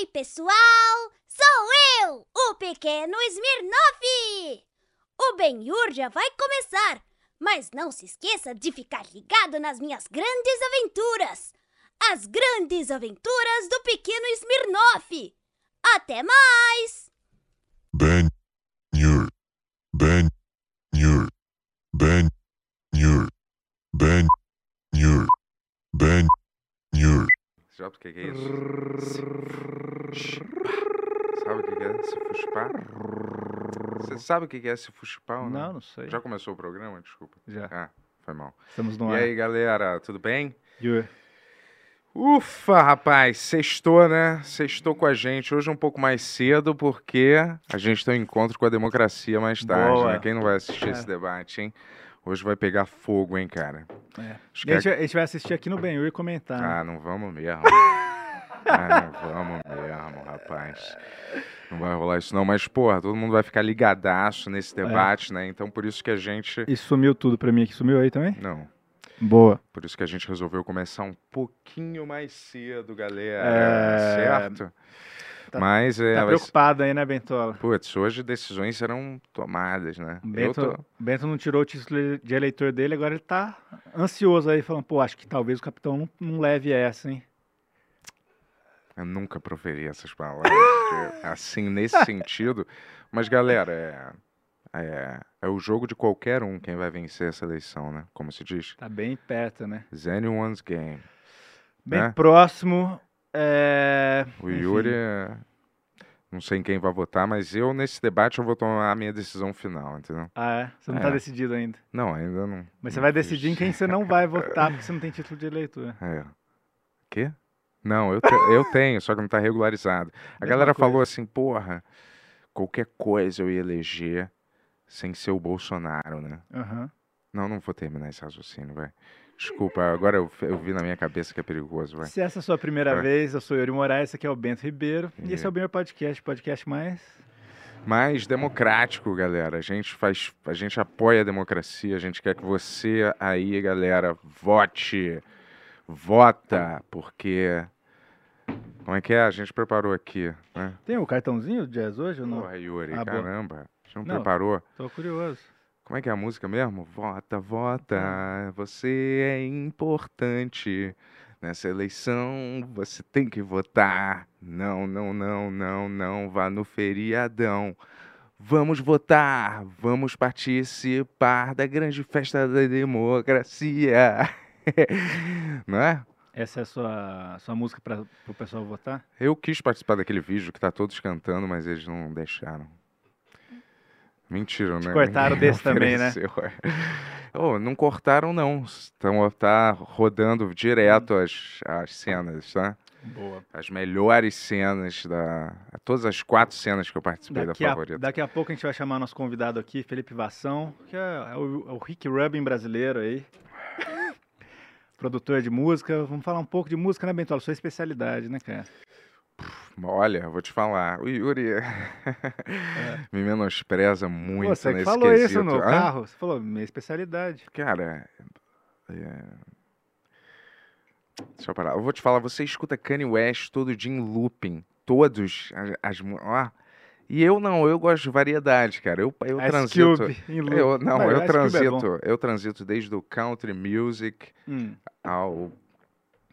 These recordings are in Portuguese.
Ei, pessoal! Sou eu, o pequeno Smirnoff! O Ben-Hur já vai começar, mas não se esqueça de ficar ligado nas minhas grandes aventuras! As grandes aventuras do pequeno Smirnoff! Até mais! Ben Nur. Ben Nur. Ben Nur. Ben que que é isso? Sabe o que é se fuspar? Você sabe o que é se fuspar ou não? Não, não sei. Já começou o programa? Desculpa. Já. Ah, foi mal. Estamos no e ar. aí, galera, tudo bem? Yuri. Ufa, rapaz, sextou, né? Sextou com a gente. Hoje um pouco mais cedo, porque a gente tem um encontro com a democracia mais tarde, Boa. né? Quem não vai assistir É. esse debate, hein? Hoje vai pegar fogo, hein, cara? É. E a, é- gente, a gente vai assistir aqui no Ben e comentar. né? Ah, não vamos mesmo. ah, vamos mesmo, rapaz. Não vai rolar isso não, mas, porra, todo mundo vai ficar ligadaço nesse É. debate, né? Então, por isso que a gente... E sumiu tudo pra mim aqui. Sumiu aí também? Não, Boa. por isso que a gente resolveu começar um pouquinho mais cedo, galera, É, certo? tá- mas, é... Tá preocupado aí, né, Bentola? Putz, hoje decisões serão tomadas, né? Bento, tô... Bento não tirou o título de eleitor dele, agora ele tá ansioso aí, falando, pô, acho que talvez o capitão não, não leve essa, hein? Eu nunca proferi essas palavras assim, nesse sentido. Mas, galera, é, é, é o jogo de qualquer um quem vai vencer essa eleição, né? Como se diz. Tá bem perto, né? It's anyone's game. Bem Né? próximo. É... O enfim. Yuri, é- não sei em quem vai votar, mas eu, nesse debate, eu vou tomar a minha decisão final, entendeu? Ah, é? Você não É. tá decidido ainda. Não, ainda não. Mas você não vai fiz. decidir em quem você não vai votar, porque você não tem título de eleitor. É. Quê? Não, eu, te- eu tenho, só que não tá regularizado. A Mesma galera coisa. falou assim, porra, qualquer coisa eu ia eleger sem ser o Bolsonaro, né? Aham. Não, não vou terminar esse raciocínio, vai. Desculpa, agora eu, eu vi na minha cabeça que é perigoso, vai. Se essa é a sua primeira Vai. vez, eu sou Yuri Moraes, esse aqui é o Bento Ribeiro. E esse E- é o meu podcast, podcast mais. Mais democrático, galera. A gente faz, a gente apoia a democracia, a gente quer que você aí, galera, vote. Vota, porque como é que é? A gente preparou aqui, né? Tem o cartãozinho do jazz hoje ou não? Porra, Yuri, Ah, boa. caramba. Você não, Não. preparou? Tô curioso. Como é que é a música mesmo? Vota, vota, você é importante. Nessa eleição você tem que votar. Não, não, não, não, não, vá no feriadão. Vamos votar, vamos participar da grande festa da democracia. Não é? Essa é a sua, sua música para o pessoal votar? Eu quis participar daquele vídeo que tá todos cantando, mas eles não deixaram. Mentira, né? cortaram Ninguém desse também, né? Oh, não cortaram, não. Estão tá rodando direto as, as cenas, tá? Boa. As melhores cenas da. Todas as quatro cenas que eu participei Daqui da a, favorita. daqui a pouco a gente vai chamar nosso convidado aqui, Felipe Vassão, que é, é o, é o Rick Rubin brasileiro aí. Produtor de música. Vamos falar um pouco de música, né, Bentola? Sua especialidade, né, cara? Olha, vou te falar. O Yuri me menospreza muito Você nesse falou quesito. isso no Hã? carro. Você falou, minha especialidade. Cara, é... deixa eu parar. Eu vou te falar, você escuta Kanye West todo dia em looping, todos as, as ó. E eu não, eu gosto de variedade, cara. Eu, eu Ice transito. Cube. Eu, não, Mas eu Ice é transito, eu transito desde o country music Hum, ao,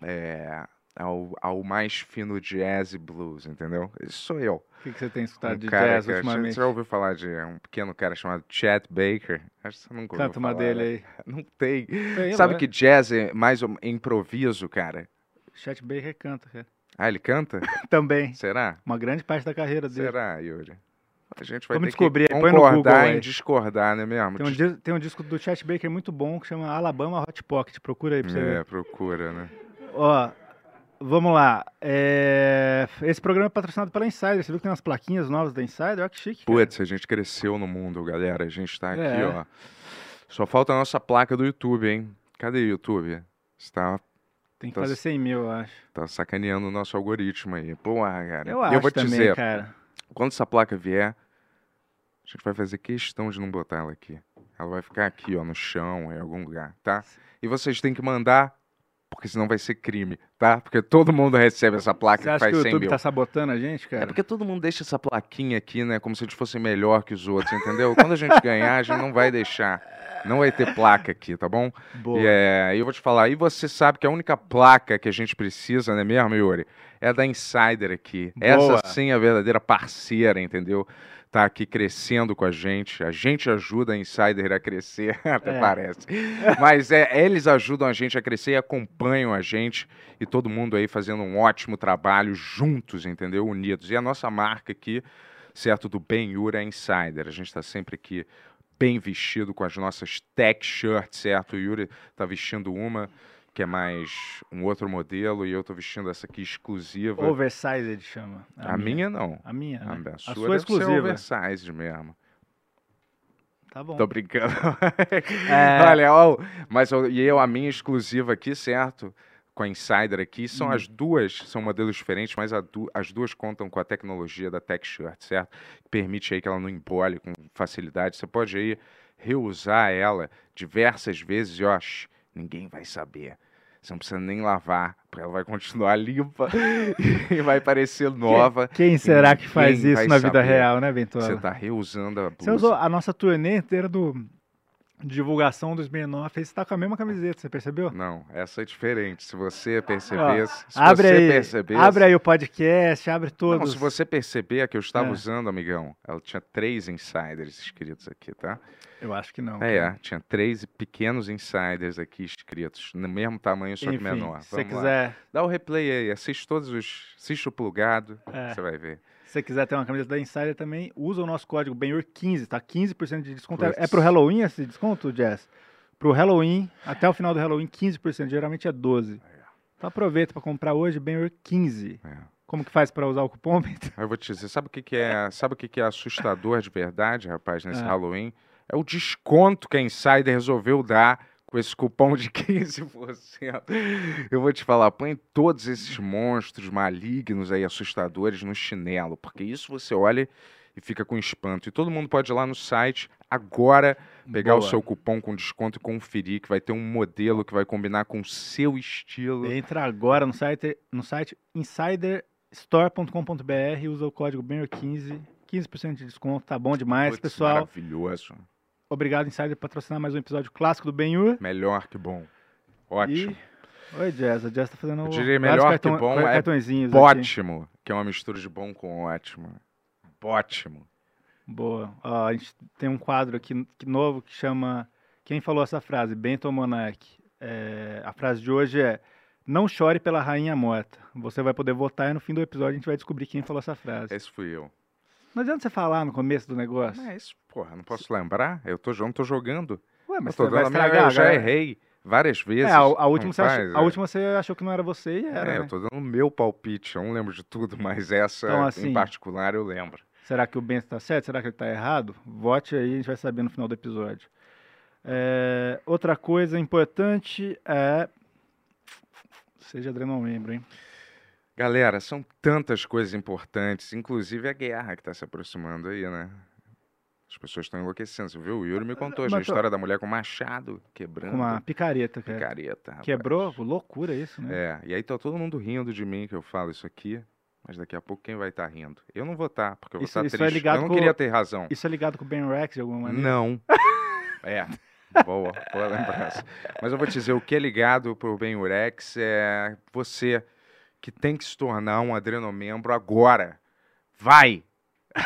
é, ao, ao mais fino jazz e blues, entendeu? Esse sou eu. O que, que você tem escutado Um de cara jazz que- ultimamente? Você já ouviu falar de um pequeno cara chamado Chet Baker? Acho que você nunca Canta uma falar, dele né? aí. Não tem. Sei Sabe lá. que jazz é mais um improviso, cara? Chet Baker canta, cara. Ah, ele canta? Também. Será? Uma grande parte da carreira dele. Será, Yuri? A gente vai Vamos ter descobrir que no Google concordar aí. em discordar, né mesmo? Tem um, dis- tem um disco do Chet Baker muito bom que chama Alabama Hot Pocket. Procura aí pra você É, ver. procura, né? Ó, vamos lá. É, Esse programa é patrocinado pela Insider. Você viu que tem umas plaquinhas novas da Insider? Olha que chique. cara. Putz, a gente cresceu no mundo, galera. A gente tá aqui, É. ó. Só falta a nossa placa do YouTube, hein? Cadê o YouTube? Você tá, Tem que tá- fazer 100 mil, eu acho. tá sacaneando o nosso algoritmo aí. Pô, ah, cara. Eu acho eu vou te também, dizer, cara. quando essa placa vier, a gente vai fazer questão de não botar ela aqui. Ela vai ficar aqui, ó, no chão, em algum lugar, tá? E vocês têm que mandar porque senão vai ser crime, tá? Porque todo mundo recebe essa placa Você que acha que faz o 100 YouTube mil. tá sabotando a gente, É cara? porque todo mundo deixa essa plaquinha aqui, né? Como se a gente fosse melhor que os outros, entendeu? Quando a gente ganhar, a gente não vai deixar. Não vai ter placa aqui, tá bom? Boa. E é, eu vou te falar, e você sabe que a única placa que a gente precisa, né mesmo, Yuri? É da Insider aqui. Boa. Essa sim é a verdadeira parceira, entendeu? Tá aqui crescendo com a gente. A gente ajuda a Insider a crescer, até É. parece. Mas é, eles ajudam a gente a crescer e acompanham a gente. E todo mundo aí fazendo um ótimo trabalho juntos, entendeu? Unidos. E a nossa marca aqui, certo, do Ben Yuri é Insider. A gente está sempre aqui bem vestido com as nossas tech shirts, certo? O Yuri tá vestindo uma que é mais um outro modelo e eu tô vestindo essa aqui exclusiva. Oversized chama. a, minha. não. A minha, A, né? minha A sua, sua ser exclusiva. oversized mesmo. Tá bom. Tô brincando. É. Olha, ó, mas eu- e eu, a minha exclusiva aqui, certo? Com a Insider aqui, são Hum. as duas, são modelos diferentes, mas a du- as duas contam com a tecnologia da Tech Shirt, certo? Que permite aí que ela não embole com facilidade. Você pode aí reusar ela diversas vezes e, ó, ninguém vai saber. Você não precisa nem lavar, porque ela vai continuar limpa e vai parecer nova. Quem será que faz isso na vida saber. real, né, Bentola? Você tá reusando a blusa. Você usou a nossa turnê inteira do divulgação do Smirnoff, aí você tá com a mesma camiseta, você percebeu? Não, essa é diferente. Se você percebesse, se abre você aí, percebesse, abre aí o podcast, abre Não, todos. se você perceber a que eu estava É. usando, amigão, ela tinha três insiders escritos aqui, tá? Eu acho que não. É, é, tinha três pequenos insiders aqui escritos, no mesmo tamanho, só que Enfim, menor. se você Vamos lá. quiser, Dá o replay aí, assiste todos os. Assiste o plugado, É. você vai ver. Se você quiser ter uma camiseta da Insider também, usa o nosso código BENHUR15, tá? 15% de desconto. É- É Puts. pro Halloween esse desconto, Jess? Pro Halloween, até o final do Halloween, 15%, geralmente é 12%. Então aproveita para comprar hoje BENHUR15. É. Como que faz para usar o cupom, Bento? Eu vou te dizer, sabe o que, que é, sabe o que, que é assustador de verdade, rapaz, nesse É. Halloween? É o desconto que a Insider resolveu dar com esse cupom de 15%. Eu vou te falar, põe todos esses monstros malignos aí, assustadores, no chinelo, porque isso você olha e fica com espanto. E todo mundo pode ir lá no site agora, pegar o Boa. seu cupom com desconto e conferir, que vai ter um modelo que vai combinar com o seu estilo. Entra agora no site, no site insiderstore.com.br usa o código BENHUR15, 15% de desconto, tá bom demais, Putz, pessoal. Maravilhoso. Obrigado, Insider, por patrocinar mais um episódio clássico do Benhur. Melhor que bom. Ótimo. E... Oi, Jazz. A Jazz tá fazendo Eu diria melhor que cartão- bom é aqui. Ótimo, que é uma mistura de bom com ótimo. Ótimo. Boa. Ó, a gente tem um quadro aqui que- novo que chama Quem falou essa frase? Bento Monark. É, a frase de hoje é Não chore pela rainha morta. Você vai poder votar e no fim do episódio a gente vai descobrir quem falou essa frase. Esse fui eu. Não adianta você falar no começo do negócio. Mas, porra, não posso lembrar? Eu tô, não tô jogando. Ué, Eu, mas tô você vai dando a minha, estragar. eu já errei várias vezes. É, a, a última Não você achou, faz, a é. última você achou que não era você e era, É, né? eu tô dando o meu palpite. Eu não lembro de tudo, mas essa Então, assim- em particular eu lembro. Será que o Bento tá certo? Será que ele tá errado? Vote aí, a gente vai saber no final do episódio. É, outra coisa importante é. Seja adrenomembro, hein? Galera, são tantas coisas importantes, inclusive a guerra que tá se aproximando aí, né? As pessoas estão enlouquecendo. Você viu? O Yuri me contou a história da mulher com machado quebrando. Com uma picareta, cara. picareta. rapaz. Quebrou? Loucura isso, né? É, e aí tá todo mundo rindo de mim que eu falo isso aqui, mas daqui a pouco quem vai estar rindo? Eu não vou estar, porque eu vou estar isso é triste. ligado eu não com- queria ter razão. Isso é ligado com o Ben Rex de alguma maneira? Não. é. Boa, boa lembrança. Mas eu vou te dizer, o que é ligado pro Ben Urex é você que tem que se tornar um adrenomembro agora. Vai!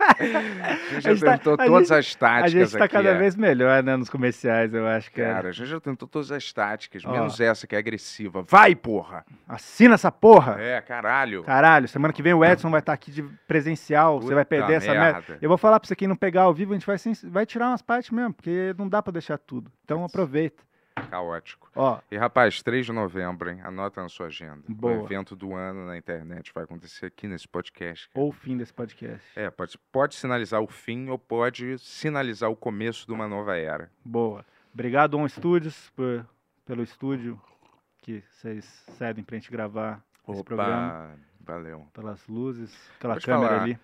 a gente já A gente tá- tentou a todas gente- as táticas A gente tá aqui. cada é. vez melhor, né, nos comerciais, eu acho, cara. Cara, a gente já tentou todas as táticas, Ó. menos essa que é agressiva. Vai, porra! Assina essa porra! É, caralho. Caralho, semana que vem o Edson vai estar aqui de presencial, você vai Puta perder essa merda. merda. Eu vou falar pra você, quem não pegar ao vivo, a gente vai, vai tirar umas partes mesmo, porque não dá pra deixar tudo. Então aproveita. Caótico. Ó, E rapaz, 3 de novembro, hein? Anota na sua agenda. Boa. O evento do ano na internet vai acontecer aqui nesse podcast. ou o fim desse podcast. É, pode, pode sinalizar o fim ou pode sinalizar o começo de uma nova era. Boa. Obrigado, On Studios, por, pelo estúdio que vocês cedem pra gente gravar esse programa. valeu. Pelas luzes, pela te câmera falar. ali.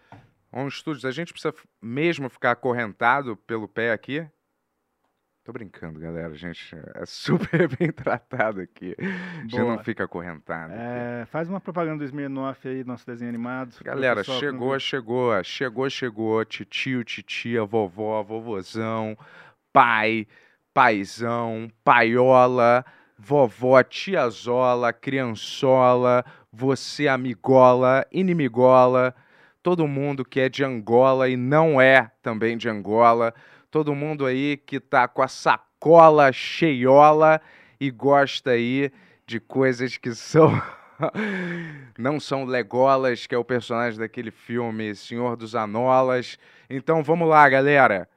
On Studios, a gente precisa mesmo ficar acorrentado pelo pé aqui? Tô brincando, galera. A gente é super bem tratado aqui. A gente Boa. não fica acorrentado. É, faz uma propaganda do Smirnoff aí, nosso desenho animado. Galera, pessoal chegou, viu. chegou, chegou, chegou. Titio, titia, vovó, vovozão, pai, paizão, paiola, vovó, tiazola, criançola, você amigola, inimigola, todo mundo que é de Angola e não é também de Angola, todo mundo aí que tá com a sacola cheiola e gosta aí de coisas que são não são Legolas, que é o personagem daquele filme Senhor dos Anolas. Então vamos lá, galera.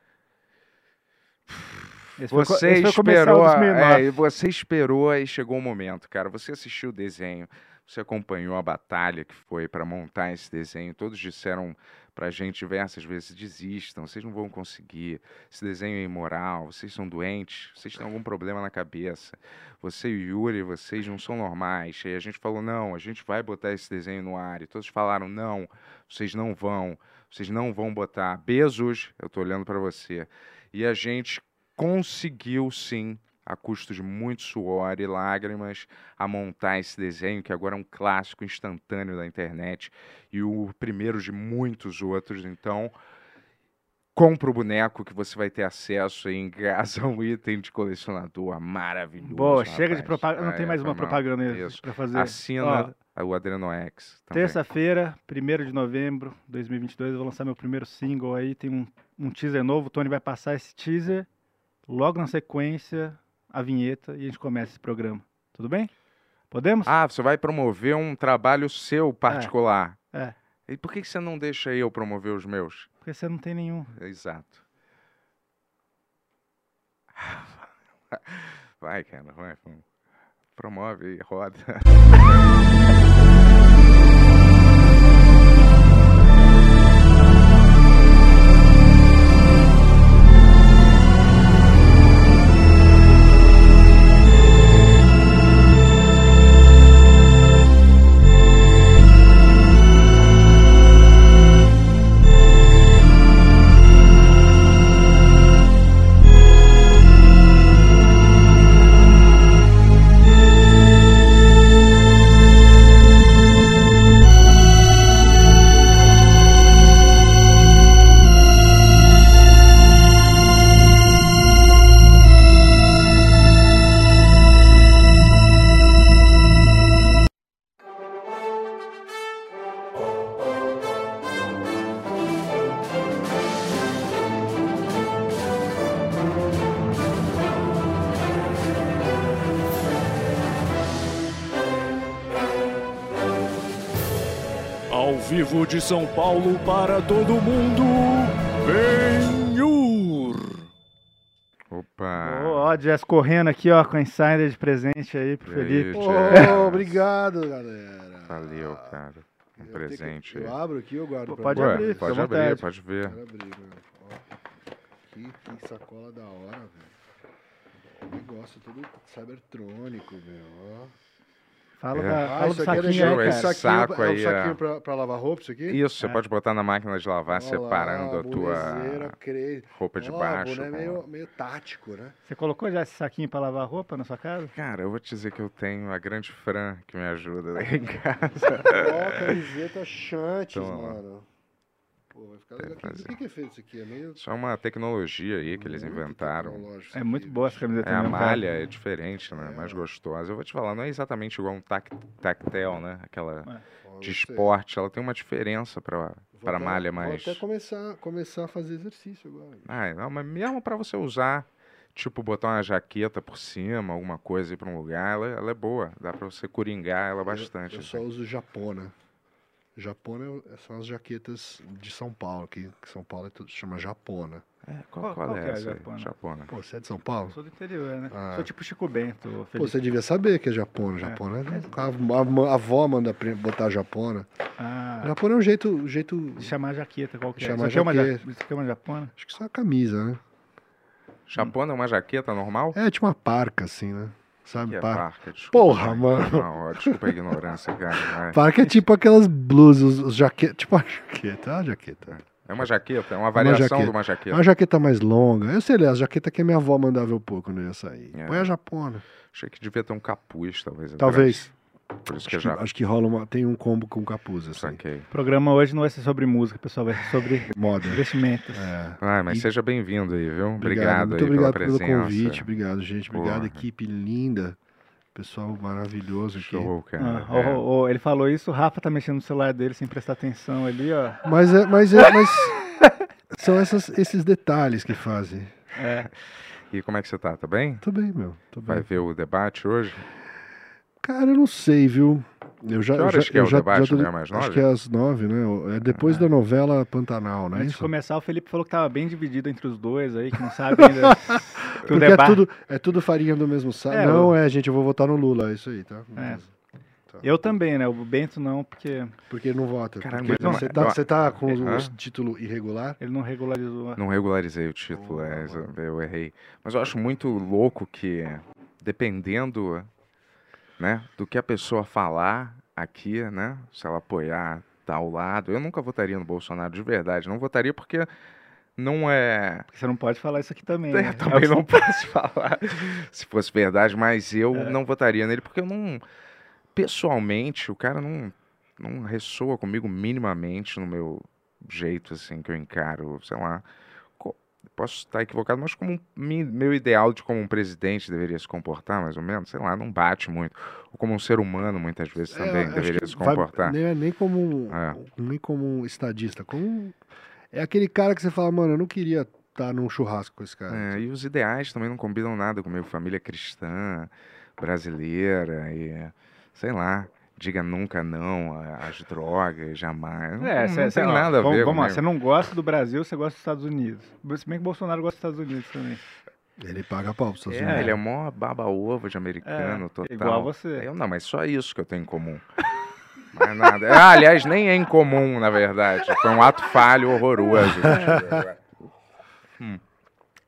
Esse Você foi esperou, é, você esperou e chegou o momento, cara. Você assistiu o desenho, você acompanhou a batalha que foi para montar esse desenho. Todos disseram pra gente diversas vezes: desistam, vocês não vão conseguir. Esse desenho é imoral, vocês são doentes, vocês têm algum problema na cabeça. Você e Yuri, vocês não são normais. E a gente falou: não, a gente vai botar esse desenho no ar. E todos falaram: não, vocês não vão, vocês não vão botar. Beijos, eu tô olhando para você. E a gente conseguiu sim, a custo de muito suor e lágrimas, a montar esse desenho, que agora é um clássico instantâneo da internet e o primeiro de muitos outros. Então, compra o boneco que você vai ter acesso em casa a um item de colecionador maravilhoso. Boa, chega de rapaz. propaganda. Não É, tem mais uma propaganda pra fazer. Assina o Adreno X. Terça-feira, 1 de novembro de 2022, eu vou lançar meu primeiro single aí. Tem um, um teaser novo. O Tony vai passar esse teaser. Logo na sequência, a vinheta e a gente começa esse programa. Tudo bem? Podemos? Ah, você vai promover um trabalho seu particular. É. E por que você não deixa eu promover os meus? Porque você não tem nenhum. Exato. Vai, cara, vai. Promove aí, roda. para todo mundo, Benhur. Opa. Ó, ó, Jess correndo aqui, ó, com a Insider de presente aí pro E aí, Felipe. Jess? Oh, obrigado, galera. Valeu, cara. Um Eu presente que- aí. Eu abro aqui ou guardo Pô, pode? Ué, abrir, pode abrir, vontade. pode ver. Quero abrir, meu. Ó, que, que sacola da hora, velho. Negócio todo cybertrônico, meu. Ó. Fala, É. da, Ah, fala do isso aqui é saquinho show, aí, cara. Esse saquinho, saco é aí, um saquinho é. pra, pra lavar roupa, isso aqui? Isso, você É. pode botar na máquina de lavar, Olha separando lá, a tua cre- roupa de Ó, baixo. boné com- meio, meio tático, né? Você colocou já esse saquinho pra lavar roupa na sua casa? Cara, eu vou te dizer que eu tenho a grande Fran que me ajuda lá em casa. Ó, camiseta Chantes, mano. Pô, vai ficar legal. O que, que é feito isso aqui? É meio. Isso é uma tecnologia aí que eles muito inventaram. É muito boa essa camiseta É, a malha é diferente, né? Mais gostosa. Eu vou te falar, não é exatamente igual um tac tactel, né? Aquela Ó, de esporte. Ela tem uma diferença pra até- malha mais. Vou até começar, começar a fazer exercício agora. Ah, não, mas mesmo pra você usar, tipo, botar uma jaqueta por cima, alguma coisa ir pra um lugar, ela, ela é boa. Dá pra você coringar ela bastante. Eu, eu só assim. uso japona. Japona é- são as jaquetas de São Paulo, que, que São Paulo é tudo, chama japona. É, qual, Qual- qual é que é essa? japona? Japona. Pô, você é de São Paulo? Eu sou do interior, né? Ah. Sou tipo Chico Bento, Pô, Felipe. você devia saber que é japona. Japona é. A, a- a avó manda botar japona. Ah, Japona é um jeito. jeito de chamar jaqueta qualquer. Chamar Isso aqui é uma jaqueta. Isso aqui é uma japona? acho que isso é uma camisa, né? Japona é uma jaqueta normal? É tipo uma parca, assim, né? Que Sabe? é Parca. parca, desculpa. Porra, mano. Não, desculpa a ignorância, cara. vai. Parca é tipo aquelas blusas, os, jaquetas. Tipo uma jaqueta, é uma jaqueta. É uma jaqueta, é uma variação jaqueta. de uma É jaqueta. uma jaqueta mais longa. Eu sei lá, a jaqueta que a minha avó mandava eu pôr quando eu ia sair. É. Põe a japona. Achei que devia ter um capuz, talvez. Talvez. Por isso Acho que já acho que rola uma. Tem um combo com capuz, assim. saquei. O programa hoje não vai ser sobre música, pessoal, vai ser sobre Moda. investimentos. É. Ah, mas E- seja bem-vindo aí, viu? Obrigado, Obrigado, muito aí obrigado pela pelo presença. convite. Obrigado, gente. Obrigado, Porra. equipe linda. Pessoal maravilhoso aqui. Show, cara. Ah, É. ó, ó, ele falou isso, o Rafa tá mexendo no celular dele sem prestar atenção ali, ó. Mas é, mas é, mas são essas, esses detalhes que fazem. É. E como é que você tá? Tá bem? Tô bem, meu. Tô bem. Vai ver o debate hoje? Cara, eu não sei, viu? Eu já, Que eu horas já, que é eu o já, debate, já né? Mais Acho nove? que é às nove, né? É depois da novela Pantanal, né? Antes de começar, o Felipe falou que tava bem dividido entre os dois aí, que não sabe ainda. que Porque é debate. tudo, é tudo farinha do mesmo saco. É, não, o- é, gente, eu vou votar no Lula, é isso aí, tá? É. Tá. Eu também, né? O Bento não, porque Porque ele não vota. Porque mas você, eu- tá, eu- você tá com o título irregular? ele não regularizou. Não regularizei o título, é, eu errei. Mas eu acho muito louco que, dependendo né, do que a pessoa falar aqui, né, se ela apoiar tal lado, eu nunca votaria no Bolsonaro de verdade. Não votaria porque não é. Porque você não pode falar isso aqui também. Eu né? também É não posso falar se fosse verdade, mas eu É. não votaria nele porque eu não. Pessoalmente, o cara não, não ressoa comigo minimamente no meu jeito, assim, que eu encaro, sei lá. Posso estar equivocado, mas como um, meu ideal de como um presidente deveria se comportar, mais ou menos, sei lá, não bate muito. Ou como um ser humano, muitas vezes, também É, deveria se vai- comportar. nem, nem como um, É. nem como um estadista, como é aquele cara que você fala, mano, eu não queria estar num churrasco com esse cara. É, e os ideais também não combinam nada comigo. Família cristã, brasileira e sei lá. Diga nunca não às drogas, jamais. Não, É, não cê- cê- tem ó, nada a vamos, ver Vamos lá, você não gosta do Brasil, você gosta dos Estados Unidos. Se bem que o Bolsonaro gosta dos Estados Unidos também. Ele paga pau pros Estados É, Unidos. ele é mó baba-ovo de americano, É, total. igual você. Eu não, mas só isso que eu tenho em comum. Mais nada. Ah, aliás, nem é em comum, na verdade. Foi um ato falho horroroso. Hum.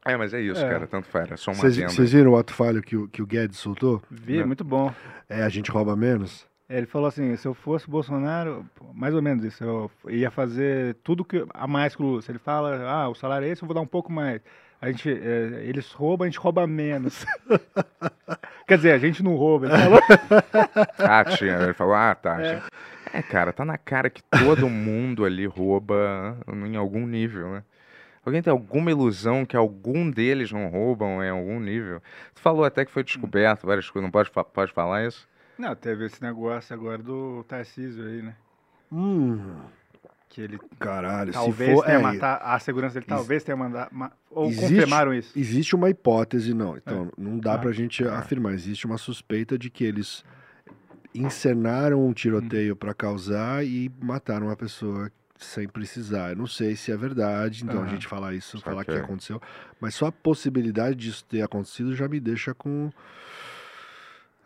É, mas é isso, É. cara. Tanto faz. É só uma Vocês viram o ato falho que o, que o Guedes soltou? Vi, Não. muito bom. É, a gente rouba menos? É, Ele falou assim, se eu fosse Bolsonaro, mais ou menos isso, eu ia fazer tudo que a mais que o Lula. Se ele fala, ah, o salário é esse, eu vou dar um pouco mais. A gente, é, eles roubam, a gente rouba menos. Quer dizer, a gente não rouba. Ele falou. Ah, tinha. Ele falou, ah, tá. É. cara, tá na cara que todo mundo ali rouba em algum nível, né? Alguém tem alguma ilusão que algum deles não roubam em algum nível? Tu falou até que foi descoberto várias coisas, não pode, pode falar isso? Não, teve esse negócio agora do Tarcísio aí, né? Hum, Que ele caralho, talvez se for... tenha é, matado, a segurança dele talvez tenha mandado, ma- ou Existe- confirmaram isso. Existe uma hipótese, não. Então, não dá Ah. pra gente afirmar. Existe uma suspeita de que eles encenaram um tiroteio pra causar e mataram uma pessoa sem precisar. Eu não sei se é verdade, então a Aham. gente falar isso, falar que Saquei. aconteceu. Mas só a possibilidade disso ter acontecido já me deixa com.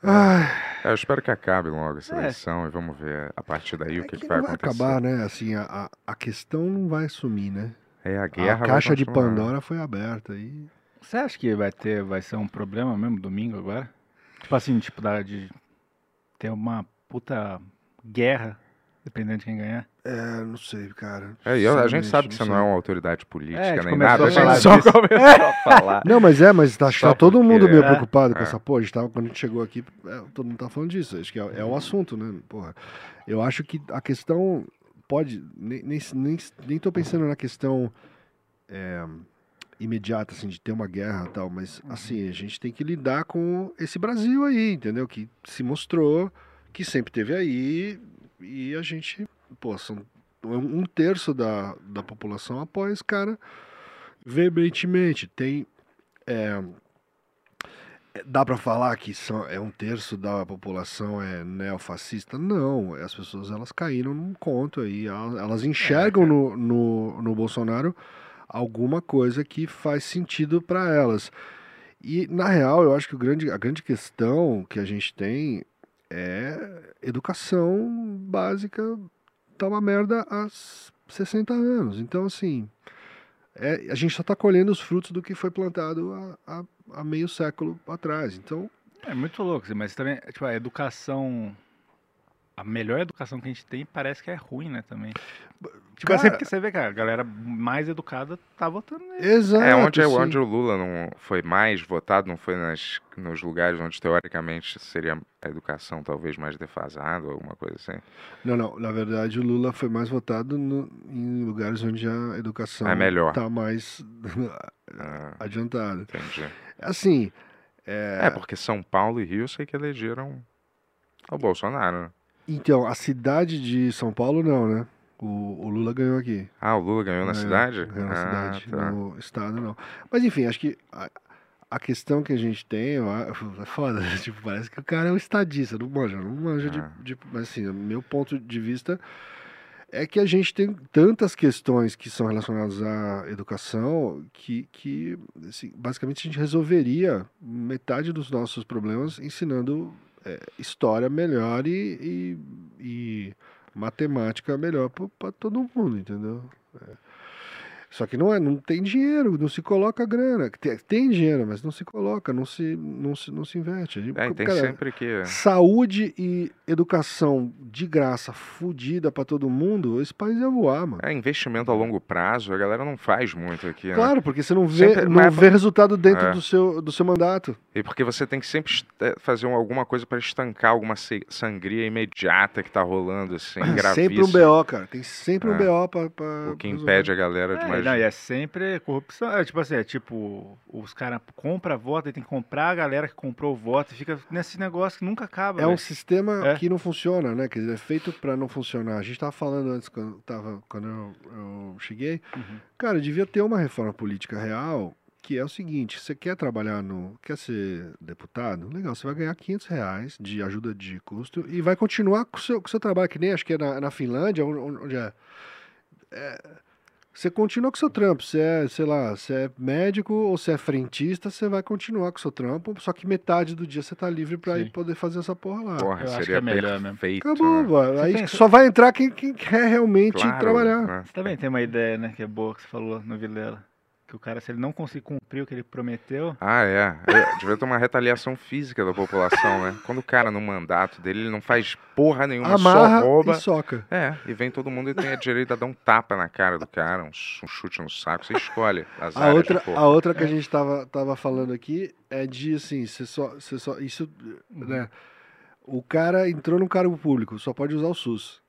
É, eu espero que acabe logo essa É. eleição e vamos ver a partir daí o é que, que que vai vai acontecer. acabar, né? Assim, a, a, questão não vai sumir, né? É, a guerra a vai caixa de continuar. Pandora foi aberta aí. Você acha que vai ter, vai ser um problema mesmo domingo agora? Tipo assim, tipo da, de ter uma puta guerra, dependendo de quem ganhar. É, não sei, cara. É, e a gente sabe que você não é uma autoridade política É, nem começou nada, a gente só disso. começou a falar. Não, mas é, mas tá, tá todo porque- mundo meio é, preocupado com é. essa porra. A gente tava, quando a gente chegou aqui, é, todo mundo tá falando disso. Acho que é, é o assunto, né? Porra. Eu acho que a questão pode. Nem, nem, nem, nem tô pensando na questão é, imediata, assim, de ter uma guerra e tal, mas assim, a gente tem que lidar com esse Brasil aí, entendeu? Que se mostrou, que sempre teve aí, e a gente, pô, são um terço da, da população apoia esse cara veementemente. Tem. é, dá pra falar que são, é um terço da população é neofascista? Não, as pessoas elas caíram num conto aí. Elas, elas enxergam no, no, no Bolsonaro alguma coisa que faz sentido pra elas. E, na real, eu acho que o grande, a grande questão que a gente tem é educação básica tá uma merda há s- 60 anos. Então, assim, é, a gente só tá colhendo os frutos do que foi plantado há, há, há meio século atrás. Então, É muito louco, assim, mas também, tipo, a educação a melhor educação que a gente tem parece que é ruim, né, também. Tipo Cara- assim, porque você vê que a galera mais educada tá votando nele. Exato. É, onde, sim. onde o Lula não foi mais votado, não foi nas, nos lugares onde teoricamente seria a educação talvez mais defasada ou alguma coisa assim. Não, não. Na verdade, o Lula foi mais votado no- em lugares onde a educação É melhor. tá mais Ah, adiantada. entendi. Assim, É, porque São Paulo e Rio eu sei que elegeram o Bolsonaro. né? Então, a cidade de São Paulo não, né? O, o Lula ganhou aqui. Ah, o Lula ganhou na É, cidade? Ganhou na ah, cidade, tá. no estado não. Mas enfim, acho que a, a questão que a gente tem, é foda, tipo, parece que o cara é um estadista, não manja, não manja Ah. de, de. Mas assim, o meu ponto de vista é que a gente tem tantas questões que são relacionadas à educação que, que assim, basicamente a gente resolveria metade dos nossos problemas ensinando é, história melhor e, e, e matemática melhor para todo mundo, entendeu? É. Só que não é, não tem dinheiro, não se coloca grana. Tem, tem dinheiro, mas não se coloca, não se, não se, não se investe. É, tem Cara, sempre que. Saúde e educação de graça, fudida pra todo mundo, esse país ia voar, mano. É, investimento a longo prazo, a galera não faz muito aqui, né? Claro, porque você não vê, Sempre- não mas- vê resultado dentro É. do, seu, do seu mandato. E porque você tem que sempre eh, fazer um- alguma coisa para estancar alguma sangria imediata que tá rolando, assim, sempre um gravíssima. BO, cara. Tem sempre um É. BO pra. pra O que resolver. impede a galera de É, não, e é sempre corrupção. É tipo assim, é tipo, os caras compram voto e tem que comprar a galera que comprou o voto e fica nesse negócio que nunca acaba. É um velho. sistema É. que não funciona, né? Quer dizer, é feito pra não funcionar. A gente tava falando antes, quando, tava, quando eu, eu cheguei. Uhum. Cara, devia ter uma reforma política real, que é o seguinte: você quer trabalhar no. quer ser deputado? Legal, você vai ganhar 500 reais de ajuda de custo e vai continuar com o seu, com seu trabalho, que nem acho que é na, na Finlândia, onde, onde é. É, Você continua com o seu trampo, você é, sei lá, você é médico ou você é frentista, você vai continuar com o seu trampo, só que metade do dia você tá livre pra ir poder fazer essa porra lá. Porra, Eu acho seria que é melhor mesmo. perfeito. Acabou, né? mano. Aí tem- só vai entrar quem, quem quer realmente Claro, trabalhar. né? Você também tem uma ideia, né, que é boa que você falou no Vilela. Que o cara, se ele não conseguir cumprir o que ele prometeu, Ah, é. É, Devia ter uma retaliação física da população, né? Quando o cara no mandato dele, ele não faz porra nenhuma, Amarra só rouba. e soca. É, e vem todo mundo e tem a direito a dar um tapa na cara do cara, um, um chute no saco, você escolhe as A áreas outra, a outra que a gente tava, tava falando aqui é de assim, você só, você só. Isso, né? O cara entrou num cargo público, só pode usar o SUS.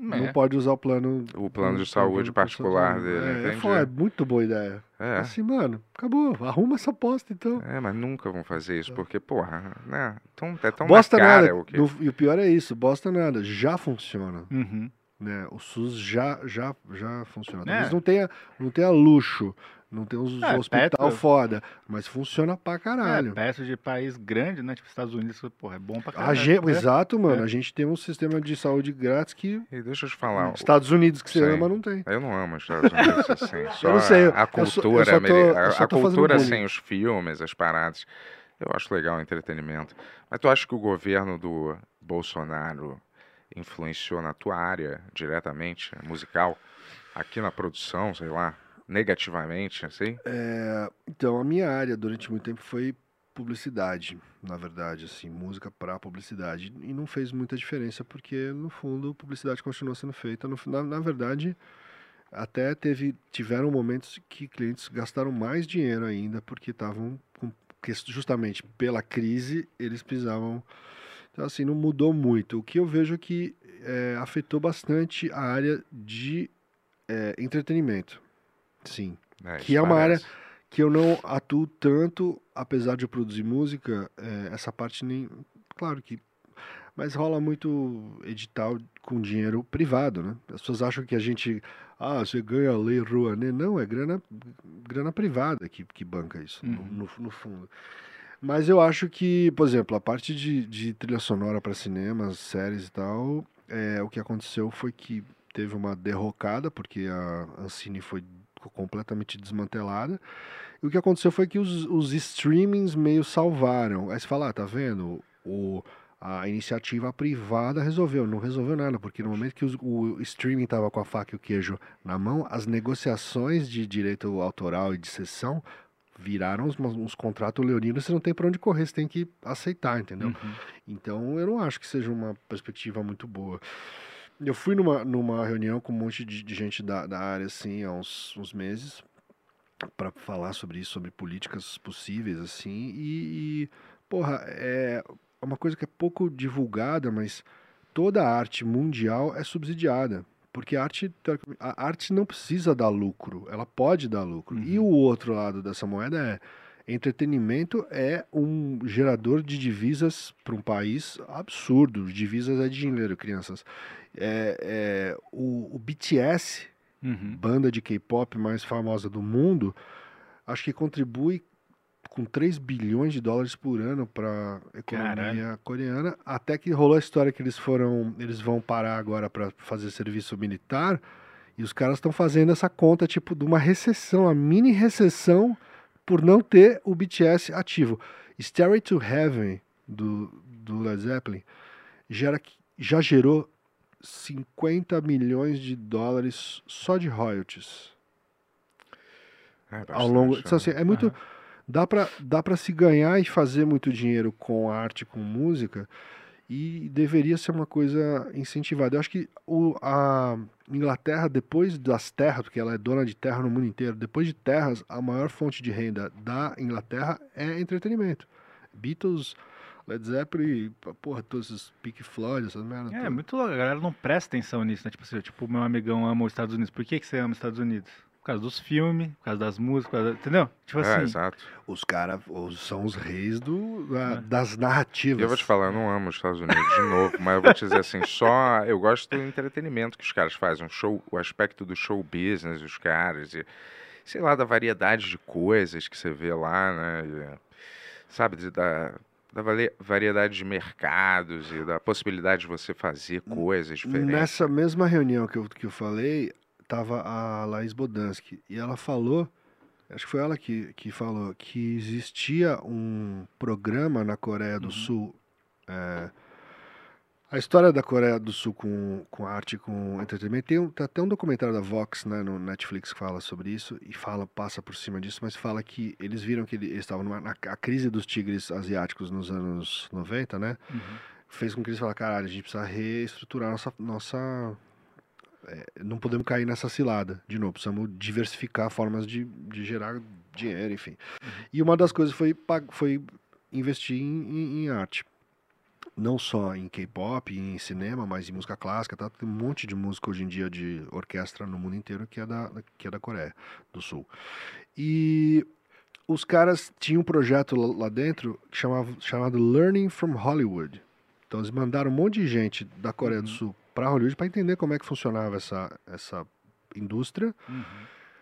Não é. pode usar o plano. O plano de o saúde particular dele, É, é, entendi. foda, é muito boa ideia. É. Assim, mano, acabou. Arruma essa aposta, então. É, mas nunca vão fazer isso, porque, porra, né? Tão, é tão bosta na cara nada. o que... no- e o pior é isso, bosta nada. Já funciona. Uhum. Né? O SUS já, já, já funciona. É. Talvez não tenha, não tenha luxo, não tenha uns É, hospital perto- foda, mas funciona pra caralho. É, perto de país grande, né? Tipo Estados Unidos, porra, é bom pra A caralho. gente, É. Exato, mano. É. A gente tem um sistema de saúde grátis que E deixa eu te falar, Estados Unidos que você Sim. ama não tem. eu não amo os Estados Unidos assim, só não sei, eu- a eu só- eu cultura, tô- a- eu cultura sem os filmes, as paradas, eu acho legal o entretenimento. Mas tu acha que o governo do Bolsonaro influenciou na tua área diretamente, musical, aqui na produção, sei lá, negativamente, assim? É, então, a minha área durante muito tempo foi publicidade, na verdade, assim, música para publicidade. E não fez muita diferença, porque, no fundo, publicidade continua sendo feita. No, na, na verdade, até teve, tiveram momentos que clientes gastaram mais dinheiro ainda, porque estavam com. justamente pela crise, eles precisavam. Então, assim, não mudou muito. O que eu vejo é que é, afetou bastante a área de é, entretenimento. Sim É, Que é uma área- parece. que eu não atuo tanto, apesar de eu produzir música, é, essa parte nem. Claro que. Mas rola muito edital com dinheiro privado, né? As pessoas acham que a gente. Ah, você ganha a lei Rouanet. Não, é grana, grana privada que, que banca isso, no- Uhum. no, no fundo. Mas eu acho que, por exemplo, a parte de, de trilha sonora para cinemas, séries e tal, é, o que aconteceu foi que teve uma derrocada, porque a Ancine foi completamente desmantelada. E o que aconteceu foi que os, os streamings meio salvaram. Aí você fala, ah, tá vendo? O, a iniciativa privada resolveu. Não resolveu nada, porque no momento que os- o streaming estava com a faca e o queijo na mão, as negociações de direito autoral e de cessão viraram uns, uns contratos leoninos, você não tem pra onde correr, você tem que aceitar, entendeu? Uhum. Então eu não acho que seja uma perspectiva muito boa. Eu fui numa, numa reunião com um monte de, de gente da, da área, assim, há uns, uns meses, para falar sobre isso, sobre políticas possíveis, assim, e, e, porra, é uma coisa que é pouco divulgada, mas toda a arte mundial é subsidiada. Porque a arte, a arte não precisa dar lucro, ela pode dar lucro. E o outro lado dessa moeda é entretenimento é um gerador de divisas para um país absurdo. Divisas é dinheiro, crianças. É, é, o, o BTS, Uhum. banda de K-pop mais famosa do mundo, acho que contribui com 3 bilhões de dólares por ano para a economia Caralho. coreana, até que rolou a história que eles foram, eles vão parar agora para fazer serviço militar, e os caras estão fazendo essa conta tipo de uma recessão, uma mini recessão por não ter o BTS ativo. Stairway to Heaven do, do Led Zeppelin gera, já gerou 50 milhões de dólares só de royalties É, ao longo. Então, assim, é muito. Dá pra, dá pra se ganhar e fazer muito dinheiro com arte, com música, e deveria ser uma coisa incentivada. Eu acho que o, a Inglaterra, depois das terras, porque ela é dona de terra no mundo inteiro, depois de terras, a maior fonte de renda da Inglaterra é entretenimento. Beatles, Led Zeppelin, porra, todos esses Pink Floyd, essas merdas. É, todas. muito louco. A galera não presta atenção nisso, né? Tipo assim, tipo, meu amigão ama os Estados Unidos. Por que, que você ama os Estados Unidos? Por causa dos filmes, por causa das músicas, causa- entendeu? Tipo É, assim. exato. Os caras são os reis do, da- É. das narrativas. eu vou te falar, eu não amo os Estados Unidos de novo, mas eu vou te dizer assim, só eu gosto do entretenimento que os caras fazem, um show, o aspecto do show business dos caras e sei lá da variedade de coisas que você vê lá, né? e, sabe da da variedade de mercados e da possibilidade de você fazer coisas diferentes. Nessa mesma reunião que eu, que eu falei, tava a Laís Bodansky e ela falou, acho que foi ela que, que falou, que existia um programa na Coreia do Sul. é, a história da Coreia do Sul com, com arte com entretenimento tem, um, tem até um documentário da Vox né, no Netflix que fala sobre isso e fala passa por cima disso, mas fala que eles viram que ele- eles estavam numa, na a crise dos tigres asiáticos nos anos 90, né? Uhum. fez com que eles falassem, caralho, a gente precisa reestruturar nossa. nossa é, não podemos cair nessa cilada de novo, precisamos diversificar formas de, de gerar dinheiro, enfim. E uma das coisas foi, foi investir em, em- em arte. Não só em K-pop, em cinema, mas em música clássica, tá? Tem um monte de música hoje em dia de orquestra no mundo inteiro que é da, que é da Coreia do Sul. E os caras tinham um projeto lá dentro que chamava, chamado Learning from Hollywood. Então eles mandaram um monte de gente da Coreia do Sul para Hollywood para entender como é que funcionava essa, essa indústria. Uhum.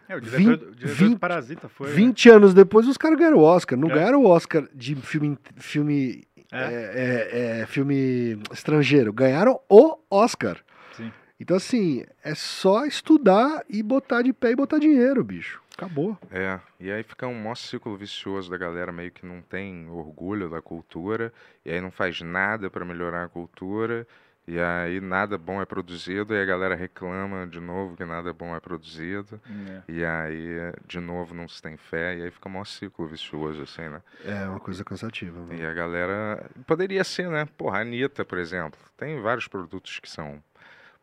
É, o diretor, o diretor vinte- do Parasita foi. né? 20 anos depois os caras ganharam o Oscar. Não É. ganharam o Oscar de filme, filme, É. é, é, é, filme estrangeiro. Ganharam o Oscar. Sim. Então assim, é só estudar e botar de pé e botar dinheiro, bicho. Acabou. É, e aí fica um maior ciclo vicioso da galera meio que não tem orgulho da cultura, e aí não faz nada para melhorar a cultura, e aí nada bom é produzido, e a galera reclama de novo que nada bom é produzido, É. e aí de novo não se tem fé, e aí fica um maior ciclo vicioso, assim, né? É uma coisa cansativa. mano. E a galera. Poderia ser, né? Porra, a Anitta, por exemplo. Tem vários produtos que são.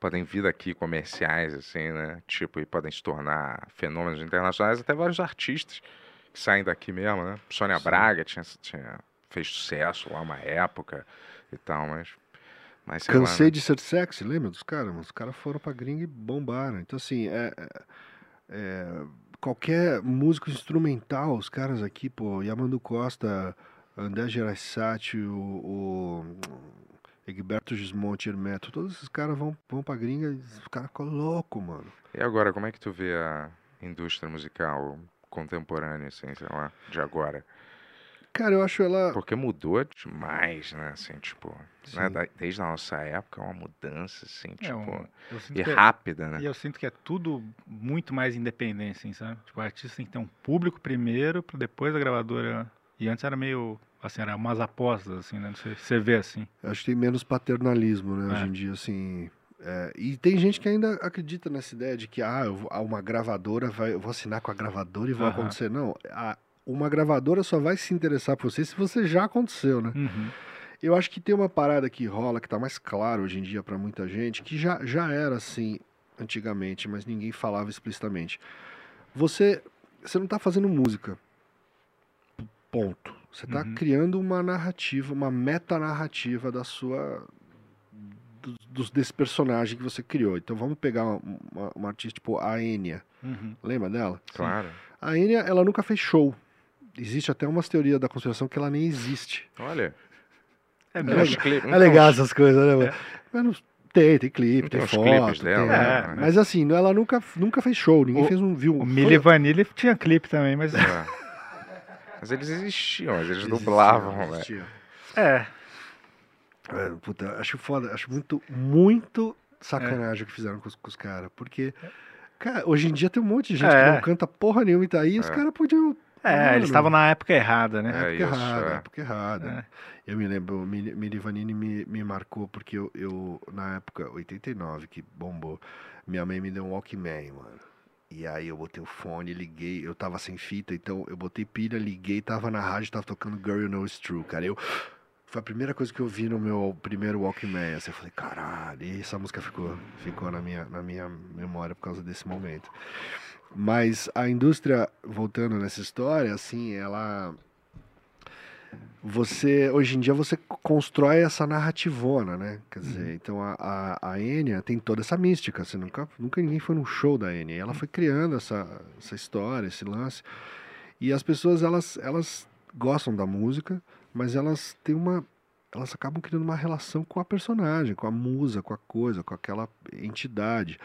Podem vir daqui comerciais, assim, né? Tipo, e podem se tornar fenômenos internacionais, até vários artistas que saem daqui mesmo, né? Sônia Sim. Braga tinha, tinha, fez sucesso lá uma época e tal, mas. mas sei lá, Cansei né? de ser sexy, lembra dos caras? Os caras foram pra gringa e bombaram. Então, assim, é, é- é, qualquer músico instrumental, os caras aqui, pô, Yamandu Costa, André Gerassati, o, o Egberto Gismonte, Hermeto, todos esses caras vão, vão pra gringa e os caras ficam loucos, mano. E agora, como é que tu vê a indústria musical contemporânea, assim, sei lá, de agora? Cara, eu acho ela. Porque mudou demais, né? Assim, tipo, né? Desde a nossa época, é uma mudança, assim, É, tipo, um- e é- rápida, né? E eu sinto que é tudo muito mais independente, assim, sabe? Tipo, o artista tem que ter um público primeiro, pra depois a gravadora. E antes era meio, assim, era umas apostas, assim, né? Você, você vê assim. Eu acho que tem menos paternalismo, né, É. hoje em dia, assim. é, e tem gente que ainda acredita nessa ideia de que ah, eu ah, uma gravadora vai, eu vou assinar com a gravadora e vai Aham. acontecer. Não, a, uma gravadora só vai se interessar por você se você já aconteceu, né? Uhum. Eu acho que tem uma parada que rola, que tá mais claro hoje em dia pra muita gente, que já, já era assim antigamente, mas ninguém falava explicitamente. Você, você não tá fazendo música. Ponto. Você tá Uhum. criando uma narrativa, uma metanarrativa da sua. do- dos, desse personagem que você criou. Então vamos pegar uma, uma- uma artista tipo a Enya. Uhum. Lembra dela? Claro. A Enya, ela nunca fez show. Existe até umas teorias da conspiração que ela nem existe. Olha. É É tem legal essas coisas, né? mano? Mas tem, tem clipe, tem, tem foto. clipes tem- dela, né? Mas assim, ela nunca, nunca fez show, ninguém O- fez um. Viu, O Milli Vanilli tinha clipe também, mas. É. Mas eles existiam, mas eles dublavam, velho. É. É, puta, acho foda, acho muito, muito sacanagem o que fizeram com os, os caras. Porque, cara, hoje em dia tem um monte de gente É. que não canta porra nenhuma e tá aí, os É. caras podiam. É, Mano. eles estavam na época errada, né? É época isso, errada, é. época errada. Eu me lembro, o Mili Mili Vanini me, me marcou porque eu, eu, na época, 89, que bombou, minha mãe me deu um Walkman, mano. E aí eu botei o fone, liguei, eu tava sem fita, então eu botei pilha, liguei, tava na rádio, tava tocando Girl You Know It's True, cara. Eu, foi a primeira coisa que eu vi no meu primeiro Walkman, assim, eu falei, caralho, e essa música ficou, ficou na, minha, na minha memória por causa desse momento. Mas a indústria, voltando nessa história, assim, ela você hoje em dia você constrói essa narrativona, né? Quer dizer, então a, a, a Enya tem toda essa mística. Você nunca, nunca ninguém foi num show da Enya. Ela foi criando essa, essa história, esse lance. E as pessoas elas, elas gostam da música, mas elas têm uma elas acabam criando uma relação com a personagem, com a musa, com a coisa, com aquela entidade.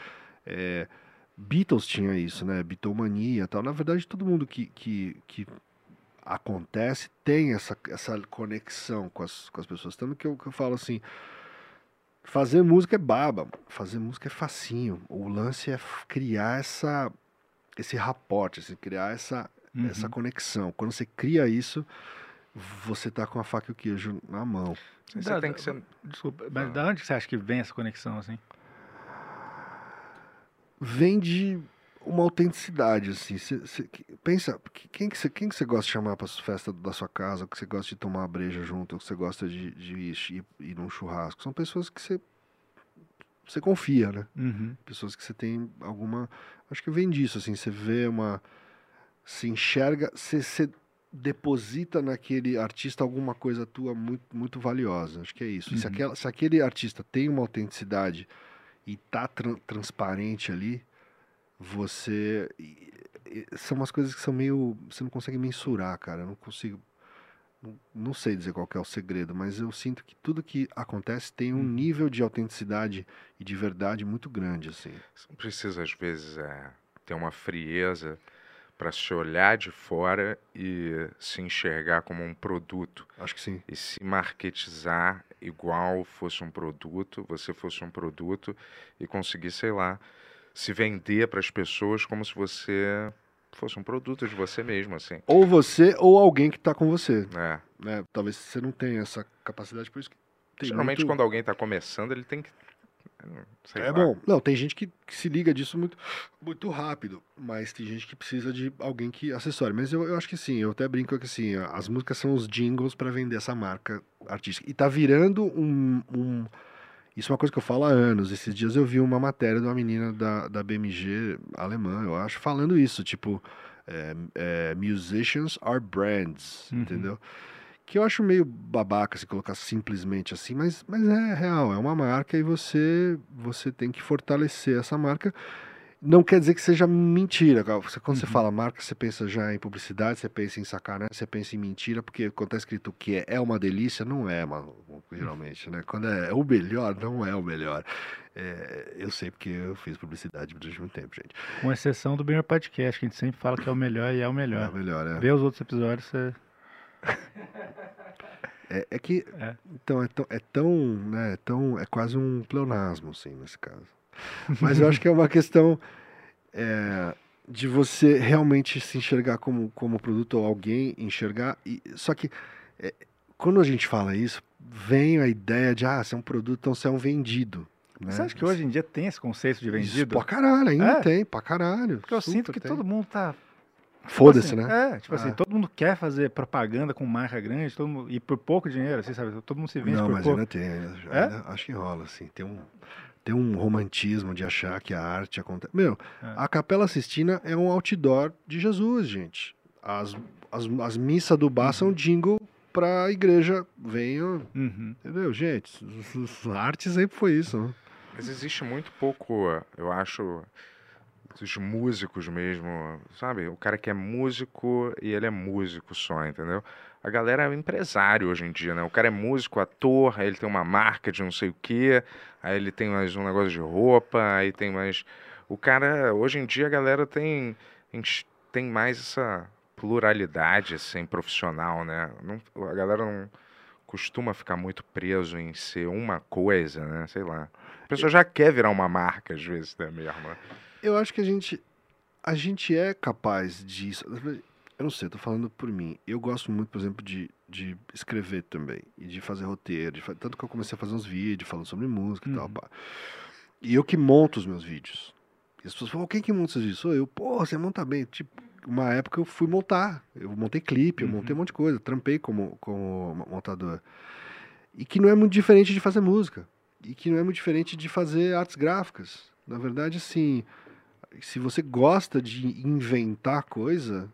É, Beatles tinha isso, né? Beatlemania e tal. Na verdade, todo mundo que, que, que acontece tem essa, essa conexão com as, com as pessoas. Tanto que eu, que eu falo assim, fazer música é baba, fazer música é facinho. O lance é criar essa, esse raporte, assim, criar essa, Uhum. essa conexão. Quando você cria isso, você tá com a faca e o queijo na mão. Você Da- tem que ser. Desculpa, mas Ah. da onde você acha que vem essa conexão, assim? Vem de uma autenticidade, assim. Cê- cê- pensa, que- quem que você quem que você gosta de chamar para festa da sua casa, ou que você gosta de tomar uma breja junto, ou que você gosta de, de ir, ir num churrasco? São pessoas que você você confia, né? Uhum. Pessoas que você tem alguma. Acho que vem disso, assim. Você vê uma. Se enxerga. Você, você deposita naquele artista alguma coisa tua muito, muito valiosa. Acho que é isso. E Se, Uhum. aquela, se aquele artista tem uma autenticidade e tá tran- transparente ali, você. São umas coisas que são meio. Você não consegue mensurar, cara. Eu não consigo. Não, não sei dizer qual é o segredo, mas eu sinto que tudo que acontece tem um Uhum. nível de autenticidade e de verdade muito grande, assim. Você não precisa, às vezes, é, ter uma frieza para se olhar de fora e se enxergar como um produto Acho que sim. e se marketizar igual fosse um produto, você fosse um produto e conseguir, sei lá, se vender para as pessoas como se você fosse um produto de você mesmo, assim. Ou você ou alguém que tá com você, É. né? Talvez você não tenha essa capacidade, por isso que tem Geralmente, muito... quando alguém está começando, ele tem que. sei É lá. bom. Não, tem gente que, que se liga disso muito, muito rápido, mas tem gente que precisa de alguém que assessore. Mas eu, eu acho que sim, eu até brinco que assim, as músicas são os jingles para vender essa marca artística. E tá virando um, um- Isso é uma coisa que eu falo há anos. Esses dias eu vi uma matéria de uma menina da, da BMG alemã, eu acho, falando isso, tipo, é, é, musicians are brands, Uhum. entendeu? Que eu acho meio babaca se colocar simplesmente assim, mas, mas é real, é uma marca e você, você tem que fortalecer essa marca. Não quer dizer que seja mentira. Você- Quando você Uhum. fala marca, você pensa já em publicidade, você pensa em sacanagem, você pensa em mentira, porque quando tá escrito que é, é uma delícia, não é, mano, geralmente, né? Quando é o melhor, não é o melhor. É, eu sei porque eu fiz publicidade durante muito tempo, gente. Com exceção do Bemer Podcast, que a gente sempre fala que é o melhor e é o É melhor. o melhor, é. Vê os outros episódios, você. É, é que, É. então, é tão, é tão, né, é tão, é quase um pleonasmo, assim, nesse caso. Mas eu acho que é uma questão é, de você realmente se enxergar como, como produto ou alguém enxergar. E, só que é, quando a gente fala isso, vem a ideia de, ah, você é um produto, então você é um vendido. Né? Você acha que hoje em dia tem esse conceito de Isso, vendido? Pra caralho, ainda É? tem, pra caralho. Porque eu sinto que tem. todo mundo tá Foda-se, Tipo assim, né? É, tipo assim, Ah. todo mundo quer fazer propaganda com marca grande, todo mundo, e por pouco dinheiro, assim, sabe? Todo mundo se vende Não, por mas pouco. ainda tem. Ainda, É? ainda acho que rola, assim. Tem um, tem um romantismo de achar que a arte acontece. Meu, É. a Capela Sistina é um outdoor de Jesus, gente. As, as, as missas do bar são jingle pra igreja. Venham, Uhum. entendeu, gente? A arte sempre foi isso, né? Mas existe muito pouco, eu acho, dos músicos mesmo, sabe? O cara que é músico e ele é músico só, entendeu? A galera é empresário hoje em dia, né? O cara é músico, ator, aí ele tem uma marca de não sei o quê, aí ele tem mais um negócio de roupa, aí tem mais. O cara, hoje em dia, a galera tem, tem mais essa pluralidade, assim, profissional, né? Não- a galera não costuma ficar muito preso em ser uma coisa, né? Sei lá. A pessoa já quer virar uma marca, às vezes, né, mesmo. Eu acho que a gente, a gente é capaz disso. Eu não sei, eu tô falando por mim. Eu gosto muito, por exemplo, de, de escrever também. E de fazer roteiro. de tanto que eu comecei a fazer uns vídeos falando sobre música e tal. Uhum. pá. E eu que monto os meus vídeos. E as pessoas falam, quem que monta esses vídeos? Sou eu. Pô, você monta bem. Tipo, uma época eu fui montar. Eu montei clipe, eu montei um Uhum. monte de coisa. Trampei como, como montador. E que não é muito diferente de fazer música. E que não é muito diferente de fazer artes gráficas. Na verdade, assim, se você gosta de inventar coisa,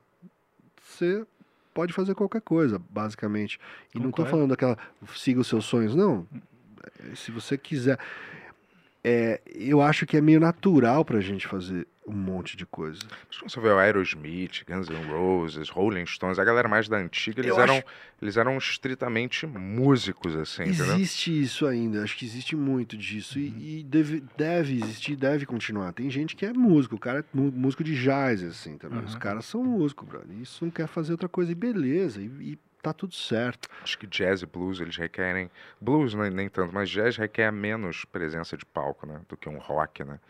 você pode fazer qualquer coisa, basicamente. E não estou Concordo. falando daquela siga os seus sonhos, não. Se você quiser. É, eu acho que é meio natural pra gente fazer um monte de coisa. Mas quando você vê o Aerosmith, Guns N' Roses, Rolling Stones, a galera mais da antiga, eles Eu eram, acho- eles eram estritamente músicos, assim, entendeu? Existe isso ainda, acho que existe muito disso. E, e deve, deve existir, deve continuar. Tem gente que é músico, o cara é músico de jazz, assim, também. Os Uhum. caras são músicos, brother. Isso não quer fazer outra coisa, e beleza, e, e tá tudo certo. Acho que jazz e blues, eles requerem... Blues nem, nem tanto, mas jazz requer menos presença de palco, né? Do que um rock, né?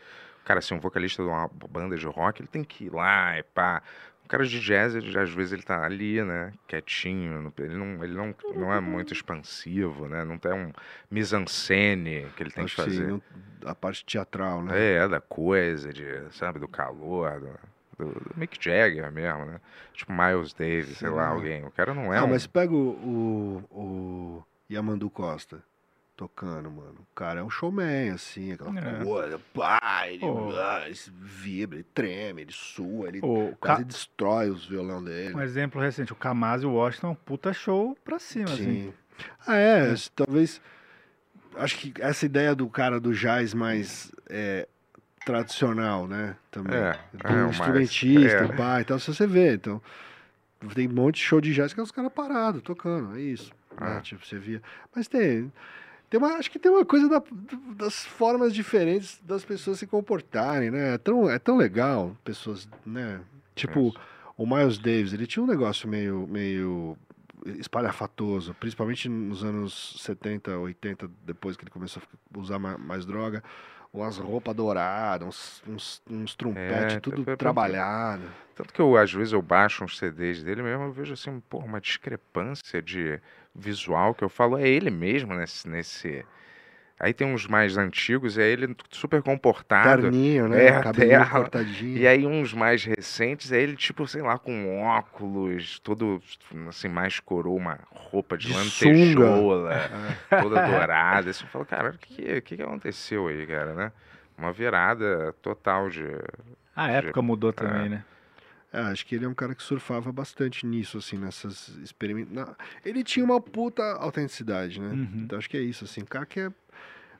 Cara, assim, um vocalista de uma banda de rock, ele tem que ir lá e pá... O cara de jazz, ele, às vezes, ele tá ali, né? Quietinho, ele não, ele não, não é muito expansivo, né? Não tem um mise-en-scène que ele tem acho que que sim, fazer. não- a parte teatral, né? É, da coisa, de, sabe, do calor, do, do, Mick Jagger mesmo, né? Tipo Miles Davis, sei lá, Sim. alguém. O cara não é ah, um... mas pega o, o, o Yamandu Costa tocando, mano. O cara é um showman, assim, aquela É. coisa, pá, ele, Pô. ah, ele vibra, ele treme, ele sua, ele O quase Ca- destrói os violão dele. Um exemplo recente, o Kamasi Washington, é um puta show pra cima, assim. Sim. Ah, é, s- talvez. Acho que essa ideia do cara do jazz mais é, tradicional, né? Também. É, do é, o mais- instrumentista, é. pá, então se você vê, então. Tem um monte de show de jazz que é os caras parados, tocando, é isso. né? Ah. Tipo, você via. Mas tem. Tem uma, acho que tem uma coisa da- das formas diferentes das pessoas se comportarem, né? É tão, é tão legal, pessoas, né? Tipo, o Miles Davis, ele tinha um negócio meio, meio espalhafatoso, principalmente nos anos 70, 80, depois que ele começou a usar ma- mais, droga, umas roupas douradas, uns, uns, uns trompetes, É, tudo trabalhado. Tanto que eu, às vezes, eu baixo uns CDs dele mesmo, eu vejo, assim, pô, uma discrepância de visual que eu falo, é ele mesmo nesse... nesse... Aí tem uns mais antigos, e aí ele super comportado. Terninho, né? É, Cabelinho cortadinho. E aí uns mais recentes, é ele tipo, sei lá, com óculos, todo assim, mais coroa, uma roupa de, De lantejola, É. toda dourada. Assim, eu falo, cara, o que, que, que aconteceu aí, cara, né? Uma virada total de... A época mudou É. também, né? É, acho que ele é um cara que surfava bastante nisso, assim, nessas experimentos. Ele tinha uma puta autenticidade, né? Uhum. Então acho que é isso, assim. O cara que é.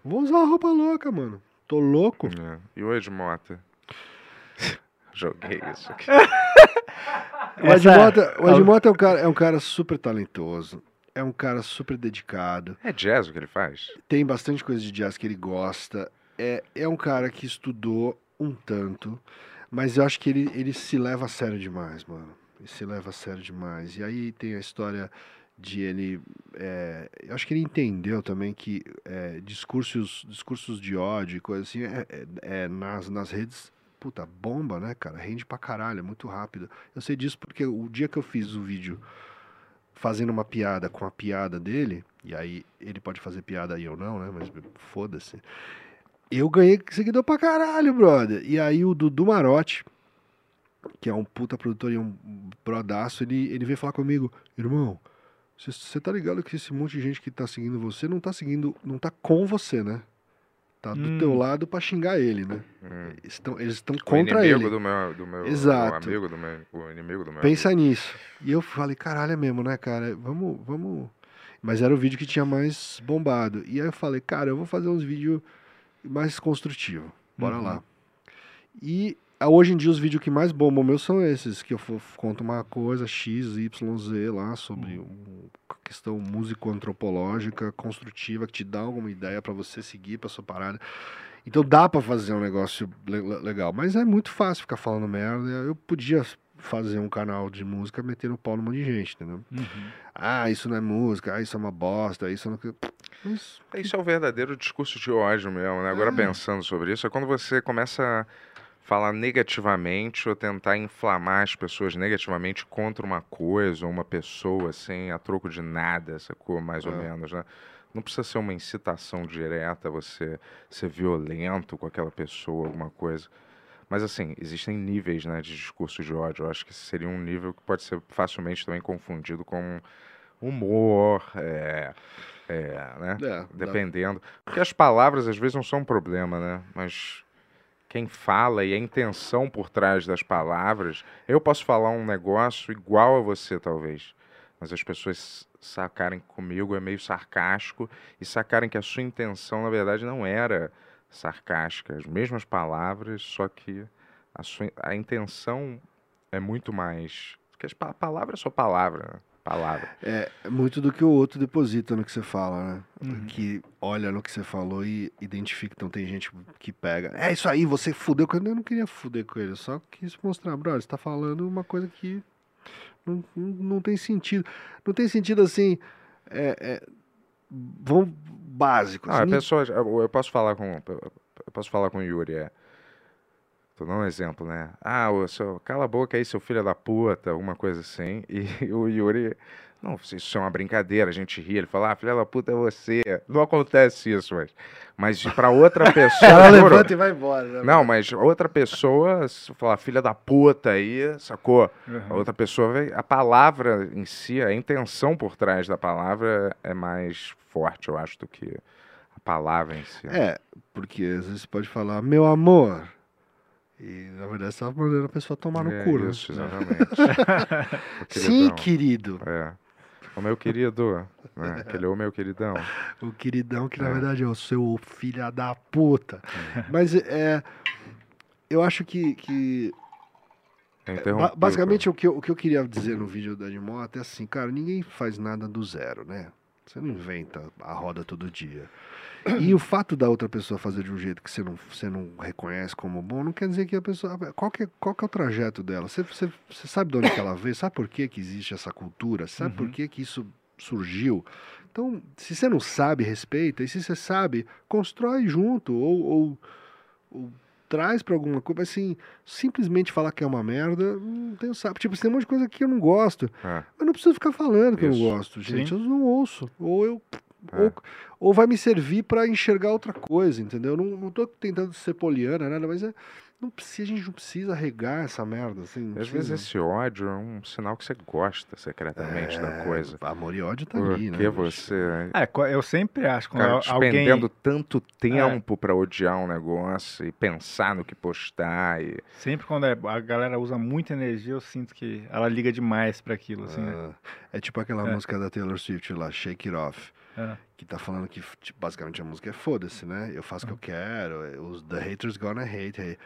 Vou usar uma roupa louca, mano. Tô louco. É. E o Ed Mota? Joguei isso aqui. O Ed Essa- Mota, o Ed Mota é, um cara, é um cara super talentoso. É um cara super dedicado. É jazz o que ele faz? Tem bastante coisa de jazz que ele gosta. É, é um cara que estudou um tanto. Mas eu acho que ele, ele se leva a sério demais, mano. Ele se leva a sério demais. E aí tem a história de ele. é, eu acho que ele entendeu também que é, discursos, discursos de ódio e coisa assim é, é- é nas, nas redes. Puta, bomba, né, cara? Rende pra caralho, é muito rápido. Eu sei disso porque o dia que eu fiz o vídeo fazendo uma piada com a piada dele, e aí ele pode fazer piada aí ou não, né? Mas foda-se. Eu ganhei seguidor pra caralho, brother. E aí o Dudu Marotti, que é um puta produtor e um brodaço, ele, ele veio falar comigo, irmão, você tá ligado que esse monte de gente que tá seguindo você não tá seguindo, não tá com você, né? Tá do Hum. teu lado pra xingar ele, né? Hum. Eles estão eles estão O contra inimigo ele. do meu, do meu Exato. O amigo do meu, o inimigo do meu. Pensa nisso. E eu falei, caralho, é mesmo, né, cara? Vamos, vamos. Mas era o vídeo que tinha mais bombado. E aí eu falei, cara, eu vou fazer uns vídeos mais construtivos. Bora Uhum. lá. E ah, hoje em dia os vídeos que mais bombam meus são esses, que eu conto uma coisa X, Y, Z lá sobre um- a questão músico-antropológica, construtiva, que te dá alguma ideia pra você seguir pra sua parada. Então dá pra fazer um negócio le- le- legal, mas é muito fácil ficar falando merda. Eu podia fazer um canal de música metendo o pau num monte de gente, entendeu? Uhum. Ah, isso não é música, ah, isso é uma bosta, isso não. Mas, Isso é o verdadeiro discurso de ódio mesmo, né? Agora É. pensando sobre isso, é quando você começa a falar negativamente ou tentar inflamar as pessoas negativamente contra uma coisa ou uma pessoa, assim, a troco de nada, sacou? Mais ou É. menos, né? Não precisa ser uma incitação direta, você ser violento com aquela pessoa, alguma coisa. Mas, assim, existem níveis né, de discurso de ódio. Eu acho que seria um nível que pode ser facilmente também confundido com humor, é, é, né? é, dá- Dependendo. Porque as palavras às vezes não são um problema, né? Mas quem fala e a intenção por trás das palavras. Eu posso falar um negócio igual a você, talvez. Mas as pessoas sacarem comigo é meio sarcástico e sacarem que a sua intenção, na verdade, não era sarcástica. As mesmas palavras, só que a, sua, a intenção é muito mais. Porque as pa palavra é só palavra, né? Palavra. É muito do que o outro deposita no que você fala, né? Uhum. Que olha no que você falou e identifica. Então tem gente que pega. É isso aí, você fudeu com ele. Eu não queria fuder com ele, eu só quis mostrar, brother, você tá falando uma coisa que não, não, não tem sentido. Não tem sentido assim. É, é, vamos básico. Não, assim, a pessoa, eu eu posso falar com, eu posso falar com o Yuri, é. Tô dando um exemplo, né? Ah, o seu, cala a boca aí, seu filho da puta, alguma coisa assim. E o Yuri, não, isso é uma brincadeira, a gente ri, ele fala, ah, filha da puta é você. Não acontece isso, mas, mas pra outra pessoa. juro, levanta e vai embora. Né? não, mas outra pessoa, se falar filha da puta aí, sacou? A Uhum. outra pessoa, a palavra em si, a intenção por trás da palavra é mais forte, eu acho, do que a palavra em si. né? É, porque às vezes você pode falar, meu amor. E na verdade você tá mandando a pessoa tomar no É cu, né? Isso, exatamente. Sim, querido. É. O meu querido, né? Aquele é o meu queridão. O queridão que na É. verdade é o seu filho da puta. Mas é. Eu acho que. que ba- interrompi, basicamente o que, eu, o que eu queria dizer no vídeo da Edmota é assim, cara, ninguém faz nada do zero, né? Você não inventa a roda todo dia. E o fato da outra pessoa fazer de um jeito que você não, você não reconhece como bom, não quer dizer que a pessoa. Qual que é, qual que é o trajeto dela? Você, você, você sabe de onde que ela veio? Sabe por que, que existe essa cultura? Sabe por Uhum. que, que isso surgiu? Então, se você não sabe, respeita. E se você sabe, constrói junto. Ou, ou, ou traz pra alguma coisa. Assim, simplesmente falar que é uma merda, não tenho sabe. Tipo, tem um monte de coisa que eu não gosto. É. Eu não preciso ficar falando que eu Isso. não gosto, gente. Sim. Eu não ouço. Ou eu. É. Ou, ou vai me servir pra enxergar outra coisa, entendeu? Eu não, não tô tentando ser poliana, nada, mas é. Não precisa, a gente não precisa regar essa merda, assim. Às vezes precisa. esse ódio é um sinal que você gosta secretamente da É, coisa. Amor e ódio tá Porque ali, né? bicho? você É, eu sempre acho quando cara, al- alguém... despendendo tanto tempo pra odiar um negócio e pensar no que postar e Sempre quando é- a galera usa muita energia, eu sinto que ela liga demais pra aquilo, assim, né? Ah, é tipo aquela É. música da Taylor Swift lá, Shake It Off. É. Que tá falando que tipo, basicamente a música é foda-se, né? Eu faço o que eu quero, é, os The Haters Gonna Hate. hey.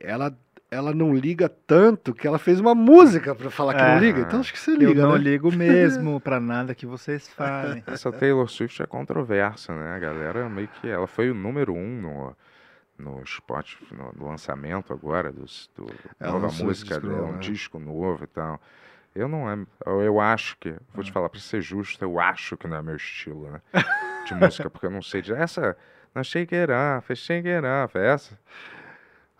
Ela, ela não liga tanto que ela fez uma música pra falar que É. não liga. Então acho que você Eu liga, não né? ligo mesmo pra nada que vocês falem. Essa Taylor Swift é controversa, né? A galera meio que. Ela foi o número um no, no Spotify, no, no lançamento agora dos, do Ela nova música disco dela, novo, um né? disco novo e tal. Eu não é. Eu, eu acho que. Vou te falar, pra ser justo, eu acho que não é meu estilo, né? De música, porque eu não sei de. Essa. Não Shake It Off, é Shake It Off, é essa?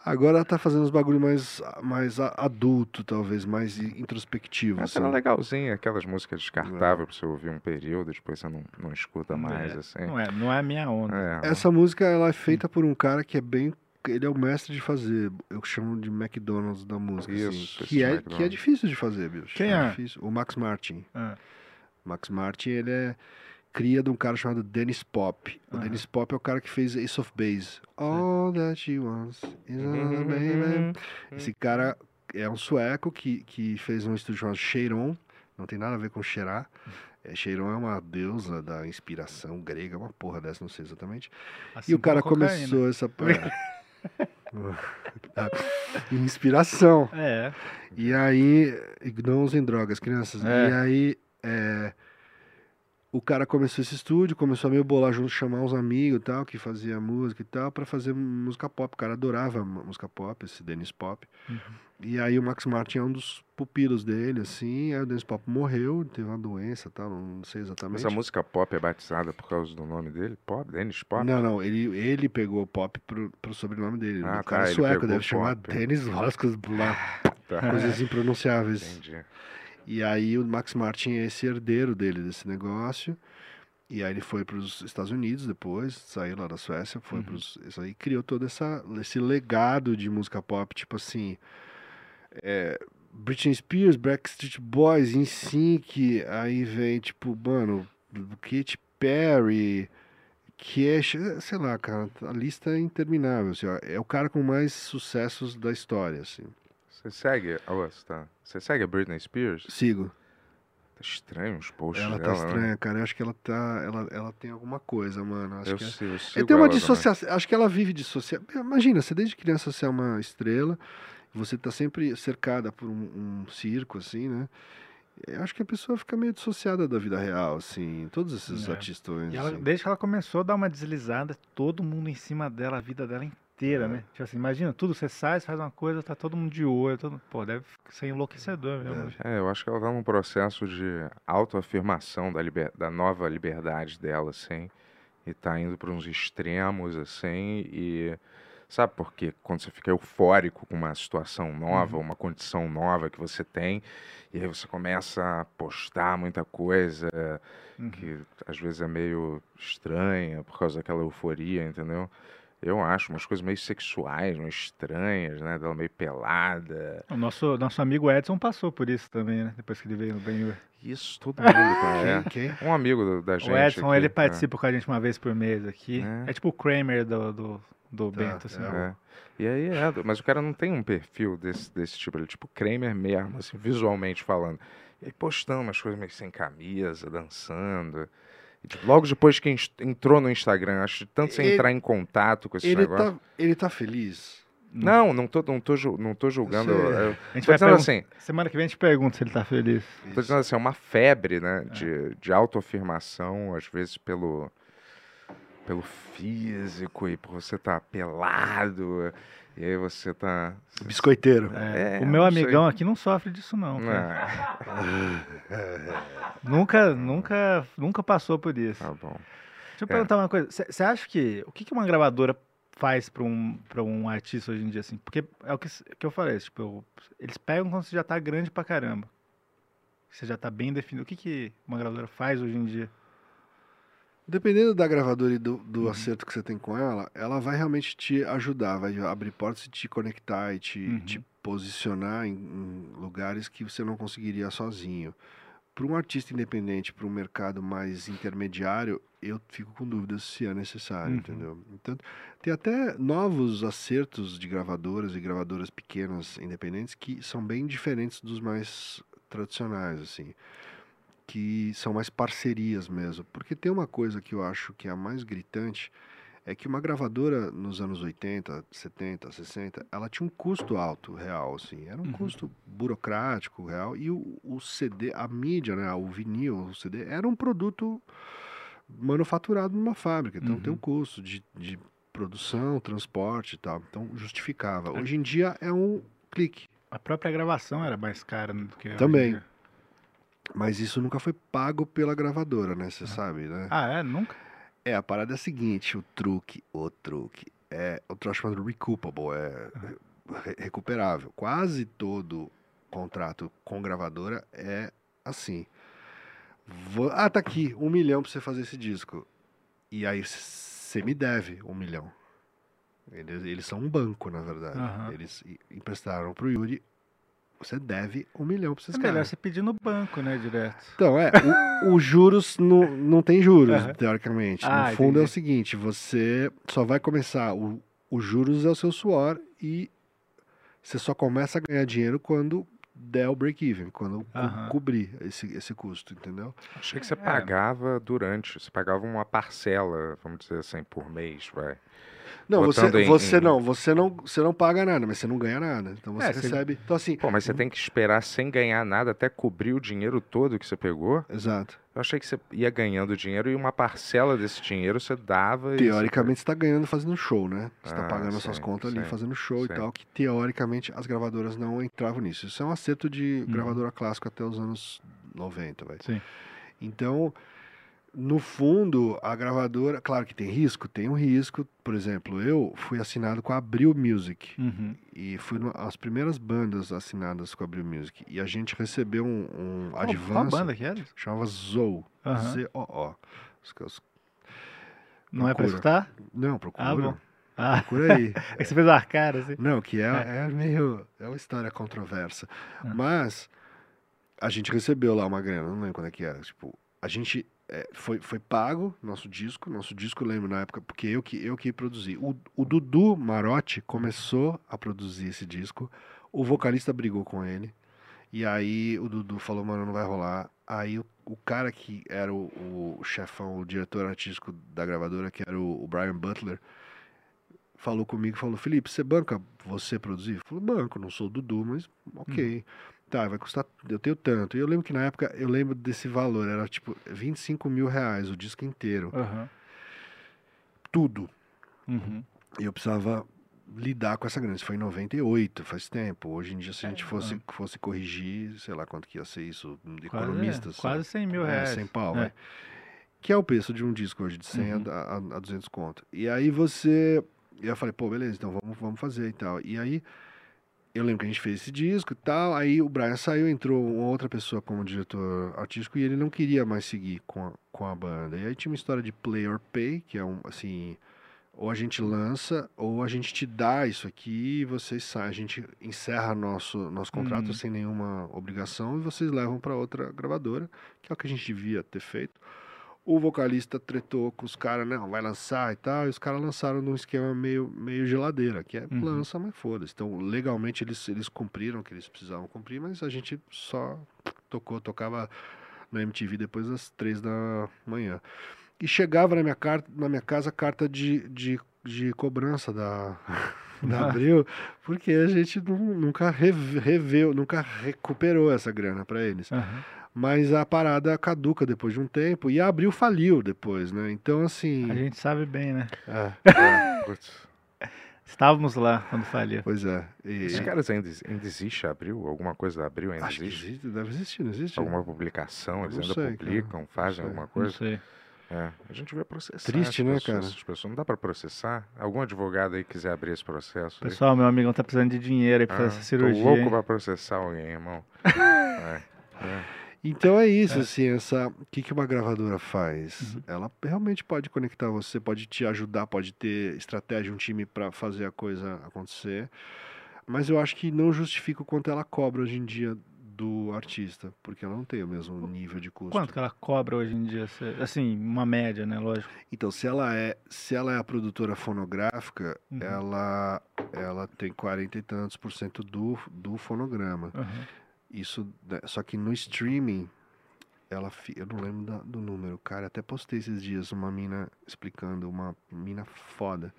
Agora ela tá fazendo uns bagulho mais, mais adulto, talvez, mais introspectivo. Essa assim. era legalzinha, aquelas músicas descartáveis pra você ouvir um período, depois você não, não escuta mais, É, assim. Não é, não é a minha onda. É, Essa música ela é feita por um cara que é bem ele é o mestre de fazer, eu chamo de McDonald's da música, assim, Isso, que, esse é, que é difícil de fazer, bicho. Quem é? difícil. O Max Martin. Ah, Max Martin, ele é cria de um cara chamado Dennis Pop. O Aham. Dennis Pop é o cara que fez Ace of Base. All that she wants is a Uhum. baby. Esse cara é um sueco que, que fez um estúdio chamado Cheiron. Não tem nada a ver com cheirar. É, Cheiron é uma deusa da inspiração grega, uma porra dessa, não sei exatamente. assim E o cara cocaína. começou essa. Inspiração. É, E aí, não usem drogas, crianças. É. E aí, é, o cara começou esse estúdio, começou a meio bolar junto, chamar uns amigos tal, que fazia música e tal, pra fazer música pop. O cara adorava música pop, esse Dennis Pop. Uhum. E aí o Max Martin é um dos pupilos dele, assim. Aí o Dennis Pop morreu, teve uma doença tal, não sei exatamente. Essa música pop é batizada por causa do nome dele? Pop? Dennis Pop? Não, não, ele, ele pegou o pop pro, pro sobrenome dele. Ah, o cara tá, é ele sueco, deve chamar. Dennis Vasquez, lá, Tá. coisas impronunciáveis. Entendi. E aí o Max Martin é esse herdeiro dele desse negócio. E aí ele foi para os Estados Unidos depois, saiu lá da Suécia, foi para os. Isso aí criou todo essa, esse legado de música pop, tipo assim. é, Britney Spears, Backstreet Boys, NSYNC, aí vem tipo, mano, Katy Perry, Cash, sei lá, cara, a lista é interminável, assim, ó, é o cara com mais sucessos da história, assim. Você segue. Você, tá... você segue a Britney Spears? Sigo. Tá estranho os posts Ela tá dela, né? estranha, cara. Eu acho que ela tá. Ela, ela tem alguma coisa, mano. Acho Eu, que é- sigo, eu sigo tem uma ela também. dissociação. Acho que ela vive dissociação. Imagina, você desde criança você é uma estrela, você tá sempre cercada por um, um circo, assim, né? Eu acho que a pessoa fica meio dissociada da vida real, assim, todos esses É. artistões. E ela- assim. desde que ela começou a dar uma deslizada, todo mundo em cima dela, a vida dela inteira, É. né? Tipo assim, imagina, tudo, você sai, você faz uma coisa, tá todo mundo de olho, todo... pô, deve ser enlouquecedor mesmo. É, eu acho que ela tá num processo de autoafirmação da, liber... da nova liberdade dela, assim. E tá indo para uns extremos, assim. E sabe por quê? Quando você fica eufórico com uma situação nova, uma condição nova que você tem, e aí você começa a postar muita coisa Uhum. que às vezes é meio estranha por causa daquela euforia, entendeu? Eu acho umas coisas meio sexuais, meio estranhas, né? Dela meio pelada. O nosso, nosso amigo Edson passou por isso também, né? Depois que ele veio no Benhur. Isso todo mundo, cara. Quem? É. Quem? Um amigo da gente. O Edson, aqui, ele é. participa com a gente uma vez por mês aqui. É. É, tipo o Kramer do, do, do Tá, Bento, assim. é. É. E aí é, mas o cara não tem um perfil desse, desse tipo, ele é tipo Kramer mesmo, assim, visualmente falando. E aí postando umas coisas meio sem camisa, dançando. Logo depois que entrou no Instagram, acho que tanto você Ele- entrar em contato com esse Ele negócio. tá, ele tá feliz? Não, não tô, não tô, não tô julgando. Sei. Eu, A gente tô vai dizendo assim, Semana que vem a gente pergunta se ele tá feliz. tô dizendo assim, é uma febre, né, de, de autoafirmação, às vezes pelo, pelo físico e por você estar pelado, e aí você tá... Biscoiteiro. É, É, o meu não sei. amigão aqui não sofre disso, não. Ah, Nunca, nunca, nunca passou por isso. tá bom. Deixa eu É. perguntar uma coisa. Você acha que. O que, que uma gravadora faz pra um, pra um artista hoje em dia, assim? Porque é o que, que eu falei, tipo, eu- eles pegam quando você já tá grande pra caramba. Você já tá bem definido. O que, que uma gravadora faz hoje em dia? Dependendo da gravadora e do, do acerto que você tem com ela, ela vai realmente te ajudar, vai abrir portas e te conectar e te, Uhum. te posicionar em, em lugares que você não conseguiria sozinho. Para um artista independente, para um mercado mais intermediário, eu fico com dúvidas se é necessário, Uhum. entendeu? Então, tem até novos acertos de gravadoras e gravadoras pequenas independentes que são bem diferentes dos mais tradicionais, assim que são mais parcerias mesmo. Porque tem uma coisa que eu acho que é a mais gritante, é que uma gravadora nos anos 80, 70, 60, ela tinha um custo alto, real, assim. Era um Uhum. custo burocrático, real. E o, o CD, a mídia, né, o vinil, o CD, era um produto manufaturado numa fábrica. Então tem um Uhum. custo de, de produção, transporte e tal. Então justificava. É. Hoje em dia é um clique. A própria gravação era mais cara do que. hoje Também. dia. Mas isso nunca foi pago pela gravadora, né? Você sabe, né? Ah, é? Nunca? É, a parada é a seguinte, o truque, o truque, é o troço chamado recoupable, é re- recuperável. Quase todo contrato com gravadora é assim. Vou- ah, tá aqui, um milhão pra você fazer esse disco. E aí você me deve um milhão. Eles, eles são um banco, na verdade. Aham. Eles emprestaram pro Yuri. Você deve um milhão pra esses É melhor caras. você pedir no banco, né, direto. Então, é, o- os juros não, não tem juros, Aham. teoricamente. Ah, no fundo é o entendi. seguinte, você só vai começar, o, os juros é o seu suor e você só começa a ganhar dinheiro quando der o break-even, quando co- Aham. cobrir esse, esse custo, entendeu? Achei que você pagava durante, você pagava uma parcela, vamos dizer assim, por mês, vai. Não, você, em- você em- não, você não, você não paga nada, mas você não ganha nada. Então você É, você- recebe. Então assim, Pô, mas você tem que esperar sem ganhar nada até cobrir o dinheiro todo que você pegou? exato. Eu achei que você ia ganhando dinheiro e uma parcela desse dinheiro você dava e... Teoricamente você está ganhando fazendo show, né? Você está Ah, pagando as suas sim, contas ali, sim, fazendo show sim. e tal, que teoricamente as gravadoras não entravam nisso. Isso é um acerto de Uhum. gravadora clássica até os anos 90, vai. Sim. Então, no fundo, a gravadora, claro que tem risco, tem um risco. Por exemplo, eu fui assinado com a Abril Music Uhum. e fui no- as primeiras bandas assinadas com a Abril Music e a gente recebeu um, um Qual, advance, qual banda que era? chamava Zou. Os que os- Não é pra Procura. escutar? Não, procura. Ah, bom. Ah, Procura aí. é que você fez uma cara, assim. Não, que é, é meio. É uma história controversa. Ah. Mas a gente recebeu lá uma grana, não lembro quando é que era. Tipo, a gente. É, foi, foi pago nosso disco. Nosso disco, lembro na época, porque eu que, eu que produzi. O, o Dudu Marotti começou a produzir esse disco. O vocalista brigou com ele. E aí o Dudu falou, mano, não vai rolar. Aí o, o cara que era o, o chefão, o diretor artístico da gravadora, que era o, o Brian Butler, falou comigo falou, Felipe, você banca você produzir? Eu falei, banco, não sou o Dudu, mas ok. Tá, vai custar, eu tenho tanto. E eu lembro que na época, eu lembro desse valor, era tipo 25 mil reais o disco inteiro. Aham. Tudo. Uhum. E eu precisava lidar com essa grana. Isso foi em 98, faz tempo. Hoje em dia, se a gente É, fosse, fosse corrigir, sei lá quanto que ia ser isso, de economistas. quase 100 mil É, reais. 100 pau, É. Que é o preço de um disco hoje, de 100 Uhum. a, a, a 200 conto. E aí você... E eu falei, pô, beleza, então vamos, vamos fazer e tal. E aí, eu lembro que a gente fez esse disco e tal, aí o Brian saiu, entrou uma outra pessoa como diretor artístico e ele não queria mais seguir com a, com a banda. E aí tinha uma história de play or pay, que é um, assim... Ou a gente lança, ou a gente te dá isso aqui e vocês saem. A gente encerra nosso, nosso contrato Uhum. sem nenhuma obrigação e vocês levam para outra gravadora, que é o que a gente devia ter feito. O vocalista tretou com os caras, não, vai lançar e tal, e os caras lançaram num esquema meio, meio geladeira, que é Uhum. lança, mas foda-se. Então, legalmente, eles, eles cumpriram o que eles precisavam cumprir, mas a gente só tocou, tocava na MTV depois das três da manhã. E chegava na minha, carta, na minha casa carta de, de, de cobrança da, da Abril, porque a gente nu- nunca reve- reveu, nunca recuperou essa grana para eles. Aham. Mas a parada caduca depois de um tempo e a Abril faliu depois, né? Então, assim. A gente sabe bem, né? é, É. Estávamos lá quando faliu. pois é. E- Esses caras ainda, ainda existe Abril? Alguma coisa da Abril ainda acho existe? existe, deve existir, não existe? Alguma publicação? Eles não ainda sei, cara. publicam, fazem sei. alguma Não coisa? sei. É, a gente vai processar. Triste, né, pessoas, cara? As pessoas não dá pra processar. Algum advogado aí quiser abrir esse processo? aí? Pessoal, meu amigão tá precisando de dinheiro aí pra Ah, fazer essa cirurgia. Tô louco hein? pra processar alguém, irmão. É, é. Então é isso, assim, essa. O que, que uma gravadora faz? Uhum. Ela realmente pode conectar você, pode te ajudar, pode ter estratégia, um time para fazer a coisa acontecer. Mas eu acho que não justifica o quanto ela cobra hoje em dia do artista, porque ela não tem o mesmo nível de custo. Quanto que ela cobra hoje em dia? Assim, uma média, né? Lógico. Então, se ela é, se ela é a produtora fonográfica, Uhum. ela, ela tem 40 e tantos por cento do, do fonograma. Aham. Isso, né, só que no streaming, ela, eu não lembro da- do número, cara, até postei esses dias uma mina explicando, uma mina foda,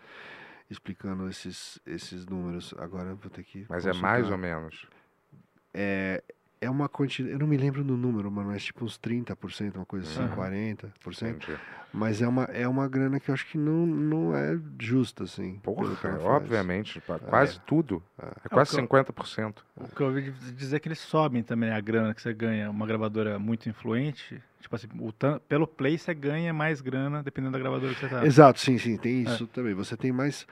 explicando esses, esses números. Agora eu vou ter que. Mas é consultar. mais ou menos. É, é uma quantidade, eu não me lembro do número, mano, mas tipo uns 30%, uma coisa assim, Aham. 40%. Entendi. Mas é uma, é uma grana que eu acho que não, não é justa, assim. Porra, faz. obviamente. pa- Quase tudo. É quase o que eu- 50%. O que eu ouvi dizer é que eles sobem também a grana que você ganha. Uma gravadora muito influente, tipo assim, o pelo play você ganha mais grana dependendo da gravadora que você tá. Exato, sim, sim, tem É. isso também. Você tem mais.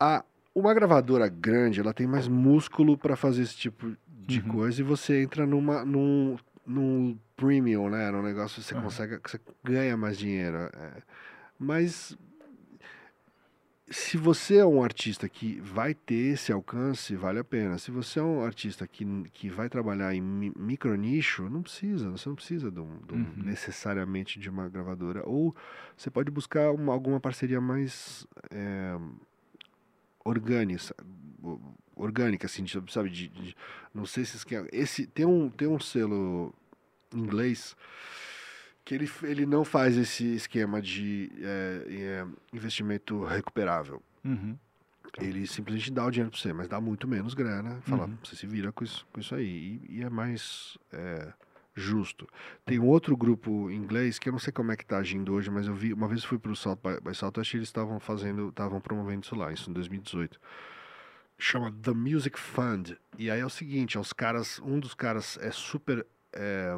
A, uma gravadora grande, ela tem mais músculo para fazer esse tipo de Uhum. coisa e você entra numa, num, num premium, né? Num negócio que você Aham. consegue, que você ganha mais dinheiro. é. Mas se você é um artista que vai ter esse alcance, vale a pena. Se você é um artista que, que vai trabalhar em mi- micronicho, não precisa, você não precisa de um- de um- Uhum. necessariamente de uma gravadora. Ou você pode buscar uma- alguma parceria mais é, orgânica, orgânica, assim, de- sabe? De, de- não sei se esquema. Esse tem um tem um selo inglês que ele, ele não faz esse esquema de é, é, investimento recuperável. Uhum. Ele simplesmente dá o dinheiro para você, mas dá muito menos grana. Fala, Uhum. você se vira com isso, com isso aí. E, e é mais é, justo. Tem um outro grupo inglês que eu não sei como é que tá agindo hoje, mas eu vi, uma vez eu fui pro South by, by Southwest e eles estavam fazendo, estavam promovendo isso lá, isso em 2018. Chama The Music Fund. E aí é o seguinte, é os caras, um dos caras é super é,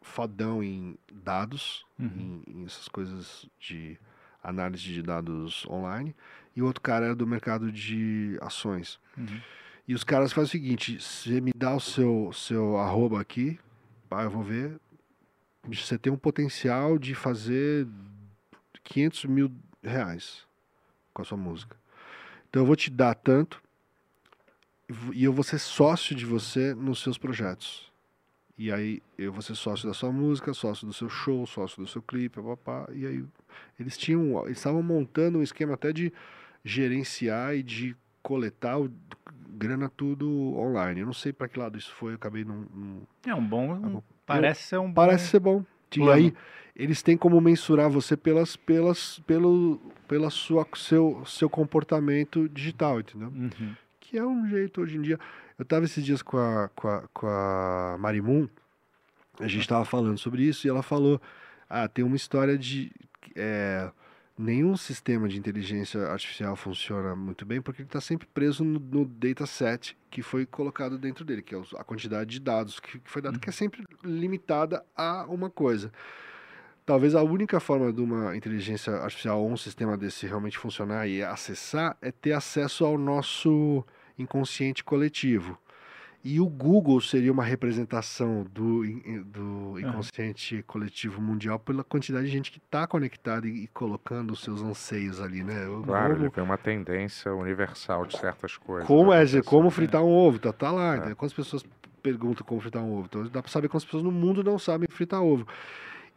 fodão em dados, Uhum. em, em essas coisas de análise de dados online, e o outro cara é do mercado de ações. Uhum. E os caras fazem o seguinte: você me dá o seu, seu arroba aqui, pá, eu vou ver. Você tem um potencial de fazer 500 mil reais com a sua música. Então eu vou te dar tanto e eu vou ser sócio de você nos seus projetos. E aí eu vou ser sócio da sua música, sócio do seu show, sócio do seu clipe, papá. E aí eles tinham, eles estavam montando um esquema até de gerenciar e de coletar o grana tudo online. Eu não sei para que lado isso foi, eu acabei não, É um bom. um- bom. parece ser um bom. Parece ser bom. E aí eles têm como mensurar você pelas pelas pelo pela sua seu seu comportamento digital, entendeu? Uhum. que é um jeito hoje em dia. Eu estava esses dias com a, com a, com a Marimun, a gente estava falando sobre isso, e ela falou: ah, tem uma história de. é, nenhum sistema de inteligência artificial funciona muito bem porque ele está sempre preso no, no dataset que foi colocado dentro dele, que é a quantidade de dados que, que foi dado, que é sempre limitada a uma coisa. Talvez a única forma de uma inteligência artificial ou um sistema desse realmente funcionar e acessar é ter acesso ao nosso inconsciente coletivo. E o Google seria uma representação do, do inconsciente coletivo mundial pela quantidade de gente que está conectada e, e colocando os seus anseios ali, né? Eu- Claro, ele como, tem uma tendência universal de certas coisas. como, é, como né? fritar um ovo, tá, tá lá. É. entendeu? Quantas pessoas perguntam como fritar um ovo? Então dá para saber quantas pessoas no mundo não sabem fritar ovo.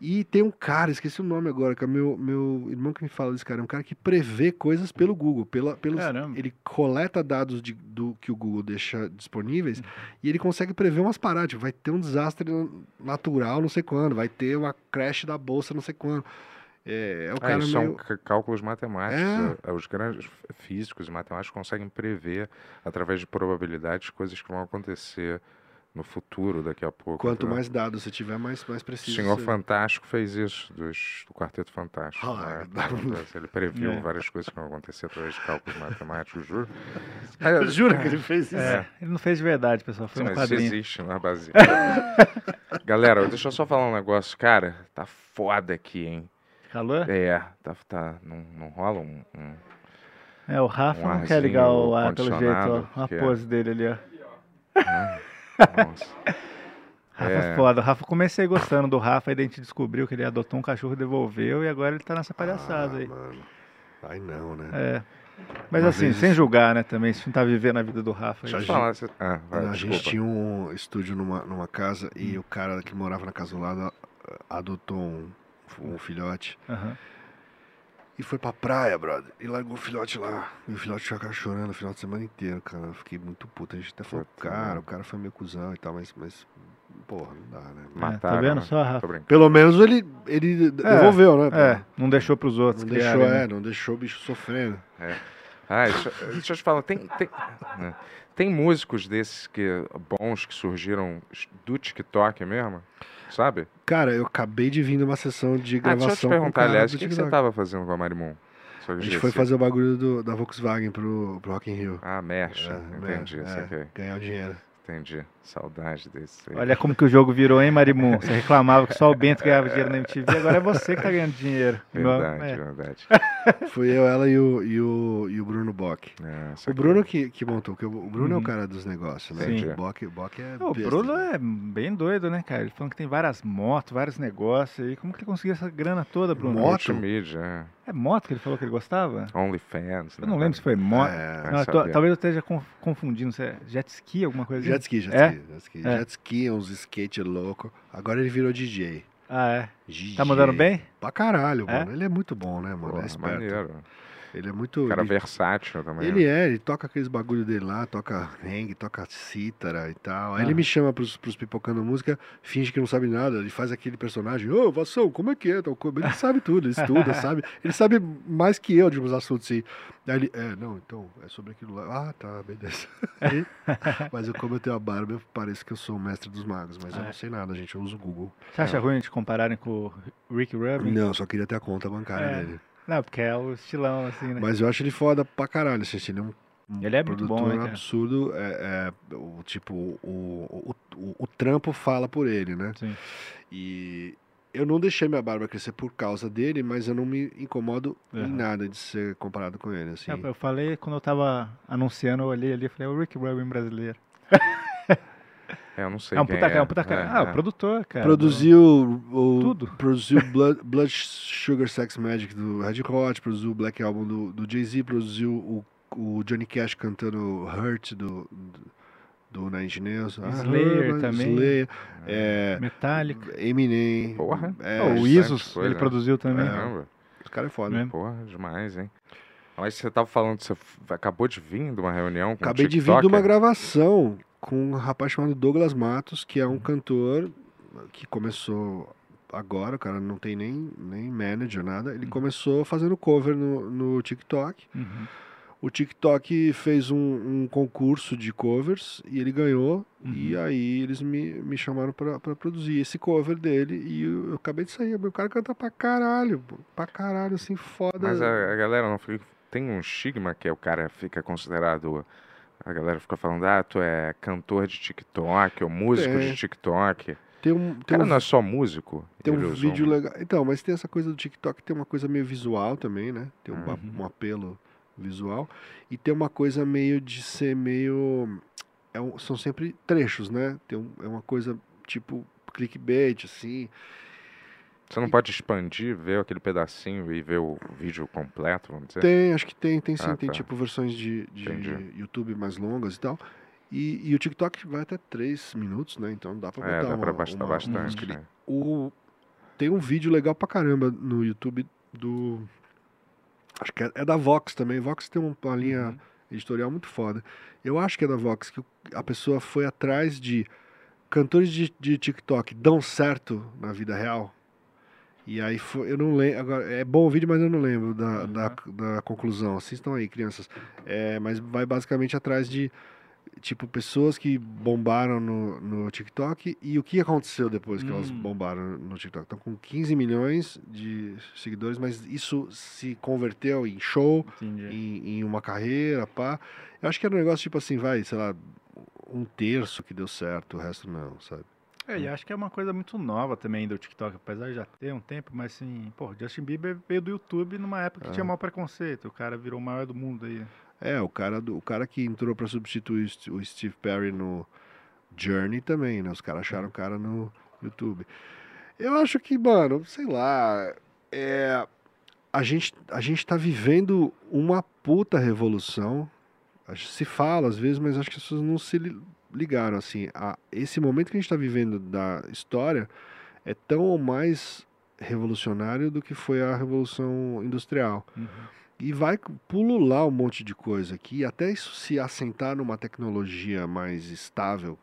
E tem um cara, esqueci o nome agora, que é meu, meu irmão que me fala desse cara, é um cara que prevê coisas pelo Google, pela, pelos, Caramba. ele coleta dados de- do que o Google deixa disponíveis e ele consegue prever umas paradas, tipo, vai ter um desastre natural não sei quando, vai ter uma crash da bolsa não sei quando. É, é o Ah, cara isso são meio... cálculos matemáticos. É. É, Os grandes físicos e matemáticos conseguem prever, através de probabilidades, coisas que vão acontecer no futuro, daqui a pouco. Quanto mais dados você tiver, mais, mais O preciso. Senhor você- Fantástico fez isso, dos, do Quarteto Fantástico. Ah, né? dá- Ele previu É. várias coisas que vão acontecer através de cálculos matemáticos, juro. É, Jura que ele fez isso? É, ele não fez de verdade, pessoal. Foi Sim, um mas isso quadrinho. existe, não é baseado. Galera, deixa eu só falar um negócio. Cara, tá foda aqui, hein? Calor? É, tá, tá, não, não rola um, um- É, o Rafa Um não quer ligar o ar pelo jeito, ó. A que é- pose dele ali, ó. Nossa. Rafa É. foda. O Rafa comecei gostando do Rafa, aí a gente descobriu que ele adotou um cachorro e devolveu, e agora ele tá nessa palhaçada ah, aí. mano. Aí não, né? É. Mas Uma assim, vez- sem julgar, né, também, se não tá vivendo a vida do Rafa. Deixa eu falar. você- Ah, vai, a gente tinha um estúdio numa, numa casa Hum. e o cara que morava na casa do lado ah, adotou um, um filhote Aham. E foi pra praia, brother. E largou o filhote lá. E o filhote ficava chorando o final de semana inteiro, cara. Eu fiquei muito puto. A gente até falou, cara, mano. o cara foi meio cuzão e tal, mas, mas porra, não dá, né? É, Mataram, tá vendo né? só, Rafa? Pelo menos ele, ele devolveu, né? É, não deixou pros outros Não criarem, deixou, né? é, não deixou o bicho sofrendo. Ah, deixa, deixa eu te falar, tem, tem, né, tem músicos desses que, bons que surgiram do TikTok mesmo, sabe? Cara, eu acabei de vir numa sessão de Ah, gravação. deixa eu te perguntar, aliás, o que, que você tava fazendo com a Marimun? Só A gente foi fazer o bagulho do- da Volkswagen pro, pro Rock in Rio. Ah, mexe, É, entendi, é, ganhar o dinheiro. Entendi. Saudade desse aí. Olha como que o jogo virou, hein, Marimun? Você reclamava que só o Bento ganhava dinheiro na MTV, agora é você que tá ganhando dinheiro. Verdade, É. verdade. Fui eu, ela e o, e o, e o Bruno Bock. É, O. Bruno que, que montou, porque o Bruno é Uhum. o cara dos negócios, né? Sim. O Bock, o Bock é. O besta, Bruno né? é bem doido, né, cara? Ele falando que tem várias motos, vários negócios aí. Como que ele conseguiu essa grana toda, Bruno? Moto? Multimídia, é. É moto que ele falou que ele gostava? OnlyFans. Eu não lembro se foi moto. É, Não, eu tô- talvez eu esteja conf- confundindo. Se é jet ski, alguma coisa jet assim? ski, jet É? ski, jet ski. É. Jet ski, uns skate louco. Agora ele virou DJ. Ah, é. DJ. Tá mandando bem? Pra caralho, É? mano. Ele é muito bom, né, mano? Pô, é esperto. maneiro. Ele é muito. Cara ele, versátil também. ele é, ele toca aqueles bagulho dele lá, toca hang, toca cítara e tal. Aí ele Ah. me chama pros, pros pipocando música, finge que não sabe nada, ele faz aquele personagem, ô, Vassão, como é que é? Ele sabe tudo, ele estuda, sabe? Ele sabe mais que eu de uns assuntos assim. Aí ele, é, não, então, é sobre aquilo lá. Ah, tá, beleza. Aí, mas eu, como eu tenho a barba, eu pareço que eu sou o mestre dos magos, mas eu Ah, é. não sei nada, gente, eu uso o Google. Você acha ruim de compararem com o Rick Rubin? Não, só queria ter a conta bancária É. dele. Não, porque é o estilão, assim, né? Mas eu acho ele foda pra caralho, assim, ele é um, Ele é muito bom, né, cara? absurdo, é, é, o, tipo, o, o, o, o trampo fala por ele, né? Sim. E eu não deixei minha barba crescer por causa dele, mas eu não me incomodo em Aham. nada de ser comparado com ele, assim. É, Eu falei, quando eu tava anunciando, eu olhei ali e falei, é o Rick Rubin brasileiro. É, eu não sei É um puta, é. é um puta cara. É, ah, é. o produtor, cara. Produziu o, Tudo. Produziu Blood, Blood Sugar Sex Magic do Red Hot, produziu o Black Album do, do Jay-Z, produziu o, o Johnny Cash cantando Hurt do, do, do Nine Inch Nails. Ah, Slayer Hurt, também. Slayer, é, Metallica. Eminem. Porra. É, Ah, o coisa, ele né? produziu também. Caramba. Os caras é foda. Né? Porra, demais, hein? Mas você tava falando, você acabou de vir de uma reunião com Acabei o de vir de uma gravação com um rapaz chamado Douglas Matos, que é um cantor que começou agora, o cara não tem nem, nem manager, nada. Ele começou fazendo cover no, no TikTok. Uhum. O TikTok fez um, um concurso de covers e ele ganhou. E Uhum. aí eles me, me chamaram pra produzir esse cover dele. E eu, eu acabei de sair. O cara canta pra caralho, pra caralho, assim, foda. Mas a, a galera não fica. Tem um estigma que o cara fica considerado. A galera fica falando, ah, tu é cantor de TikTok ou músico Tem. de TikTok. Tem um, tem cara um, não é só músico. tem um vídeo legal. Então, mas tem essa coisa do TikTok, tem uma coisa meio visual também, né? Tem um, Uhum. um apelo visual. E tem uma coisa meio de ser meio. é um- são sempre trechos, né? Tem é uma coisa tipo clickbait, assim. Você não pode expandir, ver aquele pedacinho e ver o vídeo completo, vamos dizer? Tem, acho que tem, tem sim. Ah, tem tá. tipo versões de, de Entendi. YouTube mais longas e tal. E, e o TikTok vai até 3 minutos, né? Então dá pra botar É, dá pra uma- bastar uma bastante. ali. né? O, tem um vídeo legal pra caramba no YouTube do. Acho que é, é da Vox também. Vox tem uma, uma linha Uhum. editorial muito foda. Eu acho que é da Vox, que a pessoa foi atrás de cantores de, de TikTok dão certo na vida real. E aí foi, eu não lembro. Agora, é bom o vídeo, mas eu não lembro da, da, da conclusão. Assistam aí, crianças. É, mas vai basicamente atrás de tipo pessoas que bombaram no, no TikTok e o que aconteceu depois que elas Hum. bombaram no TikTok. Estão com 15 milhões de seguidores, mas isso se converteu em show, em, em uma carreira, pá. Eu acho que era um negócio tipo assim, vai, sei lá, um terço que deu certo, o resto não, sabe? É, e acho que é uma coisa muito nova também do TikTok, apesar de já ter um tempo, mas assim, pô, Justin Bieber veio do YouTube numa época que Ah. tinha maior preconceito. O cara virou o maior do mundo aí. É, o cara, do, o cara que entrou pra substituir o St- o Steve Perry no Journey também, né? Os caras acharam o cara no YouTube. Eu acho que, mano, sei lá, é, a, gente, a gente tá vivendo uma puta revolução. Se fala às vezes, mas acho que as pessoas não se ligaram, assim. A, esse momento que a gente tá vivendo da história é tão ou mais revolucionário do que foi a Revolução Industrial. Uhum. E vai pulular um monte de coisa aqui, até isso se assentar numa tecnologia mais estável,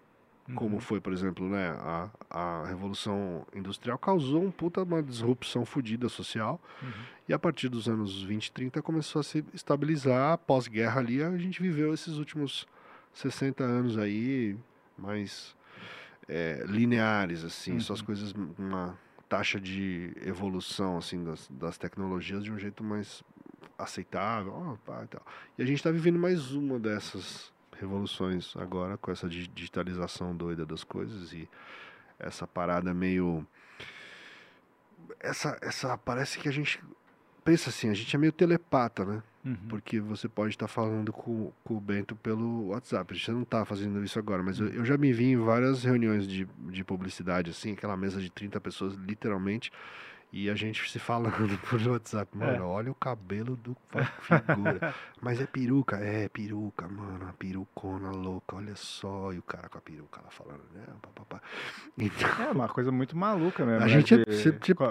como Uhum. foi, por exemplo, né, a, a Revolução Industrial, causou um puta uma disrupção fodida social. Uhum. E a partir dos anos 20 e 30 começou a se estabilizar. Pós-guerra ali, a gente viveu esses últimos 60 anos aí mais é, lineares, assim, só as Uhum. coisas, uma taxa de evolução assim das, das tecnologias de um jeito mais aceitável, pá, e tal. E a gente está vivendo mais uma dessas revoluções agora com essa di- digitalização doida das coisas e essa parada meio essa essa parece que a gente pensa assim, a gente é meio telepata, né? Uhum. Porque você pode estar falando com, com o Bento pelo WhatsApp. A gente não está fazendo isso agora, mas eu, eu já me vi em várias reuniões de, de publicidade, assim, aquela mesa de 30 pessoas, literalmente. E a gente se falando por WhatsApp, mano, É. olha o cabelo do figura. Mas é peruca? É, peruca, mano, uma perucona louca, olha só. E o cara com a peruca lá falando, né? pá, pá, pá. Então, É uma coisa muito maluca mesmo. a né, gente é.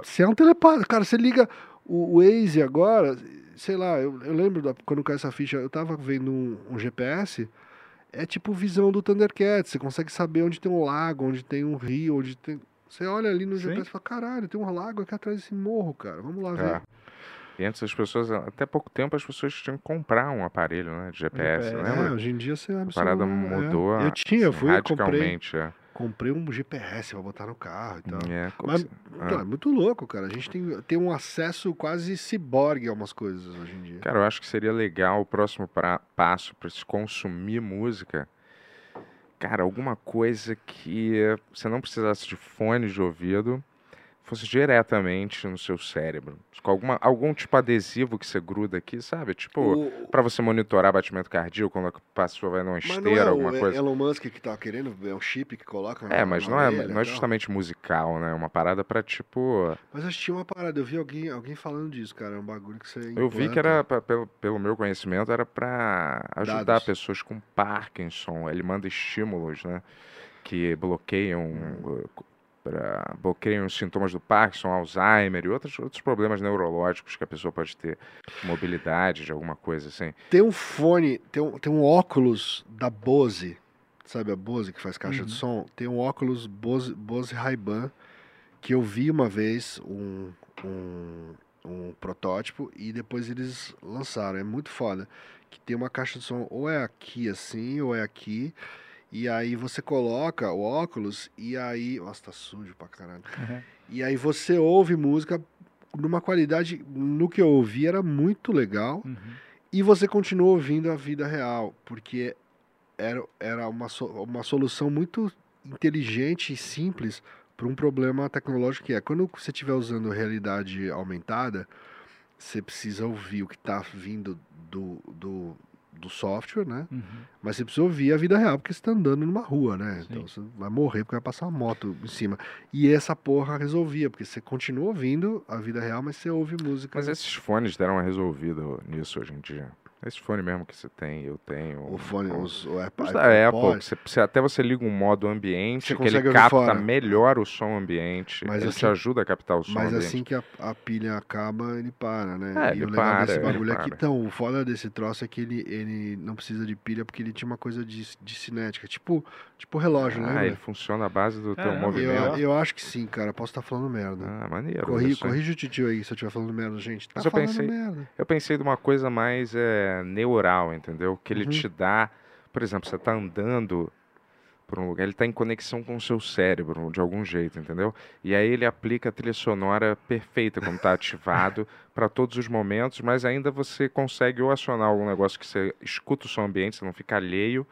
Você é um telepata. Cara, você liga o, o Waze agora, sei lá, eu, eu lembro da- quando caiu essa ficha, eu tava vendo um, um GPS, é tipo visão do Thundercat. Você consegue saber onde tem um lago, onde tem um rio, onde tem. Você olha ali no Sim. GPS e fala, caralho, tem um lago aqui atrás desse morro, cara. Vamos lá ver. É. E antes as pessoas, até pouco tempo, as pessoas tinham que comprar um aparelho né, de GPS, GPS, É, hoje em dia você abre A parada é. mudou Eu tinha, eu assim, fui, eu comprei, radicalmente. é. comprei um GPS pra botar no carro e tal. É, Mas então, ah. é muito louco, cara. A gente tem, tem um acesso quase ciborgue a umas coisas hoje em dia. Cara, eu acho que seria legal o próximo pra- passo para se consumir música. Cara, alguma coisa que você não precisasse de fone de ouvido, fosse diretamente no seu cérebro. Com alguma, algum tipo adesivo que você gruda aqui, sabe? Tipo, pra você monitorar batimento cardíaco quando a pessoa vai numa não esteira, é alguma o coisa. Elon Musk que tá querendo, é um chip que coloca na É, mas na não é, orelha não é justamente musical, né? É uma parada pra, tipo. Mas eu tinha uma parada, eu vi alguém, alguém falando disso, cara. É um bagulho que você Eu vi que implanta. era, pra- pelo, pelo meu conhecimento, era pra ajudar Dados. pessoas com Parkinson. Ele manda estímulos, né? Que bloqueiam, Hum. Pra- bloqueiam os sintomas do Parkinson, Alzheimer e outros, outros problemas neurológicos que a pessoa pode ter. Mobilidade de alguma coisa assim. Tem um fone, tem um, tem um óculos da Bose, sabe a Bose que faz caixa de som? Tem um óculos Bose, Bose Ray-Ban que eu vi uma vez um, um, um protótipo e depois eles lançaram. É muito foda. Que tem uma caixa de som ou é aqui assim ou é aqui. E aí você coloca o óculos e aí. Nossa, tá sujo pra caralho. Uhum. E aí você ouve música numa qualidade. No que eu ouvi era muito legal. Uhum. E você continua ouvindo a vida real, porque era, era uma, uma solução muito inteligente e simples para um problema tecnológico que é. Quando você estiver usando realidade aumentada, você precisa ouvir o que está vindo do, do, do software, né? Uhum. Mas você precisa ouvir a vida real, porque você está andando numa rua, né? Sim. Então você vai morrer porque vai passar uma moto em cima. E essa porra resolvia, porque você continua ouvindo a vida real, mas você ouve música. Mas esses fones deram uma resolvida nisso hoje em dia. Esse fone mesmo que você tem, eu tenho. O fone, o- os, o Apple, Os da Apple, AirPods. você, você- até você liga um modo ambiente, que ele capta fora. melhor o som ambiente. Mas ele assim- te ajuda a captar o som Mas ambiente. assim que a, a pilha acaba, ele para, né? É, e ele o legal para, desse bagulho é então, o foda desse troço é que ele, ele não precisa de pilha porque ele tinha uma coisa de, de cinética, tipo, tipo relógio, ah, né? ele funciona à base do teu Caramba, movimento. Eu, eu acho que sim, cara. Posso estar falando merda. Ah, maneiro. Corri, corrige o titio aí se eu estiver falando merda, gente. Tá Mas eu pensei- merda. Eu pensei de uma coisa mais é, neural, entendeu? Que ele Uhum. te dá. Por exemplo, você tá andando por um lugar, ele tá em conexão com o seu cérebro, de algum jeito, entendeu? E aí ele aplica a trilha sonora perfeita quando tá ativado para todos os momentos, mas ainda você consegue ou acionar algum negócio que você escuta o som ambiente, você não fica alheio,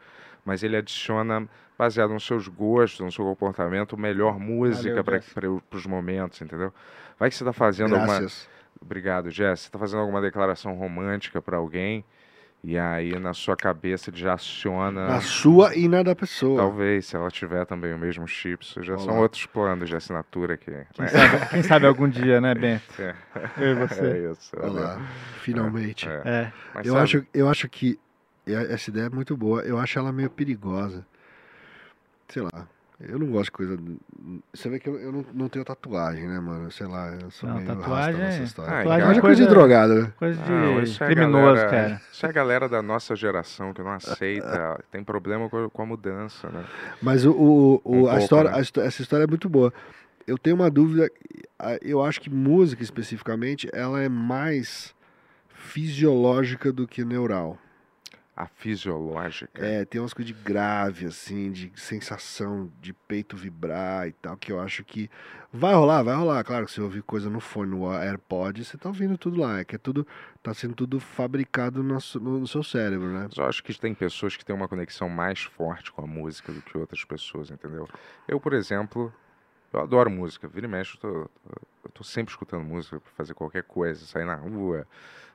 mas ele adiciona, baseado nos seus gostos, no seu comportamento, melhor música para os momentos, entendeu? Vai que você tá fazendo. Graças. Obrigado, Jess. Você tá fazendo alguma declaração romântica para alguém e aí na sua cabeça ele já aciona. Na sua e na da pessoa. Talvez, se ela tiver também o mesmo chip, isso já são Olá. outros planos de assinatura aqui. Quem, né? sabe, quem sabe algum dia, né, Bento? É. Eu e você. É isso. Olha lá, finalmente. É. É. Eu sabe, acho, eu acho que e- essa ideia é muito boa. Eu acho ela meio perigosa. Sei lá. Eu não gosto de coisa. Você vê que eu, eu não, não tenho tatuagem, né, mano? Sei lá, eu sou Não, meio tatuagem nessa é- história. Ah, tatuagem cara. é coisa de drogado, né? Coisa de Não, isso é criminoso, galera- cara. Isso é a galera da nossa geração que não aceita, tem problema com, a mudança, né? Mas o, o- o- Um a pouco, história, né? a essa história é muito boa. Eu tenho uma dúvida. Eu acho que música especificamente ela é mais fisiológica do que neural. A fisiológica. É, tem umas coisas de grave, assim, de sensação de peito vibrar e tal, que eu acho que vai rolar, vai rolar. Claro que você ouvir coisa no fone, no AirPod, você tá ouvindo tudo lá. É que é tudo, tá sendo tudo fabricado no, no- no seu cérebro, né? Mas eu acho que tem pessoas que têm uma conexão mais forte com a música do que outras pessoas, entendeu? Eu, por exemplo, eu adoro música. Vira e mexe, eu tô, eu tô sempre escutando música pra fazer qualquer coisa, sair na rua,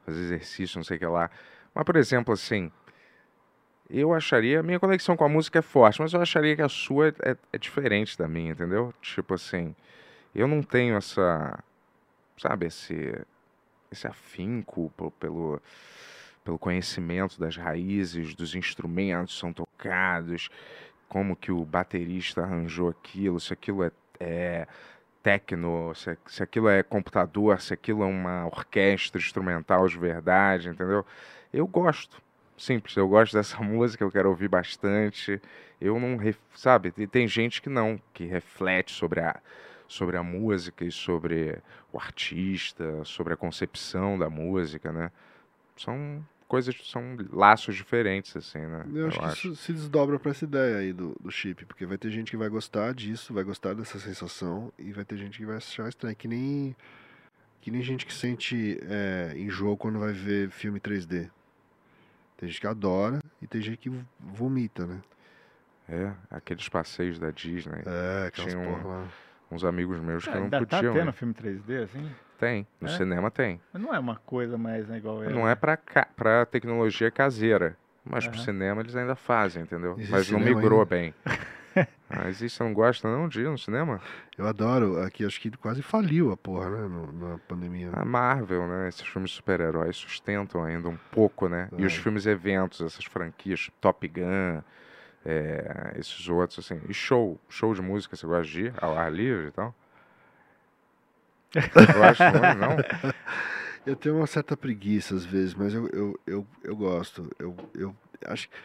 fazer exercício, não sei o que lá. Mas, por exemplo, assim, eu acharia, minha conexão com a música é forte, mas eu acharia que a sua é, é diferente da minha, entendeu? Tipo assim, eu não tenho essa sabe, esse, esse afinco pelo, pelo conhecimento das raízes, dos instrumentos são tocados, como que o baterista arranjou aquilo, se aquilo é, é techno, se, se aquilo é computador, se aquilo é uma orquestra instrumental de verdade, entendeu? Eu gosto, simples, eu gosto dessa música, eu quero ouvir bastante. Eu não, ref- sabe, e tem gente que não, que reflete sobre a, sobre a música e sobre o artista, sobre a concepção da música, né? São coisas, são laços diferentes, assim, né? Eu acho que isso se desdobra pra essa ideia aí do, do chip, porque vai ter gente que vai gostar disso, vai gostar dessa sensação, e vai ter gente que vai achar estranho. Que nem, que nem gente que sente é, enjoo quando vai ver filme 3D. Tem gente que adora e tem gente que vomita, né? É, aqueles passeios da Disney. É, aquelas Tinha um- porra lá. Uns amigos meus que não Ainda tá podiam. tendo ir. filme 3D, assim? Tem, no É? cinema tem. Mas não é uma coisa mais né, igual Não é pra, ca... pra tecnologia caseira. Mas pro Aham. cinema eles ainda fazem, entendeu? Existe Mas não migrou ainda? bem. Mas isso você não gosta não de ir no cinema? Eu adoro, aqui acho que quase faliu a porra, né? no- na pandemia. A Marvel, né? Esses filmes de super-heróis sustentam ainda um pouco, né? E os É. filmes eventos, essas franquias, Top Gun, é, esses outros, assim. E show, show de música, você gosta de ir ao ar livre e tal? Gosta muito, não? Eu tenho uma certa preguiça às vezes, mas eu, eu, eu, eu gosto. Eu, eu acho que.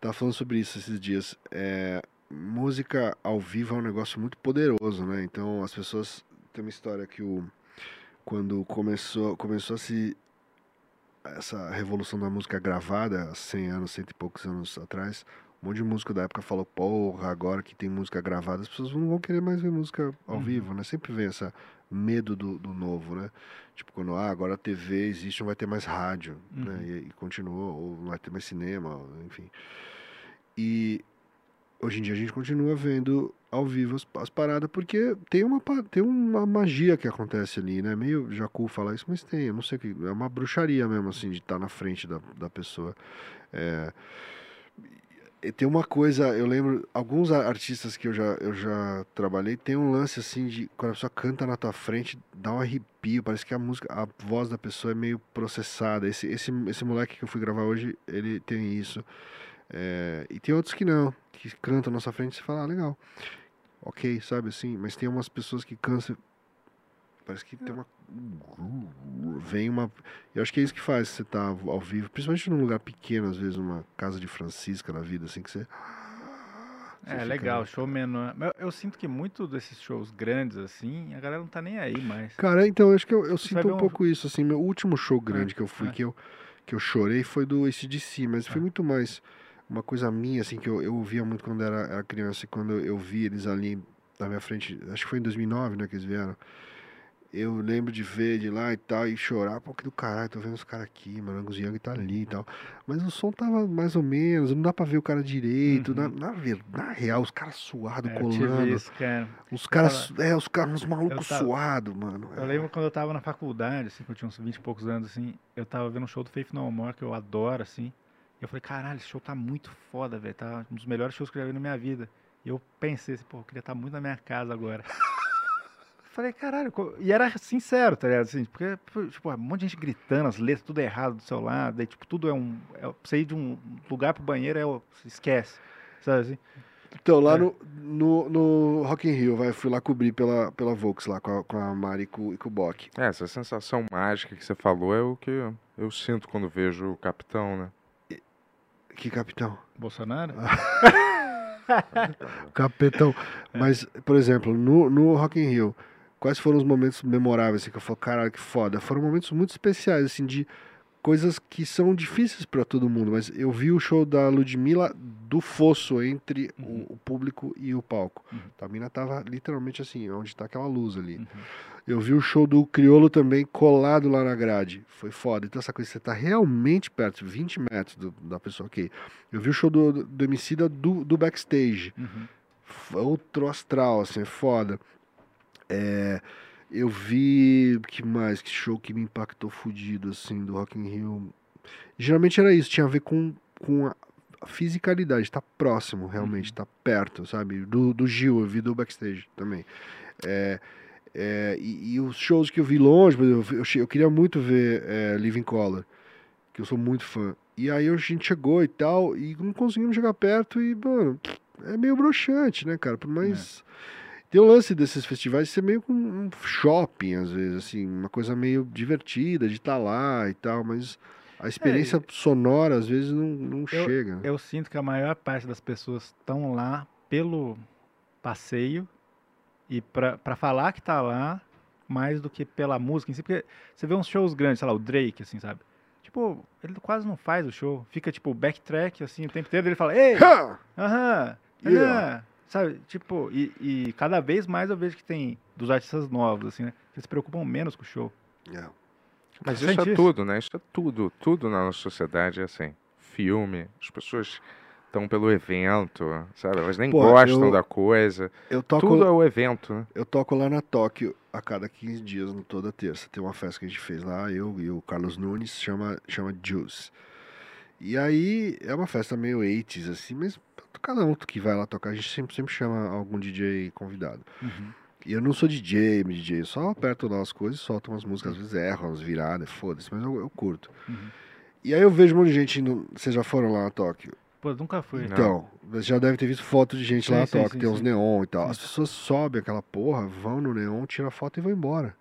Tava falando sobre isso esses dias. É, música ao vivo é um negócio muito poderoso, né? Então as pessoas. Tem uma história que o. Quando começou, começou a se. Essa revolução da música gravada, há 100 anos, cento e poucos anos atrás, um monte de músico da época falou: porra, agora que tem música gravada, as pessoas não vão querer mais ver música ao Uhum. vivo, né? Sempre vem essa medo do, do novo, né? Tipo, quando ah, agora a TV existe, não vai ter mais rádio, né? Uhum. E, e continuou, ou não vai ter mais cinema, enfim. E hoje em dia a gente continua vendo ao vivo as, as paradas, porque tem uma, tem uma magia que acontece ali, né? Meio Jacu falar isso, mas tem, eu não sei que. É uma bruxaria mesmo, assim, de estar na frente da, da pessoa. É, tem uma coisa, eu lembro, alguns artistas que eu já, eu já trabalhei, tem um lance assim de quando a pessoa canta na tua frente, dá um arrepio, parece que a música, a voz da pessoa é meio processada. Esse, esse, esse moleque que eu fui gravar hoje, ele tem isso. É, e tem outros que não, que cantam na nossa frente e você fala, ah, legal. Ok, sabe assim, mas tem umas pessoas que cantam. Parece que tem uma. Vem uma. Eu acho que é isso que faz você estar ao vivo, principalmente num lugar pequeno, às vezes, numa casa de Francisca da vida, assim, que você. você É legal, show menor. Eu, eu sinto que muito desses shows grandes, assim, a galera não tá nem aí mais. Cara, então, eu acho que eu, eu sinto um um- pouco isso, assim, meu último show grande É, que eu fui, é. que, eu, que eu chorei, foi do ACDC, mas foi É. muito mais uma coisa minha, assim, que eu, eu ouvia muito quando era, era criança, e quando eu vi eles ali na minha frente, acho que foi em 2009, né, que eles vieram, eu lembro de ver de lá e tal, e chorar, pô, que do caralho, tô vendo os caras aqui, mano, Angus Young tá ali e tal, mas o som tava mais ou menos, não dá pra ver o cara direito, na, Uhum. na, ver- na real, os caras suados, É, colando, isso, cara. os caras, é, os caras, uns malucos tava- suados, mano. Eu lembro quando eu tava na faculdade, assim, que eu tinha uns 20 e poucos anos, assim, eu tava vendo um show do Faith No More, que eu adoro, assim, eu falei, caralho, esse show tá muito foda, velho, tá um dos melhores shows que eu já vi na minha vida. E eu pensei assim, pô, eu queria estar muito na minha casa agora. Falei, caralho, co- e era sincero, tá ligado? Assim, porque, tipo, um monte de gente gritando, as letras tudo errado do seu lado, aí, tipo, tudo é um. É, você ir de um lugar pro banheiro é. Esquece. Sabe assim? Então, lá É. no, no, no Rock in Rio, vai, fui lá cobrir pela, pela Vox, lá com a, com a Mari e com, e com o Bock. É, essa sensação mágica que você falou é o que eu, eu sinto quando vejo o Capitão, né? Que capitão? Bolsonaro? Capitão. Mas, por exemplo, no, no Rock in Rio, quais foram os momentos memoráveis, assim, que eu falo, caralho, que foda? Foram momentos muito especiais, assim, de coisas que são difíceis pra todo mundo, mas eu vi o show da Ludmilla do fosso entre Uhum. o, o público e o palco. Uhum. A mina tava literalmente assim, onde tá aquela luz ali. Uhum. Eu vi o show do Criolo também colado lá na grade. Foi foda. Então essa coisa, você tá realmente perto, 20 metros do- da pessoa, ok. Eu vi o show do, do Emicida do, do backstage. Uhum. Outro astral, assim, é foda. É, eu vi, que mais? Que show que me impactou fudido, assim, do Rock in Rio. Geralmente era isso, tinha a ver com, com a a fisicalidade, tá próximo, realmente, tá perto, sabe? Do, do Gil, eu vi do backstage também. É, É, e, e os shows que eu vi longe, por exemplo, eu, che- eu queria muito ver é, Living Color, que eu sou muito fã. E aí a gente chegou e tal, e não conseguimos chegar perto e, mano, é meio broxante, né, cara? Por mais. Tem o lance desses festivais ser meio com um shopping, às vezes, assim, uma coisa meio divertida de estar lá e tal, mas a experiência sonora, às vezes, não, não chega. né? Eu sinto que a maior parte das pessoas estão lá pelo passeio e pra pra falar que tá lá mais do que pela música em si, porque você vê uns shows grandes, sei lá, o Drake, assim, sabe? Tipo, ele quase não faz o show, fica tipo backtrack, assim, o tempo inteiro, ele fala, ei, Ha! aham, Yeah. aham", sabe? Tipo, e, e cada vez mais eu vejo que tem dos artistas novos, assim, né? Que se preocupam menos com o show. É. Mas isso é isso? tudo, né? Isso é tudo. Tudo na nossa sociedade é assim. Filme, as pessoas estão pelo evento, sabe? Elas nem Pô, gostam eu- da coisa. Eu toco, Tudo é o evento, né? eu toco lá na Tóquio a cada 15 dias, no toda terça. Tem uma festa que a gente fez lá, eu e o Carlos Nunes, chama, chama Juice. E aí é uma festa meio 80s, assim, mas cada um que vai lá tocar, a gente sempre, sempre chama algum DJ convidado. Uhum. E eu não sou DJ, DJ, eu só aperto lá as coisas, solto umas músicas, às vezes erro, umas viradas, foda-se, mas eu, eu curto. Uhum. E aí eu vejo um monte de gente, indo, vocês já foram lá na Tóquio? Pô, nunca fui. Então, você já deve ter visto foto de gente lá Sim, na sim, Tóquio, sim, tem uns neon e tal. Sim. As pessoas sobem aquela porra, vão no neon, tiram a foto e vão embora.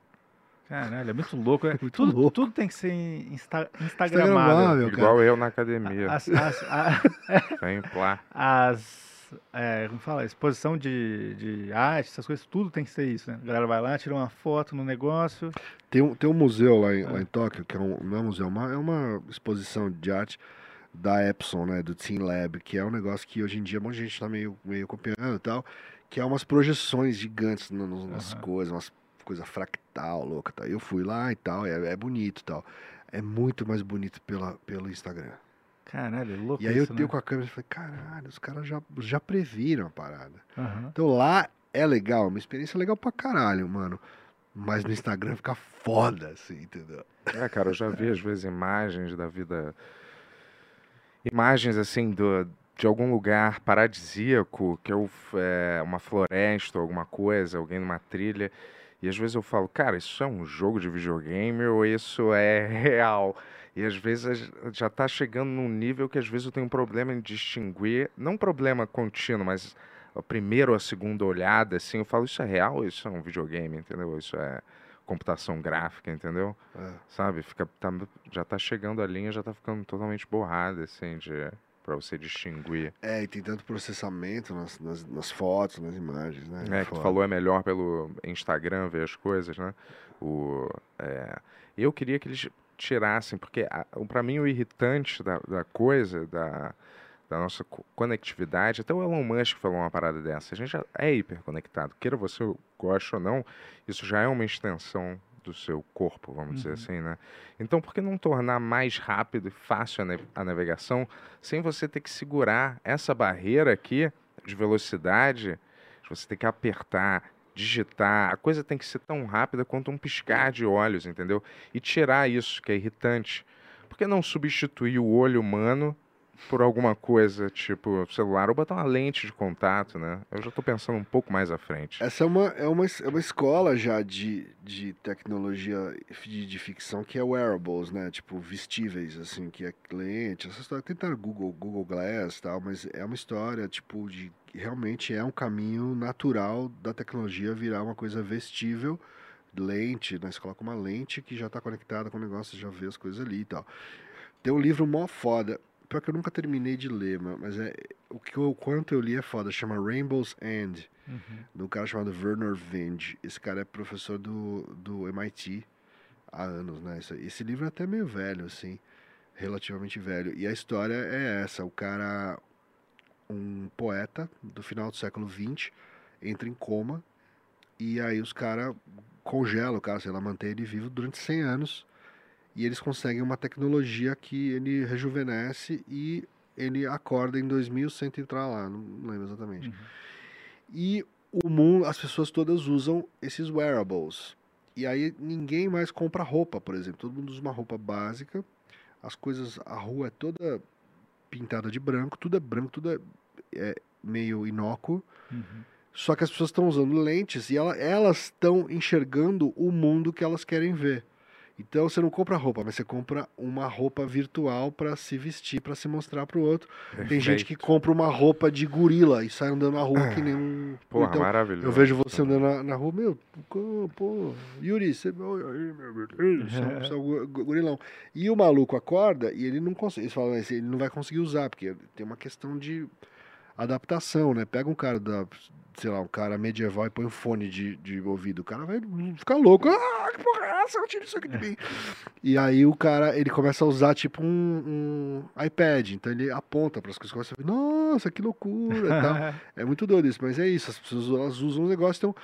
Caralho, é muito louco. É, Muito tudo, louco. tudo tem que ser insta Instagramável, cara. Igual eu na academia. As, as, a- Vem lá. as é, como fala, exposição de, de arte, essas coisas, tudo tem que ser isso, né? A galera vai lá, tira uma foto no negócio. Tem um, tem um museu lá em, É. lá em Tóquio, que é um, não é um museu, é uma, é uma exposição de arte da Epson, né, do Team Lab, que é um negócio que hoje em dia um monte de gente tá meio, meio copiando e tal, que é umas projeções gigantes no- no- nas Aham. coisas, umas coisa fractal, louca, tá? Eu fui lá e tal, é, é bonito e tal. É muito mais bonito pela, pelo Instagram. Caralho, é louco E aí eu isso, dei né? com a câmera e falei, caralho, os caras já, já previram a parada. Aham. Então lá é legal, uma experiência legal pra caralho, mano. Mas no Instagram fica foda, assim, entendeu? É, cara, eu já vi às vezes imagens da vida. Imagens assim do, de algum lugar paradisíaco, que é, o- é uma floresta ou alguma coisa, alguém numa trilha. E às vezes eu falo, cara, isso é um jogo de videogame ou isso é real? E às vezes já tá chegando num nível que às vezes eu tenho um problema em distinguir, não um problema contínuo, mas a primeira ou a segunda olhada, assim, eu falo, isso é real ou isso é um videogame, entendeu? Isso é computação gráfica, entendeu? É. sabe? Fica, tá- já tá chegando a linha, já tá ficando totalmente borrada, assim, de, pra você distinguir. É, e tem tanto processamento nas, nas, nas fotos, nas imagens, né? É, que tu falou é melhor pelo Instagram ver as coisas, né? O, é, eu queria que eles tirassem, porque a- o- pra mim o irritante da, da coisa, da, da nossa co- conectividade, até o Elon Musk falou uma parada dessa, a gente já é hiperconectado, queira você goste ou não, isso já é uma extensão do seu corpo, vamos dizer Uhum. assim, né? Então, por que não tornar mais rápido e fácil a, a navegação sem você ter que segurar essa barreira aqui de velocidade, de você ter que apertar, digitar, a coisa tem que ser tão rápida quanto um piscar de olhos, entendeu? E tirar isso que é irritante. Por que não substituir o olho humano por alguma coisa tipo celular ou botar uma lente de contato, né? Eu já tô pensando um pouco mais à frente. Essa é uma, é uma, é uma escola já de, de tecnologia de, de ficção que é wearables, né? Tipo, vestíveis, assim, que é lente, essa história. Tentaram Google, Google Glass e tal, mas é uma história, tipo, de realmente é um caminho natural da tecnologia virar uma coisa vestível, lente, né? Você coloca uma lente que já tá conectada com o negócio, já vê as coisas ali e tal. Tem um livro mó foda, pior que eu nunca terminei de ler, ma- mas é o que eu, o quanto eu li é foda, chama Rainbow's End Uhum. de um cara chamado Werner Vinge. Esse cara é professor do, do MIT há anos, né? Esse, esse livro é até meio velho, assim, relativamente velho. E a história é essa: o cara, um poeta do final do século XX, entra em coma e aí os caras congelam o cara, sei lá, mantém ele vivo durante 100 anos. E eles conseguem uma tecnologia que ele rejuvenesce e ele acorda em 2100 e entrar lá, não lembro exatamente. Uhum. E o mundo, as pessoas todas usam esses wearables. E aí ninguém mais compra roupa, por exemplo. Todo mundo usa uma roupa básica. As coisas, a rua é toda pintada de branco, tudo é branco, tudo é, é meio inócuo. Uhum. Só que as pessoas estão usando lentes e ela- elas estão enxergando o mundo que elas querem ver. Então você não compra roupa, mas você compra uma roupa virtual para se vestir, para se mostrar para o outro. Tem gente que Perfeito. compra uma roupa de gorila e sai andando na rua que nem um. Porra, então, maravilhoso. eu vejo você andando na, na rua, meu, pô, Yuri, você. Você é um- é gorilão. E o maluco acorda e ele não consegue. Eles falam, "Esse ele não vai conseguir usar, porque tem uma questão de adaptação, né? Pega um cara da. Sei lá, um cara medieval e põe um fone de, de ouvido. O cara vai ficar louco. Ah, que porra é essa? Isso aqui de mim. E aí o cara, ele começa a usar tipo um, um iPad. Então ele aponta para as coisas. Começa a Nossa, que loucura tal. É muito doido isso, mas é isso, as pessoas elas usam um negócio, então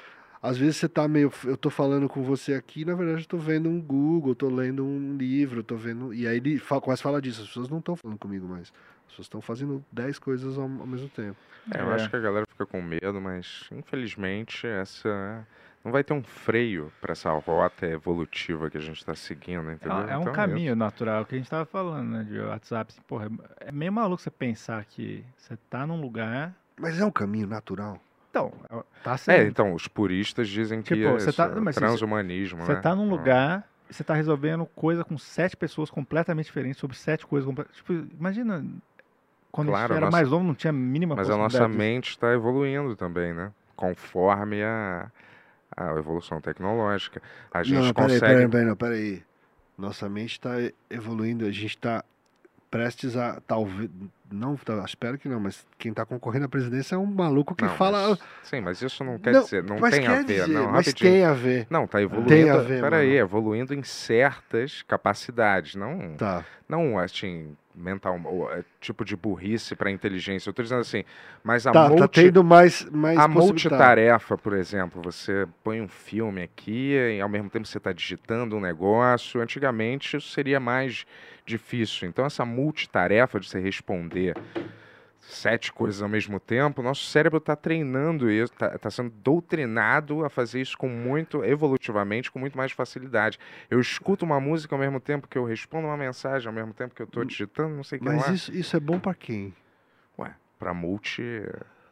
às vezes você tá meio. Eu tô falando com você aqui, na verdade eu tô vendo um Google, tô lendo um livro, tô vendo. E aí ele fa- começa a falar disso, as pessoas não estão falando comigo mais. As pessoas estão fazendo 10 coisas ao, ao mesmo tempo. É, eu É. acho que a galera fica com medo, mas infelizmente essa não vai ter um freio para essa rota evolutiva que a gente está seguindo, entendeu? É, é um Então, caminho natural que a gente tava falando, né, de WhatsApp. Assim, porra, é meio maluco você pensar que você tá num lugar. Mas é um caminho natural. Então, tá É, certo. então, os puristas dizem que Tipo, é você tá- isso, mas isso- transhumanismo, Você né? tá num Ah. lugar e você tá resolvendo coisa com sete pessoas completamente diferentes sobre sete coisas completamente. Tipo, imagina. Quando a Claro, gente a era nossa- mais novo, não tinha a mínima Mas a nossa mente está evoluindo também, né? Conforme a, a evolução tecnológica. A gente não, peraí, consegue. peraí, peraí, não, peraí. Nossa mente está evoluindo, a gente está prestes a. Talvez. Não, tá, espero que não, mas quem está concorrendo à presidência é um maluco que Não, fala. mas- sim, mas isso não quer Não, dizer, não tem a ver, dizer, não, mas rapidinho. tem a ver. Não, tá evoluindo. Tem a ver, peraí, evoluindo em certas capacidades, não, Tá. não assim, mental, é, tipo de burrice para inteligência. Eu tô dizendo assim, mas a Tá, tá multi, tendo mais, mais a multitarefa, por exemplo, você põe um filme aqui e ao mesmo tempo você está digitando um negócio. Antigamente isso seria mais difícil. Então essa multitarefa de você responder sete coisas ao mesmo tempo, nosso cérebro está treinando isso, está sendo doutrinado a fazer isso com muito, evolutivamente, com muito mais facilidade. Eu escuto uma música ao mesmo tempo que eu respondo uma mensagem, ao mesmo tempo que eu estou digitando, não sei o que Mas lá. isso, isso é bom pra quem? Ué, para multi,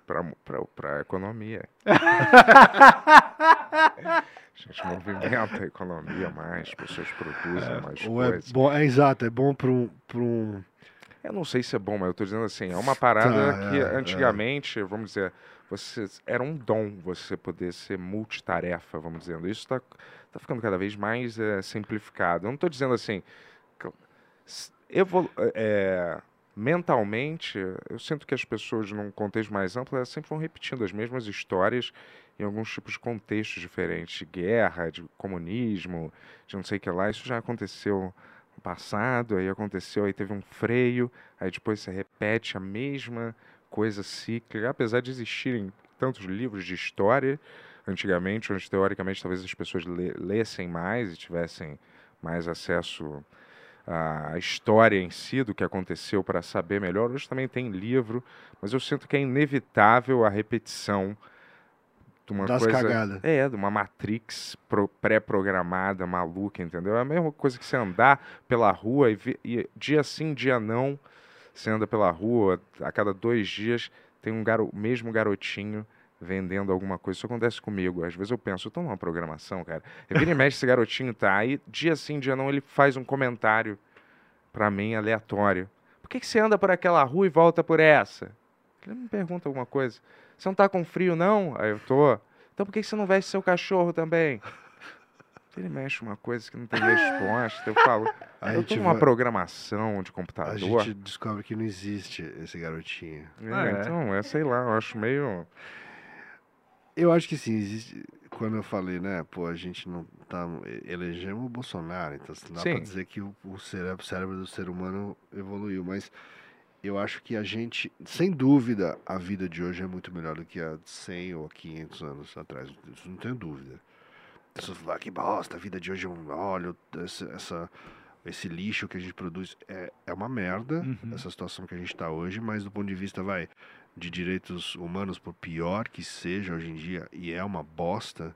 para economia. A gente movimenta a economia mais, as pessoas produzem mais Ou é coisas. bom, é exato, é bom para um, um. Eu não sei se é bom, mas eu tô dizendo assim, é uma parada Tá, que é, antigamente, vamos dizer, você era um dom você poder ser multitarefa, vamos dizendo. Isso está tá ficando cada vez mais eh, simplificado. Eu não estou dizendo assim, evolu eh, mentalmente, eu sinto que as pessoas num contexto mais amplo, elas sempre vão repetindo as mesmas histórias em alguns tipos de contextos diferentes, de guerra, de comunismo, de não sei o que lá. Isso já aconteceu no passado, aí aconteceu, aí teve um freio, aí depois você repete a mesma coisa cíclica, apesar de existirem tantos livros de história antigamente, onde teoricamente talvez as pessoas le- lessem mais e tivessem mais acesso à história em si do que aconteceu para saber melhor. Hoje também tem livro, mas eu sinto que é inevitável a repetição de uma Das coisa cagadas. é, de uma matrix pro- pré-programada, maluca, entendeu? É a mesma coisa que você andar pela rua e, e dia sim, dia não, você anda pela rua, a cada dois dias tem um garo, mesmo garotinho vendendo alguma coisa. Isso acontece comigo. Às vezes eu penso, eu tô numa programação, cara. E vira e mexe, esse garotinho tá aí, dia sim, dia não, ele faz um comentário pra mim aleatório. Por que, que você anda por aquela rua e volta por essa? Ele me pergunta alguma coisa. Você não tá com frio, não? Aí eu tô. Então por que que você não veste seu cachorro também? Ele mexe uma coisa que não tem resposta. Eu falo, A eu tô gente numa vai- programação de A computador. gente descobre que não existe esse garotinho. É, Ah, é? Então, é, sei lá, eu acho meio. Eu acho que sim, existe. Quando eu falei, né, pô, a gente não tá. Elegemos o Bolsonaro, então não dá pra Sim. dizer que o, o cérebro, o cérebro do ser humano evoluiu, mas eu acho que a gente, sem dúvida, a vida de hoje é muito melhor do que há 100 ou 500 anos atrás, isso não tenho dúvida. As pessoas falam, ah, que bosta, a vida de hoje é um óleo, essa, essa- esse lixo que a gente produz é, é uma merda, Uhum. essa situação que a gente está hoje, mas do ponto de vista, vai, de direitos humanos, por pior que seja hoje em dia, e é uma bosta,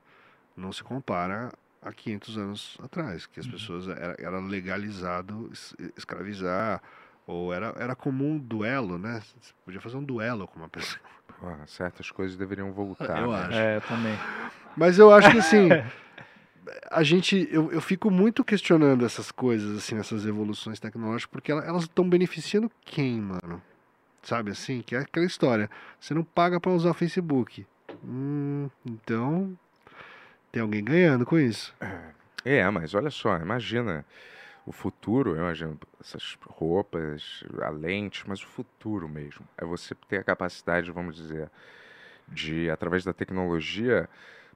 não se compara a 500 anos atrás, que as pessoas era, era legalizado es- escravizar, Ou era, era comum um duelo, né? Você podia fazer um duelo com uma pessoa. Porra, certas coisas deveriam voltar. Eu né? acho. É, também. Mas eu acho que assim, a gente, eu, eu fico muito questionando essas coisas, assim, essas evoluções tecnológicas, porque ela- elas estão beneficiando quem, mano? Sabe assim? Que é aquela história. Você não paga pra usar o Facebook. Hum, então tem alguém ganhando com isso. É, mas olha só, imagina o futuro, eu imagino essas roupas, a lente, mas o futuro mesmo. É você ter a capacidade, vamos dizer, de, através da tecnologia,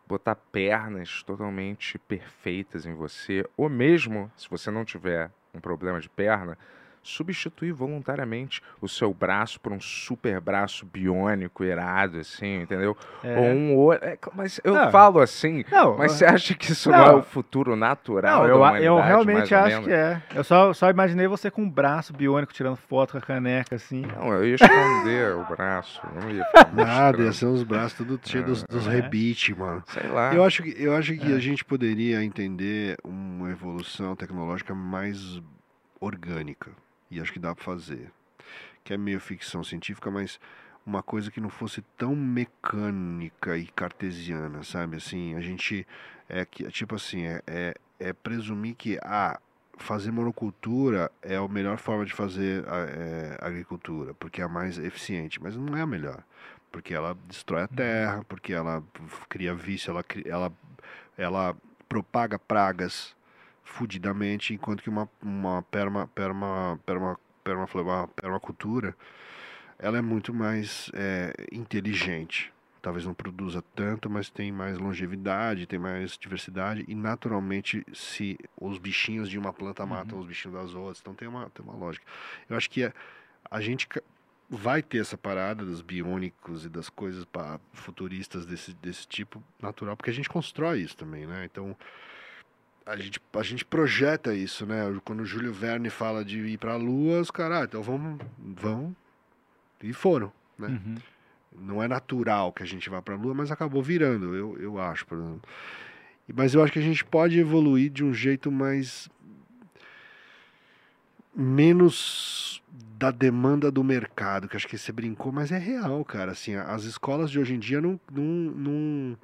botar pernas totalmente perfeitas em você, ou mesmo, se você não tiver um problema de perna, substituir voluntariamente o seu braço por um super braço biônico, irado, assim, entendeu? É. Ou um olho. é, mas eu Não. falo assim, Não, mas você acha que isso não, Não. é o futuro natural Não, da eu, humanidade, eu realmente ou acho menos? que é. Eu só, só imaginei você com um braço biônico tirando foto com a caneca, assim. Não, eu ia esconder o braço, não ia ficar Nada, ia ser uns braços tudo cheios dos, dos É. rebites, mano. Sei lá. Eu acho que, eu acho que É. a gente poderia entender uma evolução tecnológica mais orgânica. E acho que dá pra fazer. Que é meio ficção científica, mas uma coisa que não fosse tão mecânica e cartesiana, sabe? Assim, a gente é que tipo assim, é, é, é presumir que ah, fazer monocultura é a melhor forma de fazer a- é, agricultura, porque é a mais eficiente, mas não é a melhor, porque ela destrói a terra, porque ela cria vício, ela ela ela propaga pragas fudidamente, enquanto que uma uma perma perma perma perma, permacultura ela é muito mais é, inteligente. Talvez não produza tanto, mas tem mais longevidade, tem mais diversidade e naturalmente se os bichinhos de uma planta matam os bichinhos das outras, então tem uma, tem uma lógica. Eu acho que a, a gente vai ter essa parada dos biônicos e das coisas pa- futuristas desse, desse tipo natural, porque a gente constrói isso também, né? Então a gente, a gente projeta isso, né? Quando o Júlio Verne fala de ir para a Lua, os caras, ah, então vamos, vão e foram, né? Uhum. Não é natural que a gente vá para a Lua, mas acabou virando, eu, eu acho, por exemplo. Mas eu acho que a gente pode evoluir de um jeito mais. menos da demanda do mercado, que acho que você brincou, mas é real, cara. Assim, as escolas de hoje em dia não, não,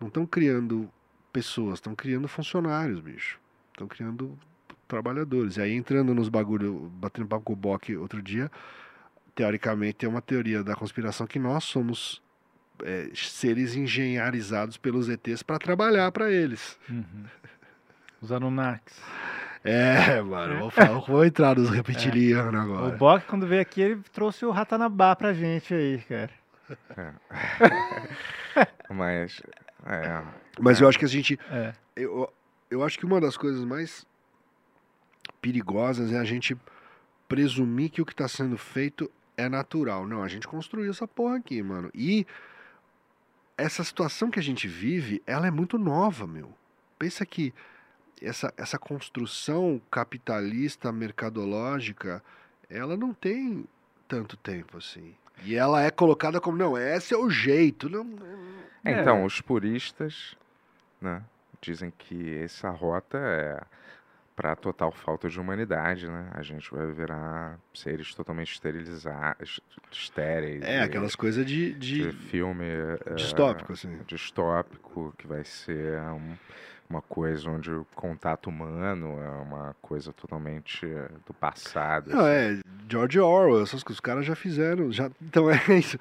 não estão criando pessoas, estão criando funcionários, bicho. Estão criando trabalhadores. E aí, entrando nos bagulho, batendo papo com o Bock outro dia, teoricamente tem uma teoria da conspiração que nós somos é, seres engenharizados pelos ETs para trabalhar para eles. Uhum. Os Anunnakis. É, mano, vou, falar, vou entrar nos reptilianos O agora. Bock, quando veio aqui, ele trouxe o Ratanabá pra gente aí, cara. Mas, é, Mas eu acho que a gente. É. Eu, eu acho que uma das coisas mais perigosas é a gente presumir que o que está sendo feito é natural. Não, a gente construiu essa porra aqui, mano. E essa situação que a gente vive, ela é muito nova, meu. Pensa que essa, essa construção capitalista, mercadológica, ela não tem tanto tempo assim. E ela é colocada como, não, esse é o jeito. Não, É, Então, os puristas, né, dizem que essa rota é para total falta de humanidade, né? A gente vai virar seres totalmente esterilizados, estéreis. é aquelas coisas de, de de filme é, distópico, assim. distópico, que vai ser um- uma coisa onde o contato humano é uma coisa totalmente eh, do passado. Não, assim. é George Orwell, essas que os caras já fizeram. Já, então é isso.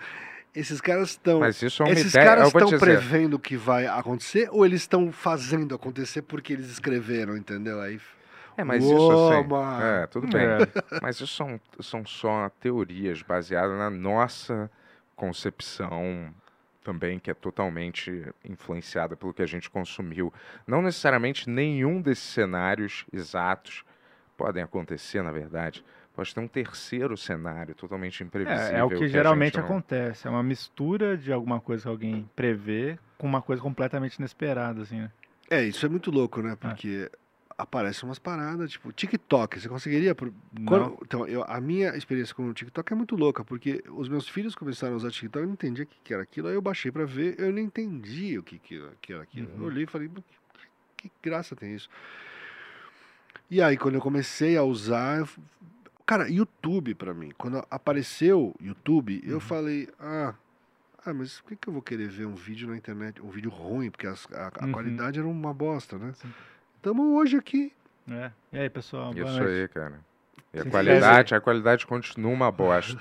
Esses caras estão. Mas isso é uma Esses ideia, caras estão dizer, prevendo o que vai acontecer ou eles estão fazendo acontecer porque eles escreveram, entendeu? Aí. É, mas Uou, isso assim. mano. É, tudo bem. É. Mas isso são, são só teorias baseadas na nossa concepção também, que é totalmente influenciada pelo que a gente consumiu. Não necessariamente nenhum desses cenários exatos podem acontecer, na verdade. Pode ter um terceiro cenário totalmente imprevisível. É, é o que, a geralmente não- acontece. É uma mistura de alguma coisa que alguém prevê com uma coisa completamente inesperada, assim, né? É, isso é muito louco, né? Porque aparecem umas paradas, tipo, TikTok. Você conseguiria. pro- Quando- então, eu, a minha experiência com o TikTok é muito louca, porque os meus filhos começaram a usar TikTok, eu não entendia o que, que era aquilo, aí eu baixei pra ver, eu não entendi o que, que, que era aquilo. Eu Uhum. olhei e falei, "Mas que, que graça tem isso? E aí, quando eu comecei a usar, eu Cara, YouTube pra mim, quando apareceu YouTube, eu Uhum. falei, ah, ah, mas por que, que eu vou querer ver um vídeo na internet, um vídeo ruim, porque as- a, a Uhum. qualidade era uma bosta, né? Sim. Estamos hoje aqui. É. E aí, pessoal? Boa Isso noite. aí, cara. E a Sim, qualidade, a qualidade continua uma bosta.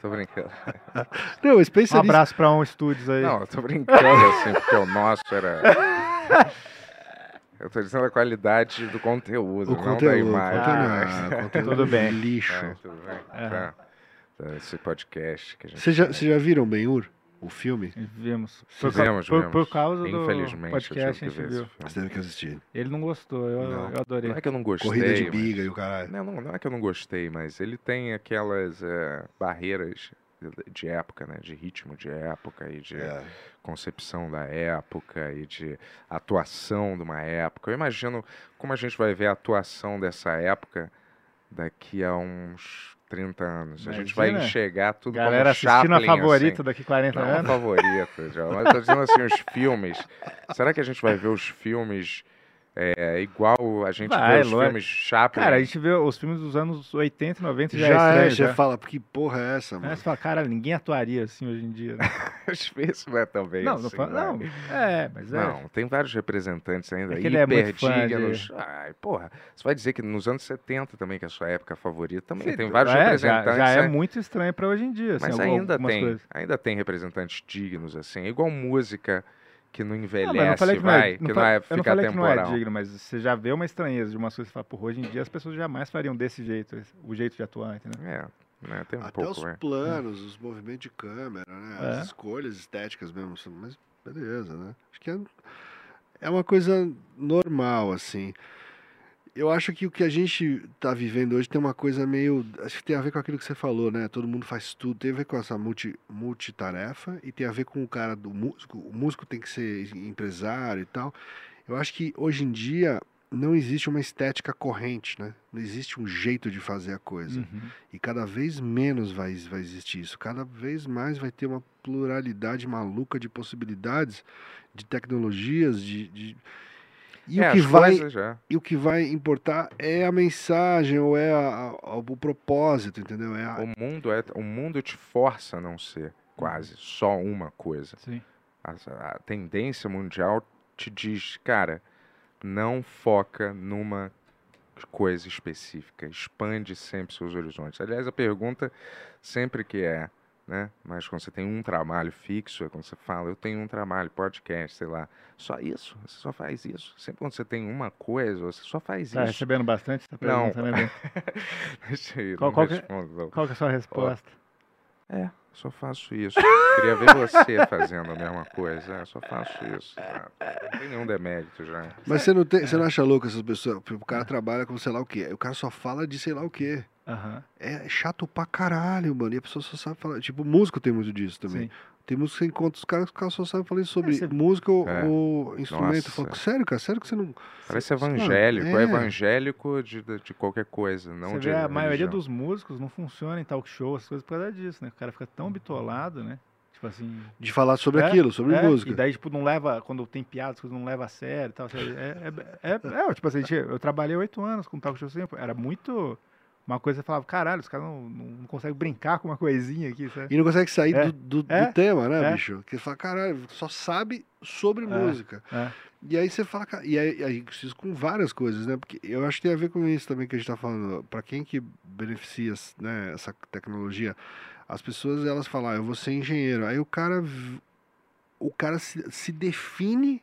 Tô brincando. Não, pensa Um abraço pra Um Studios aí. Não, eu tô brincando assim, porque o nosso era. Eu tô dizendo a qualidade do conteúdo, O não conteúdo, da imagem. conteúdo, Ah, conteúdo tudo bem. lixo. É, tudo bem. Tá. Tá, Esse podcast que a gente. Vocês já, já viram Ben-Hur? O filme? Vimos. Por, Fizemos, por, vimos. por causa do Infelizmente, podcast a eu tive gente que viu. Você teve que assistir. Ele não gostou, eu, Não. eu adorei. Não é que eu não gostei. Corrida de mas- biga e o caralho. Não, não, não é que eu não gostei, mas ele tem aquelas eh, barreiras de- de época, né? De ritmo de época e de É. concepção da época e de atuação de uma época. Eu imagino como a gente vai ver a atuação dessa época daqui a uns 30 anos. A gente vai Imagina. enxergar tudo Galera como assistindo Chaplin, a favorita assim. daqui 40 Não anos. favorita, já. Mas tô dizendo assim, os filmes. Será que a gente vai ver os filmes é, igual a gente Vai, vê os lógico. filmes Chaplin? Cara, a gente vê os filmes dos anos 80 e 90 já, Já, é estranho. é, já. você fala, que porra é essa, Aí mano? você fala, cara, ninguém atuaria assim hoje em dia. né? Às vezes não é também não, assim, não, fala- vai. não, é, mas é. Não, tem vários representantes ainda É que ele é muito fã de-. Ai, porra, você vai dizer que nos anos 70 também, que é a sua época favorita, também Sim, tem vários é, já, representantes. já é né? muito estranho pra hoje em dia. assim, Mas algum- ainda algumas tem, coisas. ainda tem representantes dignos, assim. É igual música que não Não, envelhece, eu não falei que não vai, é, que não não, é eu não fica falei que não é digno, mas você já vê uma estranheza de umas coisas e fala, por hoje em dia as pessoas jamais fariam desse jeito, o jeito de atuar, entendeu? É, né, tem um Até pouco, os é. planos, os movimentos de câmera, né? É. As escolhas estéticas mesmo. são- Mas beleza, né? Acho que é, é uma coisa normal, assim. Eu acho que o que a gente tá vivendo hoje tem uma coisa meio. Acho que tem a ver com aquilo que você falou, né? Todo mundo faz tudo. Tem a ver com essa multi, multitarefa e tem a ver com o cara do músico. O músico tem que ser empresário e tal. Eu acho que hoje em dia não existe uma estética corrente, né? Não existe um jeito de fazer a coisa. Uhum. E cada vez menos vai, vai existir isso. Cada vez mais vai ter uma pluralidade maluca de possibilidades, de tecnologias, de. de- E, É, o que vai, já. e o que vai importar é a mensagem ou é a- a- o propósito, entendeu? É a- O mundo, é, o mundo te força a não ser quase só uma coisa. Sim. A, a tendência mundial te diz, cara, não foca numa coisa específica, expande sempre seus horizontes. Aliás, a pergunta sempre que é, né? Mas quando você tem um trabalho fixo, é quando você fala, eu tenho um trabalho, podcast, sei lá, só isso, você só faz isso. Sempre quando você tem uma coisa, você só faz Tá isso. recebendo bastante essa Não. pergunta, né, Ben? Deixa aí, Qual- não qual que é- respondo, não. Qual que é a sua resposta? É, só faço isso. Queria ver você fazendo a mesma coisa. É, só faço isso. tá? Não tem nenhum demérito já. Mas você não, tem, você não acha louco essas pessoas? O cara trabalha com sei lá o quê. O cara só fala de sei lá o quê. Aham. É chato pra caralho, mano. E a pessoa só sabe falar. Tipo, músico tem muito disso também. Sim. Tem música que você encontra os caras que os caras só sabem falar sobre É, você- música ou, É. ou instrumento. Nossa. Fala, sério, cara? Sério que você não. Parece evangélico. É é. evangélico de, de, qualquer coisa, não Você de vê, a maioria dos músicos não funciona em talk show, as coisas por causa disso, né? O cara fica tão bitolado, né? Tipo assim. De falar sobre É, aquilo, sobre é, música. E daí, tipo, não leva, quando tem piadas, coisas não leva a sério e tal. sabe? É, é, é, é, tipo assim, eu trabalhei oito anos com talk show sempre. Era muito. Uma coisa eu falava, caralho, os caras não, não, conseguem brincar com uma coisinha aqui, sabe? E não consegue sair É. do, do, do É. tema, né, É. bicho? Que fala, caralho, só sabe sobre É. música. É. E aí você fala, e aí, aí isso com várias coisas, né? Porque eu acho que tem a ver com isso também que a gente tá falando. Pra quem que beneficia né, essa tecnologia, as pessoas elas falam, ah, eu vou ser engenheiro. Aí o cara, o cara se, se define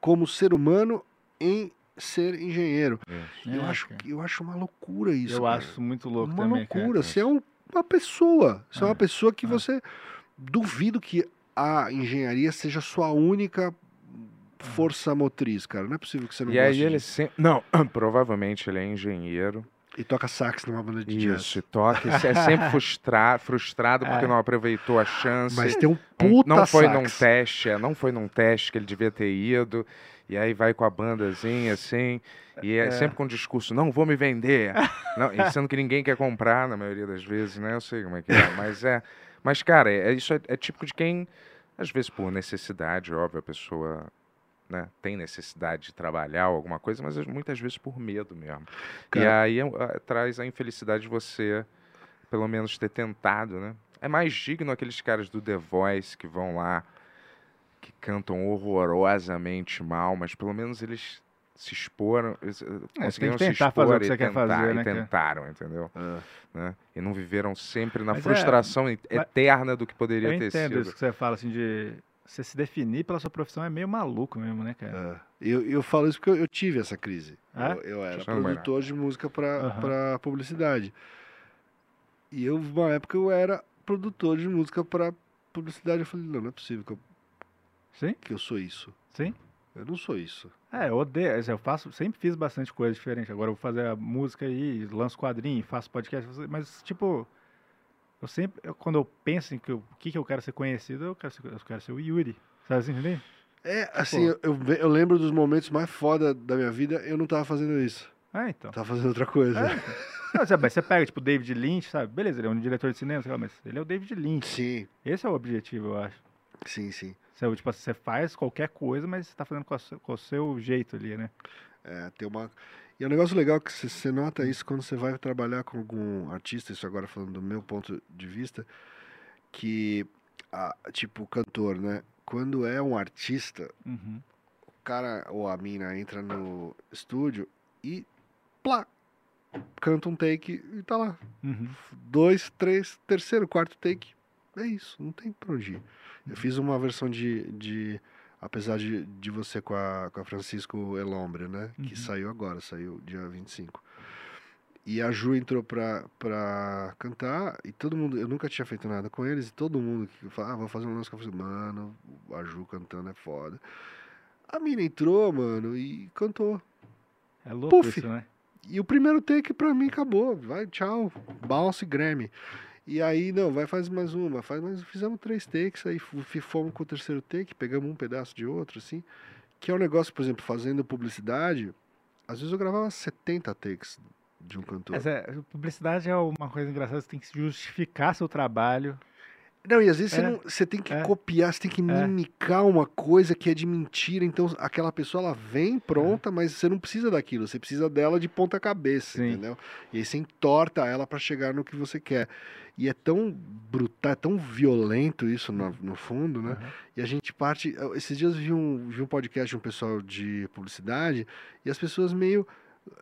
como ser humano em ser engenheiro. E eu É, acho, cara. que- eu acho uma loucura isso. Eu cara. acho muito louco uma também, cara. loucura. Você é um- uma pessoa. Você é, É. uma pessoa que É. você duvido que a engenharia seja a sua única força motriz, cara. Não é possível que você não E aí goste ele sempre. Não, provavelmente ele é engenheiro. E toca sax numa banda de jazz. Isso, e toca. É sempre frustra, frustrado porque É. não aproveitou a chance. Mas tem um não- puta não foi sax. num teste, é, não foi num teste que ele devia ter ido. E aí vai com a bandazinha assim, e é, É. sempre com o discurso, não vou me vender. não, e sendo que ninguém quer comprar na maioria das vezes, né? Eu sei como é que é, mas é, mas cara, é, isso é, é típico de quem às vezes por necessidade, óbvio, a pessoa né, têm necessidade de trabalhar alguma coisa, mas muitas vezes por medo mesmo. E Cara- aí ah, traz a infelicidade de você, pelo menos, ter tentado, né? É mais digno aqueles caras do The Voice que vão lá, que cantam horrorosamente mal, mas pelo menos eles se exporam, eles, eh, conseguiram se expor fazer o que e você quer tentar, fazer, e né, tentaram, entendeu? É. Né? E não viveram sempre na Mas é- frustração e- eterna do que poderia Eu ter entendo sido. isso que você fala, assim, de você se definir pela sua profissão é meio maluco mesmo, né, cara? É. Eu, eu falo isso porque eu, eu tive essa crise. É? Eu, eu era eu produtor de música para Aham. publicidade. E eu, uma época, eu era produtor de música para publicidade. Eu falei, não, não é possível que eu, Sim, que eu sou isso. sim. Eu não sou isso. É, eu odeio. Eu faço, sempre fiz bastante coisa diferente. Agora eu vou fazer a música aí, lanço quadrinho, faço podcast, mas tipo, eu sempre, eu- quando eu penso em que eu- o que, que eu quero ser conhecido, eu quero ser, eu quero ser o Yuri. Sabe assim, entendeu? É, assim, eu, eu, eu lembro dos momentos mais foda da minha vida, eu não tava fazendo isso. Ah, então. Tava fazendo outra coisa. É, Não, você, você pega, tipo, David Lynch, sabe? Beleza, ele é um diretor de cinema, mas ele é o David Lynch. Sim, Esse é o objetivo, eu acho. Sim, sim. Você, tipo, você faz qualquer coisa, mas você tá fazendo com, com o seu jeito ali, né? É, tem uma... E é um negócio legal que você- você nota isso quando você vai trabalhar com algum artista, isso agora falando do meu ponto de vista, que, a, tipo, cantor, né? Quando é um artista, Uhum. o cara ou a mina entra no estúdio e plá, canta um take e tá lá. Uhum. Dois, três, terceiro, quarto take. É isso, não tem pra onde ir. Eu fiz uma versão de. de apesar de, de você com a, com a Francisco Elombre, né? Uhum. Que saiu agora, saiu dia 25. E a Ju entrou pra, pra cantar e todo mundo. Eu nunca tinha feito nada com eles e todo mundo que fala, ah, vou fazer um lance eu falei, mano, a Ju cantando é foda. A mina entrou, mano, e cantou. É louco Puf. isso, né? E o primeiro take pra mim acabou. Vai, tchau. Bounce Grammy. E aí, não, vai faz mais uma, faz mais. Fizemos três takes, aí fomos com o terceiro take, pegamos um pedaço de outro, assim. Que é um negócio, por exemplo, fazendo publicidade, às vezes eu gravava 70 takes de um cantor. Mas é, publicidade é uma coisa engraçada, você tem que justificar seu trabalho. Não, e às vezes você, É. não, você tem que É. copiar, você tem que É. mimicar uma coisa que é de mentira. Então aquela pessoa ela vem pronta, mas você não precisa daquilo, você precisa dela de ponta cabeça, Sim. entendeu? E aí você entorta ela para chegar no que você quer. E é tão brutal, é tão violento isso no, no fundo, né? Uhum. E a gente parte. Esses dias eu vi um, vi um podcast de um pessoal de publicidade e as pessoas meio.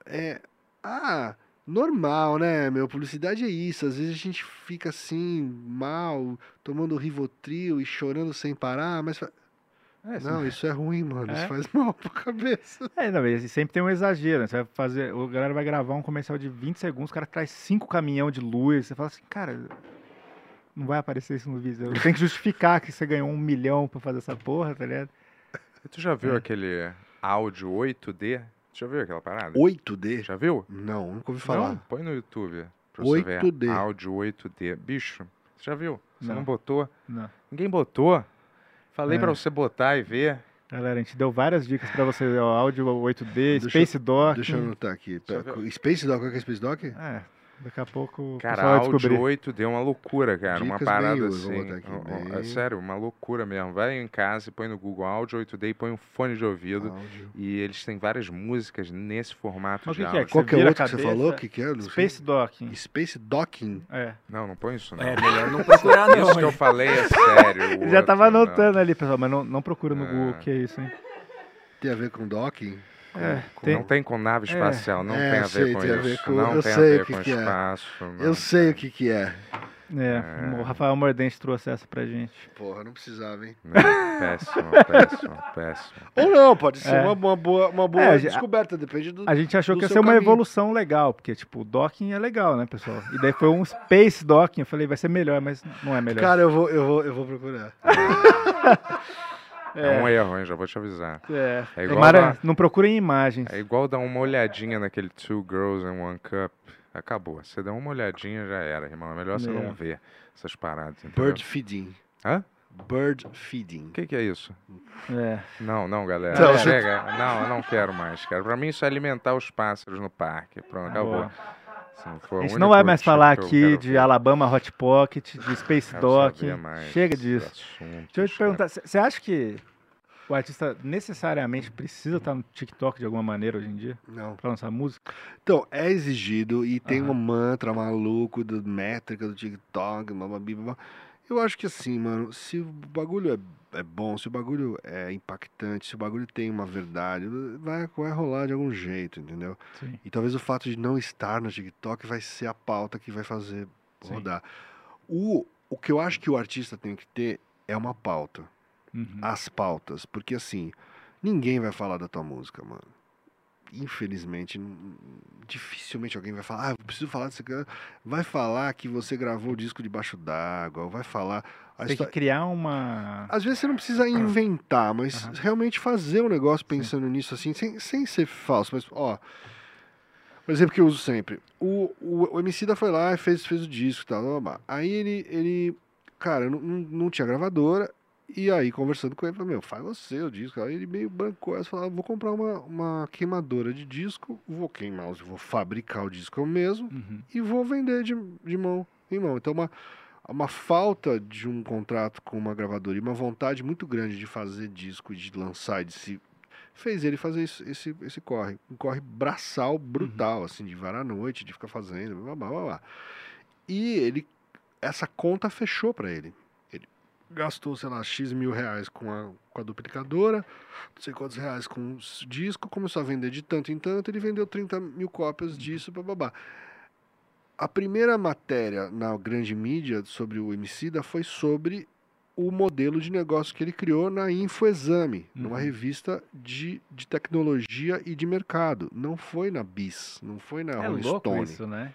É, ah, normal, né, meu? Publicidade é isso. Às vezes a gente fica assim, mal, tomando Rivotril e chorando sem parar, mas. É, Não, isso é ruim, mano. É? Isso faz mal pra cabeça. É, não, e sempre tem um exagero, né? Você vai fazer. O galera vai gravar um comercial de 20 segundos, o cara traz cinco caminhão de luz. Você fala assim, cara, não vai aparecer isso no vídeo. Tem que justificar que você ganhou um milhão pra fazer essa porra, tá ligado? Tu já viu É. aquele áudio 8D? Já viu aquela parada? 8D? Já viu? Não, nunca ouvi Não, falar. põe no YouTube. Pra você ver. 8D. Áudio 8D. Bicho, você já viu? Você não, Não. botou? Não. Ninguém botou. Falei É. pra você botar e ver. Galera, a gente deu várias dicas pra você, ó, áudio 8D, Deixa- Space Dock. Deixa eu anotar aqui. Space Dock, o que é Space Dock? É, daqui a pouco o Cara, áudio descobrir. 8D é uma loucura, cara. uma Dicas parada eu vou assim. aqui, ó, ó, é sério, uma loucura mesmo. Vai em casa e põe no Google áudio 8D e põe um fone de ouvido. Áudio. E eles têm várias músicas nesse formato Mas de que é? áudio. Qual que é a outro que você falou? O que, que é? Não sei. Space Docking. Space Docking. É. Não, não põe isso não. É, melhor não procurar não. Isso que eu falei é sério. já tava outro, não. anotando ali, pessoal, mas não, não procura no Ah. Google o que é isso, hein? Tem a ver com docking? É, Não tem com nave espacial, não É, tem a ver sei, com tem a isso. ver com- não eu tem a sei ver o que com que é. espaço. Eu não sei tem. o que que é. É, o Rafael Mordente trouxe essa pra gente. Porra, não precisava, hein? Não, péssimo, péssimo, péssimo. Ou não, pode ser É. uma, uma boa, uma boa É, a descoberta, depende do... A gente achou que ia ser uma caminho. evolução legal, porque, tipo, o docking é legal, né, pessoal? E daí foi um Space Docking, eu falei, vai ser melhor, mas não é melhor. Cara, eu vou, eu vou, eu vou procurar. É um erro, hein? Já vou te avisar. é. É igual Mara, lá- não procurem imagens. É igual dar uma olhadinha naquele Two Girls and One Cup. Acabou. Você dá uma olhadinha, já era, irmão. É melhor você É. não ver essas paradas, entendeu? Bird feeding. Hã? Bird feeding. O que, que é isso? É. Não, não, galera. Não, você- Chega. Não, eu não quero mais, cara. Pra mim isso é alimentar os pássaros no parque. Pronto, acabou. Boa. A gente não vai mais falar aqui de ver. Alabama Hot Pocket, de Space mais Chega disso. assuntos, Deixa eu te cara. perguntar, você acha que O artista necessariamente precisa estar no TikTok de alguma maneira hoje em dia Não. pra lançar música? Então, é exigido e tem um mantra maluco do métrica do TikTok, blá, blá, blá, blá. Eu acho que assim, mano, se o bagulho é, é bom, se o bagulho é impactante, se o bagulho tem uma verdade, vai, vai rolar de algum jeito, entendeu? Sim. E talvez o fato de não estar no TikTok vai ser a pauta que vai fazer Sim. rodar. O, o que eu acho que o artista tem que ter é uma pauta. Uhum. As pautas. Porque assim, ninguém vai falar da tua música, mano. Infelizmente, dificilmente alguém vai falar, ah, eu preciso falar desse cara. Vai falar que você gravou o disco debaixo d'água, vai falar. Tem que histó- criar uma. Às vezes você não precisa inventar, mas Aham. realmente fazer um negócio pensando nisso assim, sem, sem ser falso. Mas, ó, por exemplo, que eu uso sempre. O, o, o Emicida foi lá e fez, fez o disco e tal. blá, blá, blá. Aí ele, ele cara, não não tinha gravadora. E aí, conversando com ele, falei, meu, faz você o disco. Aí ele meio bancou, aí falou, ah, vou comprar uma, uma queimadora de disco, vou queimar, os- vou fabricar o disco eu mesmo Uhum. e vou vender de, de mão em mão. Então, uma, uma falta de um contrato com uma gravadora e uma vontade muito grande de fazer disco e de lançar de se fez ele fazer isso- esse, esse corre. Um corre braçal, brutal, assim, de varar à noite, de ficar fazendo, blá, blá, blá, blá. E ele, essa conta fechou para ele. Gastou, sei lá, X mil reais com a, com a duplicadora, não sei quantos reais com o disco, começou a vender de tanto em tanto, ele vendeu 30 mil cópias disso, babá. A primeira matéria na grande mídia sobre o Emicida foi sobre o modelo de negócio que ele criou na Infoexame, numa Uhum. revista de, de tecnologia e de mercado. Não foi na Bis, não foi na É Rolling louco Stone. isso, né?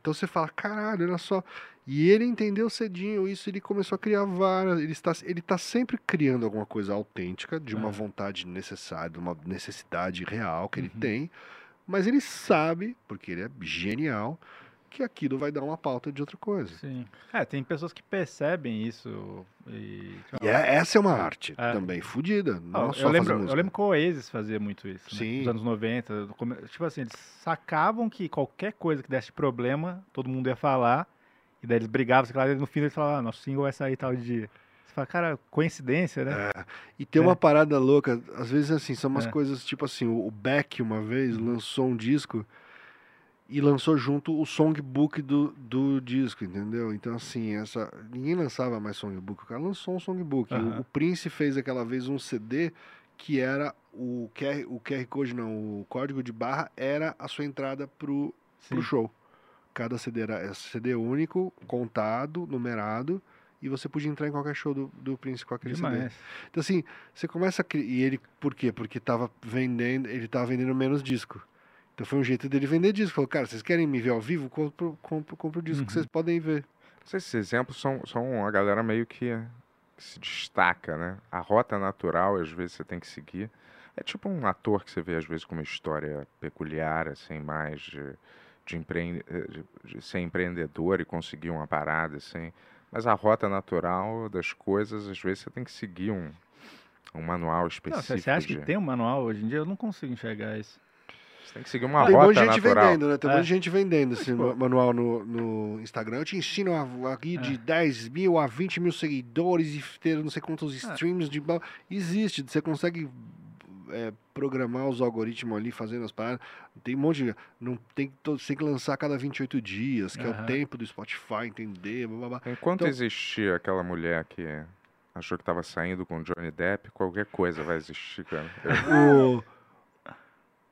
Então você fala, caralho, olha só. E ele entendeu cedinho isso, ele começou a criar várias. Ele está, ele está sempre criando alguma coisa autêntica, de uma Ah. vontade necessária, de uma necessidade real que ele Uhum. tem. Mas ele sabe, porque ele é genial, que aquilo vai dar uma pauta de outra coisa. Sim. É, tem pessoas que percebem isso e. E é- essa é uma arte É. também, fodida. Não Ah, só eu, lembro, eu lembro que o Oasis fazia muito isso, né? Sim. Nos anos 90. no come- Tipo assim, eles sacavam que qualquer coisa que desse problema, todo mundo ia falar. E daí eles brigavam, lá, e no fim eles falavam, ah, nosso single vai sair tal dia. Você fala, cara, coincidência, né? E tem É. uma parada louca, às vezes assim, são umas É. coisas tipo assim, o o Beck uma vez lançou um disco e lançou junto o songbook do, do disco, entendeu? Então assim, essa ninguém lançava mais songbook, o cara lançou um songbook. O- Aham. O, Prince fez aquela vez um CD que era o QR, o QR Code não, o código de barra era a sua entrada pro, pro show. Cada CD era é CD único, contado, numerado, e você podia entrar em qualquer show do, do Prince com aquele CD. Demais. Então assim, você começa a. E ele, por quê? Porque tava vendendo, ele tava vendendo menos disco. Então foi um jeito dele vender disco. Falou, cara, vocês querem me ver ao vivo? Compro, compro, compro o disco que Uhum. vocês podem ver. Esses exemplos são, são a galera meio que, que se destaca, né? A rota natural, às vezes, você tem que seguir. É tipo um ator que você vê, às vezes, com uma história peculiar, assim, mais de, de, empre... de, de ser empreendedor e conseguir uma parada, assim. Mas a rota natural das coisas, às vezes, você tem que seguir um, um manual Não, específico. você você acha de- que tem um manual hoje em dia? Eu não consigo enxergar isso. Você tem que seguir uma Tem um monte rota de gente natural. vendendo, né? Tem um É. monte de gente vendendo esse ma- manual no, no Instagram. Eu te ensino a, aqui de 10 mil a 20 mil seguidores e ter não sei quantos streams de. Existe, você consegue é, programar os algoritmos ali, fazendo as paradas. Tem um monte de. Não, tem, você tem que lançar a cada 28 dias, que é o tempo do Spotify, entender, blá, blá, blá. Enquanto Então- existir aquela mulher que achou que estava saindo com Johnny Depp, qualquer coisa vai existir, cara. Eu- O,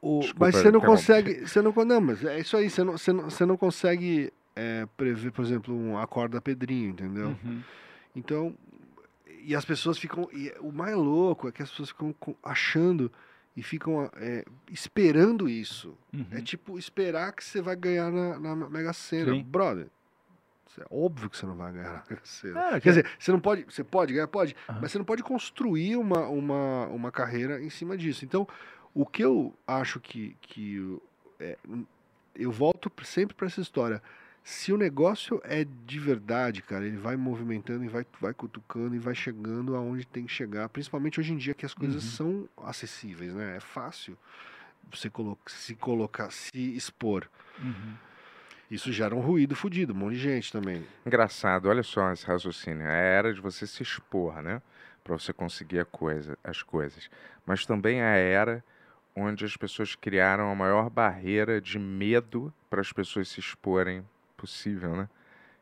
o, Desculpa mas você não consegue. Você não, não, mas é isso aí. Você não, você não, você não consegue é, prever, por exemplo, um acorda Pedrinho, entendeu? Uhum. Então, e as pessoas ficam. E o mais louco é que as pessoas ficam achando e ficam é, esperando isso. Uhum. É tipo esperar que você vai ganhar na, na Mega Sena. Sim. Brother. É óbvio que você não vai ganhar na Mega Sena. É, que- Quer dizer, você não pode. Você pode ganhar? Pode. Aham. Mas você não pode construir uma, uma, uma carreira em cima disso. Então, o que eu acho que. que é, eu volto sempre para essa história. Se o negócio é de verdade, cara, ele vai movimentando e vai, vai cutucando e vai chegando aonde tem que chegar. Principalmente hoje em dia que as coisas são acessíveis, né? É fácil você colo se colocar, se expor. Uhum. Isso gera um ruído fudido, um monte de gente também. Engraçado, olha só esse raciocínio. É a era de você se expor, né? para você conseguir a coisa, as coisas. Mas também é a era onde as pessoas criaram a maior barreira de medo para as pessoas se exporem possível, né?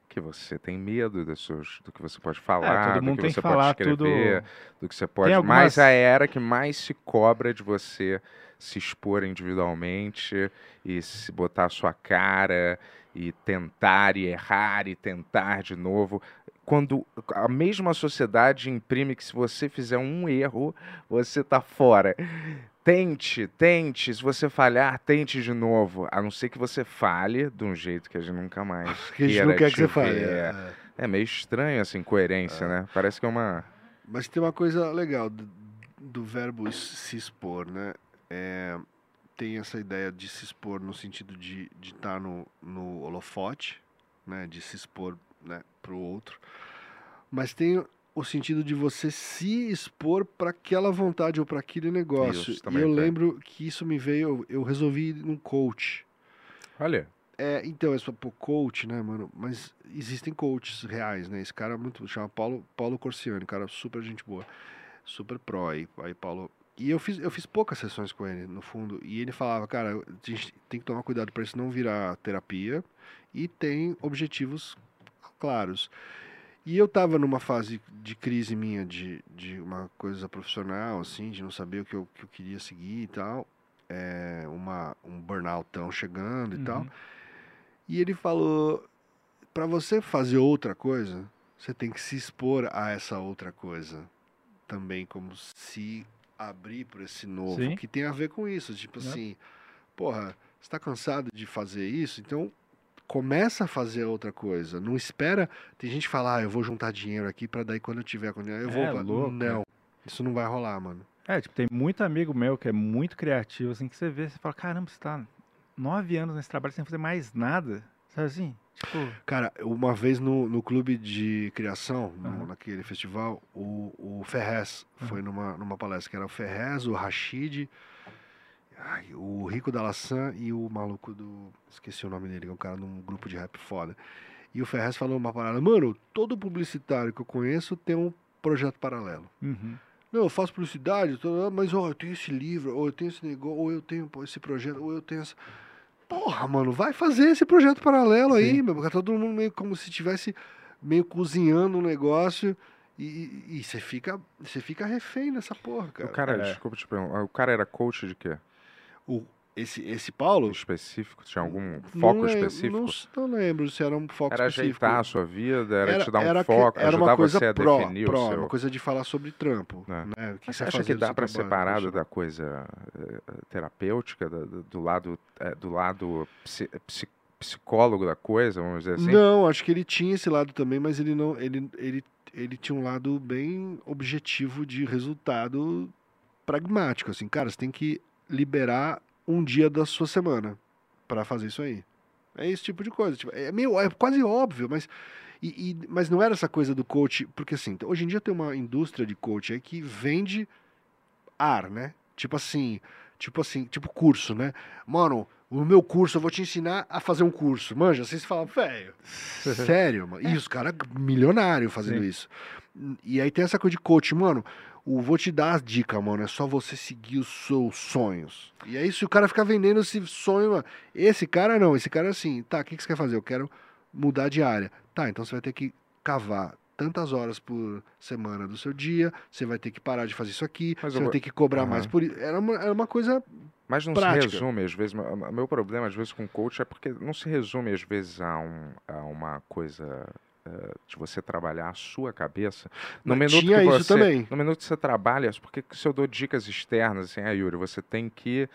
Que você tem medo das suas, do que você pode falar, É, do que que você falar pode escrever, tudo. do que você pode. algumas- Mas a era que mais se cobra de você se expor individualmente e se botar a sua cara e tentar e errar e tentar de novo. Quando a mesma sociedade imprime que se você fizer um erro, você tá fora. Tente, tente. Se você falhar, tente de novo. A não ser que você falhe de um jeito que a gente nunca mais Que a gente não quer que você fale. é. É meio estranho essa incoerência, né? Parece que é uma. Mas tem uma coisa legal do, do verbo se expor, né? É, tem essa ideia de se expor no sentido de estar no, no holofote, né? De se expor né, para o outro. Mas tem o sentido de você se expor para aquela vontade ou para aquele negócio. Isso e eu tem. lembro que isso me veio, eu, resolvi ir num coach. Olha, É, então, esse pô, coach, né, mano? Mas existem coaches reais, né? Esse cara é muito. chama Paulo, Paulo Corciani, cara super gente boa. Super pró aí, aí Paulo. E eu fiz, eu fiz poucas sessões com ele, no fundo. E ele falava, cara, a gente tem que tomar cuidado para isso não virar terapia. E tem objetivos claros. E eu tava numa fase de crise minha, de, de uma coisa profissional, assim, de não saber o que eu, que eu queria seguir e tal. É, uma, um burnoutão chegando e tal. Uhum. E ele falou: para você fazer outra coisa, você tem que se expor a essa outra coisa. Também como se abrir para esse novo, Sim. que tem a ver com isso. Tipo Né? assim, porra, você tá cansado de fazer isso? Então começa a fazer outra coisa. Não espera. Tem gente que fala, ah, eu vou juntar dinheiro aqui para daí quando eu tiver com dinheiro, eu vou. É, pra-" louco, não, isso não vai rolar, mano. É, tipo, tem muito amigo meu que é muito criativo, assim, que você vê, você fala, caramba, você tá nove anos nesse trabalho sem fazer mais nada. Sabe assim? Tipo, Cara, uma vez no, no clube de criação, no- naquele festival, o, o Ferrez foi numa, numa palestra, que era o Ferrez, o Rashid, ai, o Rico da Laçã e o maluco do. Esqueci o nome dele, que é um cara num grupo de rap foda. E o Ferrez falou uma parada, mano, todo publicitário que eu conheço tem um projeto paralelo. uhum. Não, eu faço publicidade, mas ó, eu tenho esse livro, ou eu tenho esse negócio, ou eu tenho esse projeto, ou eu tenho essa. Porra, mano, vai fazer esse projeto paralelo aí, Sim. meu, porque tá todo mundo meio como se tivesse meio cozinhando um negócio e, você fica, você fica refém nessa porra, cara. o cara, é. desculpa te perguntar, o cara era coach de quê? O- esse, esse Paulo. Específico? Tinha algum não foco lem- específico? Não, não lembro se era um foco Era específico. ajeitar a sua vida, era, te dar um era que- foco, era ajudar uma coisa você a pró, definir pró, o seu... uma coisa de falar sobre trampo, É. né? O que Mas você Você acha que dá para separado da coisa eh, terapêutica, da- do, do lado, eh, do lado psi- psi- psicólogo da coisa, vamos dizer assim? Não, acho que ele tinha esse lado também, mas ele não, ele, ele, ele tinha um lado bem objetivo de resultado pragmático, assim, cara, você tem que liberar um dia da sua semana pra fazer isso aí. É esse tipo de coisa, tipo, é meio, é quase óbvio, mas e, e- mas não era essa coisa do coach, porque assim, hoje em dia tem uma indústria de coach aí que vende ar, né? Tipo assim, tipo assim, tipo curso, né? Mano, o meu curso, eu vou te ensinar a fazer um curso. Manja, vocês falam, velho, sério, mano. E os caras milionário fazendo Sim. isso. E aí tem essa coisa de coach, mano. O, vou te dar as dicas, mano. É só você seguir os seus sonhos. E aí, se o cara ficar vendendo esse sonho, mano, esse cara não, esse cara é assim, tá, o que, que você quer fazer? Eu quero mudar de área. Tá, então você vai ter que cavar tantas horas por semana do seu dia, você vai ter que parar de fazer isso aqui, Mas você eu vai ter que cobrar Aham. mais por isso. Era uma, era uma coisa Mas não prática. se resume, às vezes, o meu problema, às vezes, com coach é porque não se resume, às vezes, a, um, a uma coisa de você trabalhar a sua cabeça. No Mas minuto tinha que isso você, também. No minuto que você trabalha, porque se eu dou dicas externas, assim, ah, Yuri, você tem que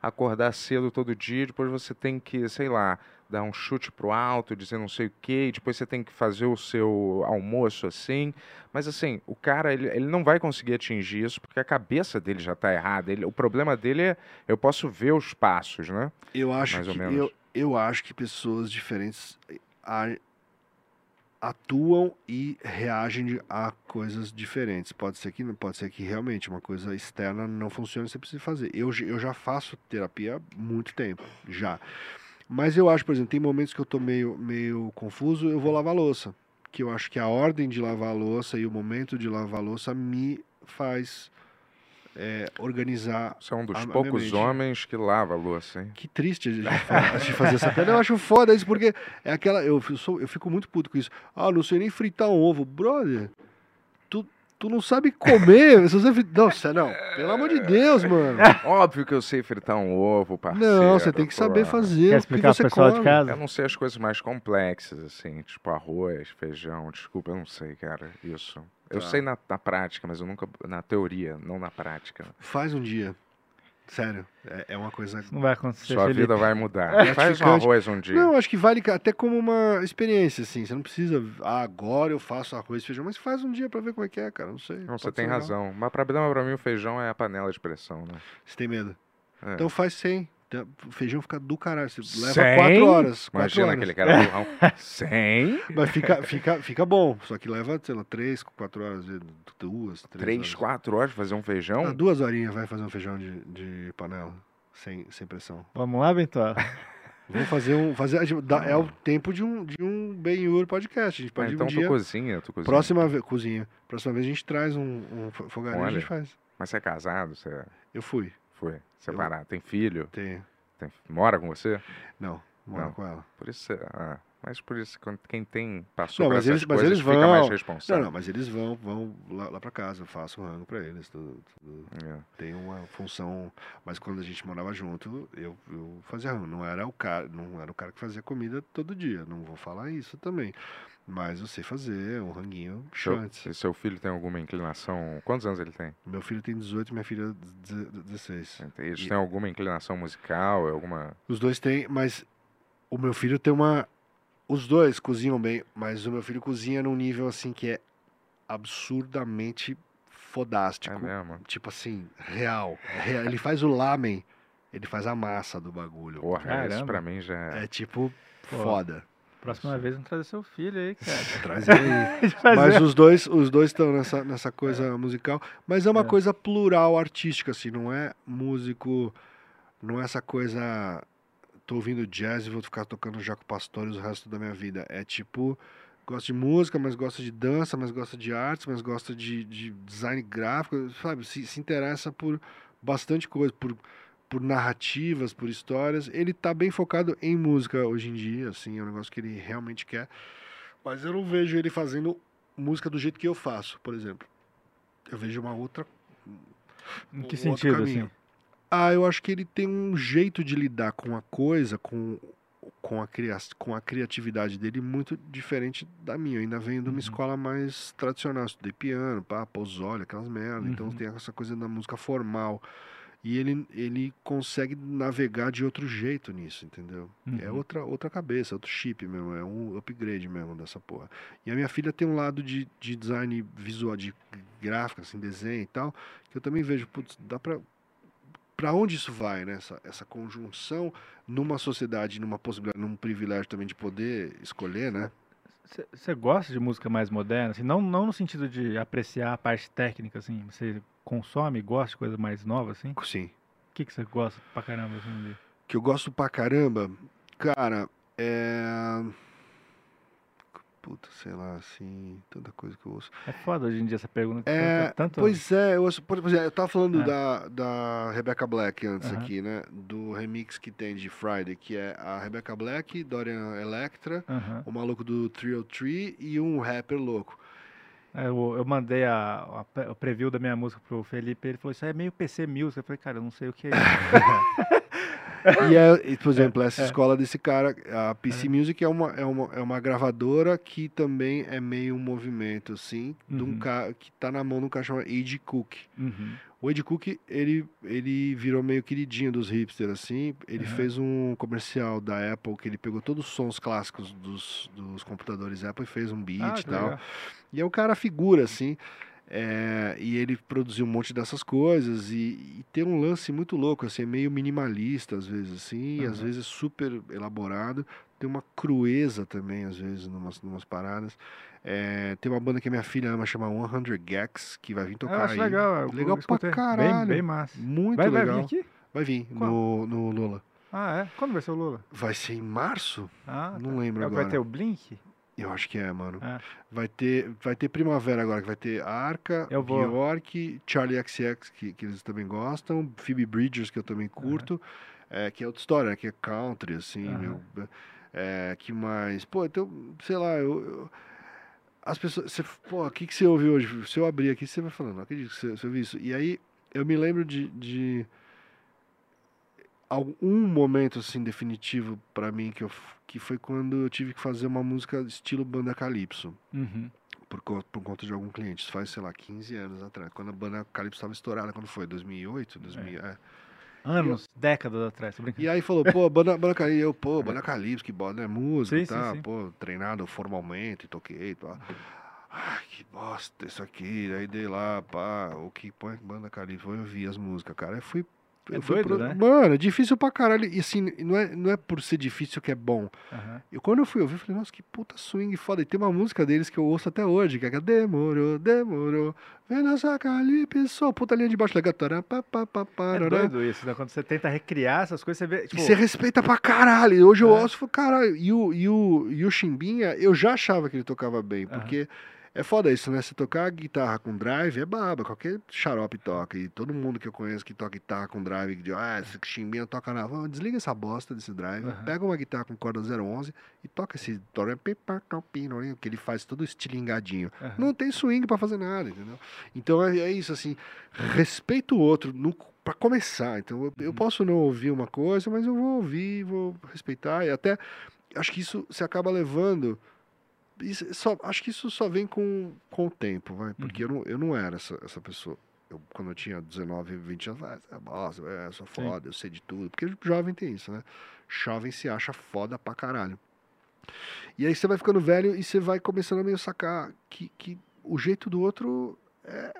acordar cedo todo dia, depois você tem que, sei lá, dar um chute pro alto, dizer não sei o quê, depois você tem que fazer o seu almoço assim. Mas assim, o cara, ele, ele não vai conseguir atingir isso porque a cabeça dele já tá errada. Ele, o problema dele é, eu posso ver os passos, né? Eu acho Mais ou que menos. eu, eu acho que pessoas diferentes eh, atuam e reagem a coisas diferentes. Pode ser que pode ser que realmente uma coisa externa não funcione, você precisa fazer. Eu, eu já faço terapia há muito tempo, já. Mas eu acho, por exemplo, tem momentos que eu tô meio, meio confuso, eu vou lavar louça. que eu acho que a ordem de lavar louça e o momento de lavar louça me faz é, organizar. Você é um dos a- a poucos mente. homens que lava a louça, hein? Que triste a gente fa- a gente fazer essa piada. Eu acho foda isso, porque é aquela. Eu, sou, eu fico muito puto com isso. Ah, não sei nem fritar um ovo. Brother, tu, tu não sabe comer. Se você fri- Não, pelo amor de Deus, mano. Óbvio que eu sei fritar um ovo, parceiro. Não, você tem que saber fazer. Quer explicar pro você pessoal de come. casa? Eu não sei as coisas mais complexas, assim, tipo arroz, feijão, desculpa, eu não sei, cara, isso. Eu Tá. sei na, na prática, mas eu nunca. Na teoria, não na prática. Faz um dia. Sério, é, é uma coisa. Não vai acontecer, Sua Felipe. vida vai mudar. É Faz um arroz um dia. Não, acho que vale até como uma experiência, assim. Você não precisa. Ah, agora eu faço arroz e feijão, mas faz um dia pra ver como é que é, cara. Não sei. Não, você tem legal. razão. Mas problema pra mim o feijão é a panela de pressão, né? Você tem medo. É. Então faz 100. O feijão fica do caralho. Você leva Cem? 4 horas. quatro Imagina horas. aquele cara burrão. 100? Mas fica, fica, fica bom. Só que leva, sei lá, 3, 4 horas, duas, 3 3, horas. 4 horas pra fazer um Ah, feijão? duas horinhas vai fazer um feijão de, de panela. Sem, sem pressão. Vamos lá, Bento? Vamos fazer um. Fazer, dá- é o tempo de um, de um Ben-Hur podcast. A gente Ah, pode então um tu dia. cozinha, tu cozinha. Próxima vez. Cozinha. Próxima vez a gente traz um, um fo- fogaréu e a gente faz. Mas você é casado, você Eu fui. Foi separado, tem filho, Tenho. tem- mora com você? Não, Não. com ela. Por isso, ah, mas por isso quando- quem tem passou Não, por mas eles- mas coisas eles fica mais vão. responsável. Não, não, mas eles vão, vão lá, lá pra casa, eu faço rango pra eles. Tudo, tudo. É. Tem uma função. Mas quando a gente morava junto, eu, eu fazia rango. Não era, o cara, não era o cara que fazia comida todo dia. Não vou falar isso também. Mas eu sei fazer um ranguinho Seu, chante. e seu filho tem alguma inclinação? Quantos anos ele tem? Meu filho tem 18 minha filha 16. Eles E- têm alguma inclinação musical? Alguma. Os dois têm, mas o meu filho tem uma. Os dois cozinham bem, mas o meu filho cozinha num nível assim que é absurdamente fodástico. É mesmo? Tipo assim, real. real. Ele faz o lamen, ele faz a massa do bagulho. Porra, isso pra mim já é. É tipo Pô. foda. Próxima vez vamos trazer seu filho aí, cara. Traz ele Mas os dois os dois estão nessa, nessa coisa musical. Mas é uma É. coisa plural artística, assim, não é músico. Não é essa coisa. Tô ouvindo jazz e vou ficar tocando Jaco Pastores o resto da minha vida. É tipo. Gosta de música, mas gosta de dança, mas gosta de artes, mas gosta de, de design gráfico, sabe? Se, se interessa por bastante coisa, por, por narrativas, por histórias. Ele tá bem focado em música hoje em dia, assim, é um negócio que ele realmente quer. Mas eu não vejo ele fazendo música do jeito que eu faço, por exemplo. Eu vejo uma outra. Em que um sentido, assim? Ah, eu acho que ele tem um jeito de lidar com a coisa, com, com, a, cria com a criatividade dele muito diferente da minha. Eu ainda venho de uma Uhum. escola mais tradicional. Estudei piano, pá, pozole, aquelas merda. Então Uhum. tem essa coisa da música formal. E ele, ele consegue navegar de outro jeito nisso, entendeu? É Uhum. outra, outra cabeça, outro chip mesmo, é um upgrade mesmo dessa porra. E a minha filha tem um lado de, de design visual, de gráfico, assim, desenho e tal, que eu também vejo, putz, dá pra. Pra onde isso vai, né? Essa, essa conjunção numa sociedade, numa possibilidade, num privilégio também de poder escolher, né? Você gosta de música mais moderna? Assim, não, não no sentido de apreciar a parte técnica, assim. Você consome, gosta de coisa mais nova, assim? O Sim. que que você gosta pra caramba, assim? de- Que eu gosto pra caramba, cara, é. Puta, sei lá, assim, tanta coisa que eu ouço. É foda hoje em dia essa pergunta. É, tanto, Pois é, eu, ouço- por exemplo, eu tava falando É. da, da Rebecca Black antes Aham. aqui, né? Do remix que tem de Friday, que é a Rebecca Black, Dorian Electra, Aham. o maluco do Trio Tree e um rapper louco. É, Eu, eu mandei a, a o preview da minha música pro Felipe, ele falou, isso aí é meio PC Music. Eu falei, cara, eu não sei o que é isso. E, é, por exemplo, essa É. escola desse cara, a PC Music é uma, é, uma, é uma gravadora que também é meio um movimento, assim, de um Uhum. cara que tá na mão de um cara chamado Ed Cook. Uhum. O Ed Cook, ele, ele virou meio queridinho dos hipsters, assim. Ele Aham. fez um comercial da Apple que ele pegou todos os sons clássicos dos, dos computadores Apple e fez um beat Ah, e tal. legal. E é um cara figura, assim. É, e ele produziu um monte dessas coisas e, e tem um lance muito louco, assim, meio minimalista às vezes, assim, e às vezes super elaborado. Tem uma crueza também, às vezes, numas, numas paradas. É, tem uma banda que a minha filha ama, chama 100 Gags, que vai vir tocar Eu acho aí. legal. Legal pra caralho. Bem, bem massa. Muito Vai, vai legal. vir aqui? Vai vir Qual? no, no Lula. Ah, é? Quando vai ser o Lula? Vai ser em março? Ah, Não tá. lembro É que vai agora. ter o Blink? Eu acho que é, mano. É. Vai ter, vai ter Primavera agora, que vai ter Arca, Eu vou. Bjork, Charlie XX, que, que eles também gostam, Phoebe Bridgers, que eu também curto, é, que é outra história, né? Que é country, assim, Aham. meu, é, que mais... Pô, então, sei lá, eu... eu- as pessoas... Você, pô, o que, que você ouviu hoje? Se eu abrir aqui, você vai falando, não acredito que você, você ouviu isso. E aí, eu me lembro de... de algum momento assim definitivo pra mim que eu que foi quando eu tive que fazer uma música estilo banda calypso Uhum. por, por conta de algum cliente. Isso faz, sei lá, 15 anos atrás. Quando a banda Calypso estava estourada, quando foi? 2008? 2000, é. Anos, décadas atrás, tô brincando. E aí falou, pô, banda, banda Calypso, eu, pô, banda Calypso, que banda é música, Sim, sim, tá? sim. Pô, treinado formalmente, toquei, pá. Ai, que bosta isso aqui. Aí dei lá, pá, o que põe banda Calypso, eu vi as músicas, cara. Eu fui. É eu fui doido, né? Mano, é difícil pra caralho. E assim, não é, não é por ser difícil que é bom. E quando eu fui ouvir, eu falei, nossa, que puta swing foda. E tem uma música deles que eu ouço até hoje, que é Demorou, Demorou, vem nessa calypso, puta linha de baixo, É doido isso, né? Quando você tenta recriar essas coisas, você vê. E Tipo, você respeita pra caralho. E Hoje eu É. ouço e falo, caralho. E o, e, o, e o Chimbinha, eu já achava que ele tocava bem, porque é foda isso, né? Você tocar guitarra com drive é baba, qualquer xarope toca. E todo mundo que eu conheço que toca guitarra com drive, que diz, ah, esse Chimbinha toca na. Vamos, desliga essa bosta desse drive, Aham. pega uma guitarra com corda 011 e toca esse que ele faz todo estilingadinho. aham. Não tem swing pra fazer nada, entendeu? Então é, é isso, assim, respeita o outro no, pra começar. Então eu, eu Uhum. posso não ouvir uma coisa, mas eu vou ouvir, vou respeitar e até acho que isso se acaba levando. Isso só, acho que isso só vem com, com o tempo, vai, porque eu, não, eu não era essa, essa pessoa. Eu, quando eu tinha 19, 20 anos, ah, é bosta, é, eu sou foda, eu sei de tudo. Porque jovem tem isso, né? Jovem se acha foda pra caralho. E aí você vai ficando velho e você vai começando a meio sacar que, que o jeito do outro é,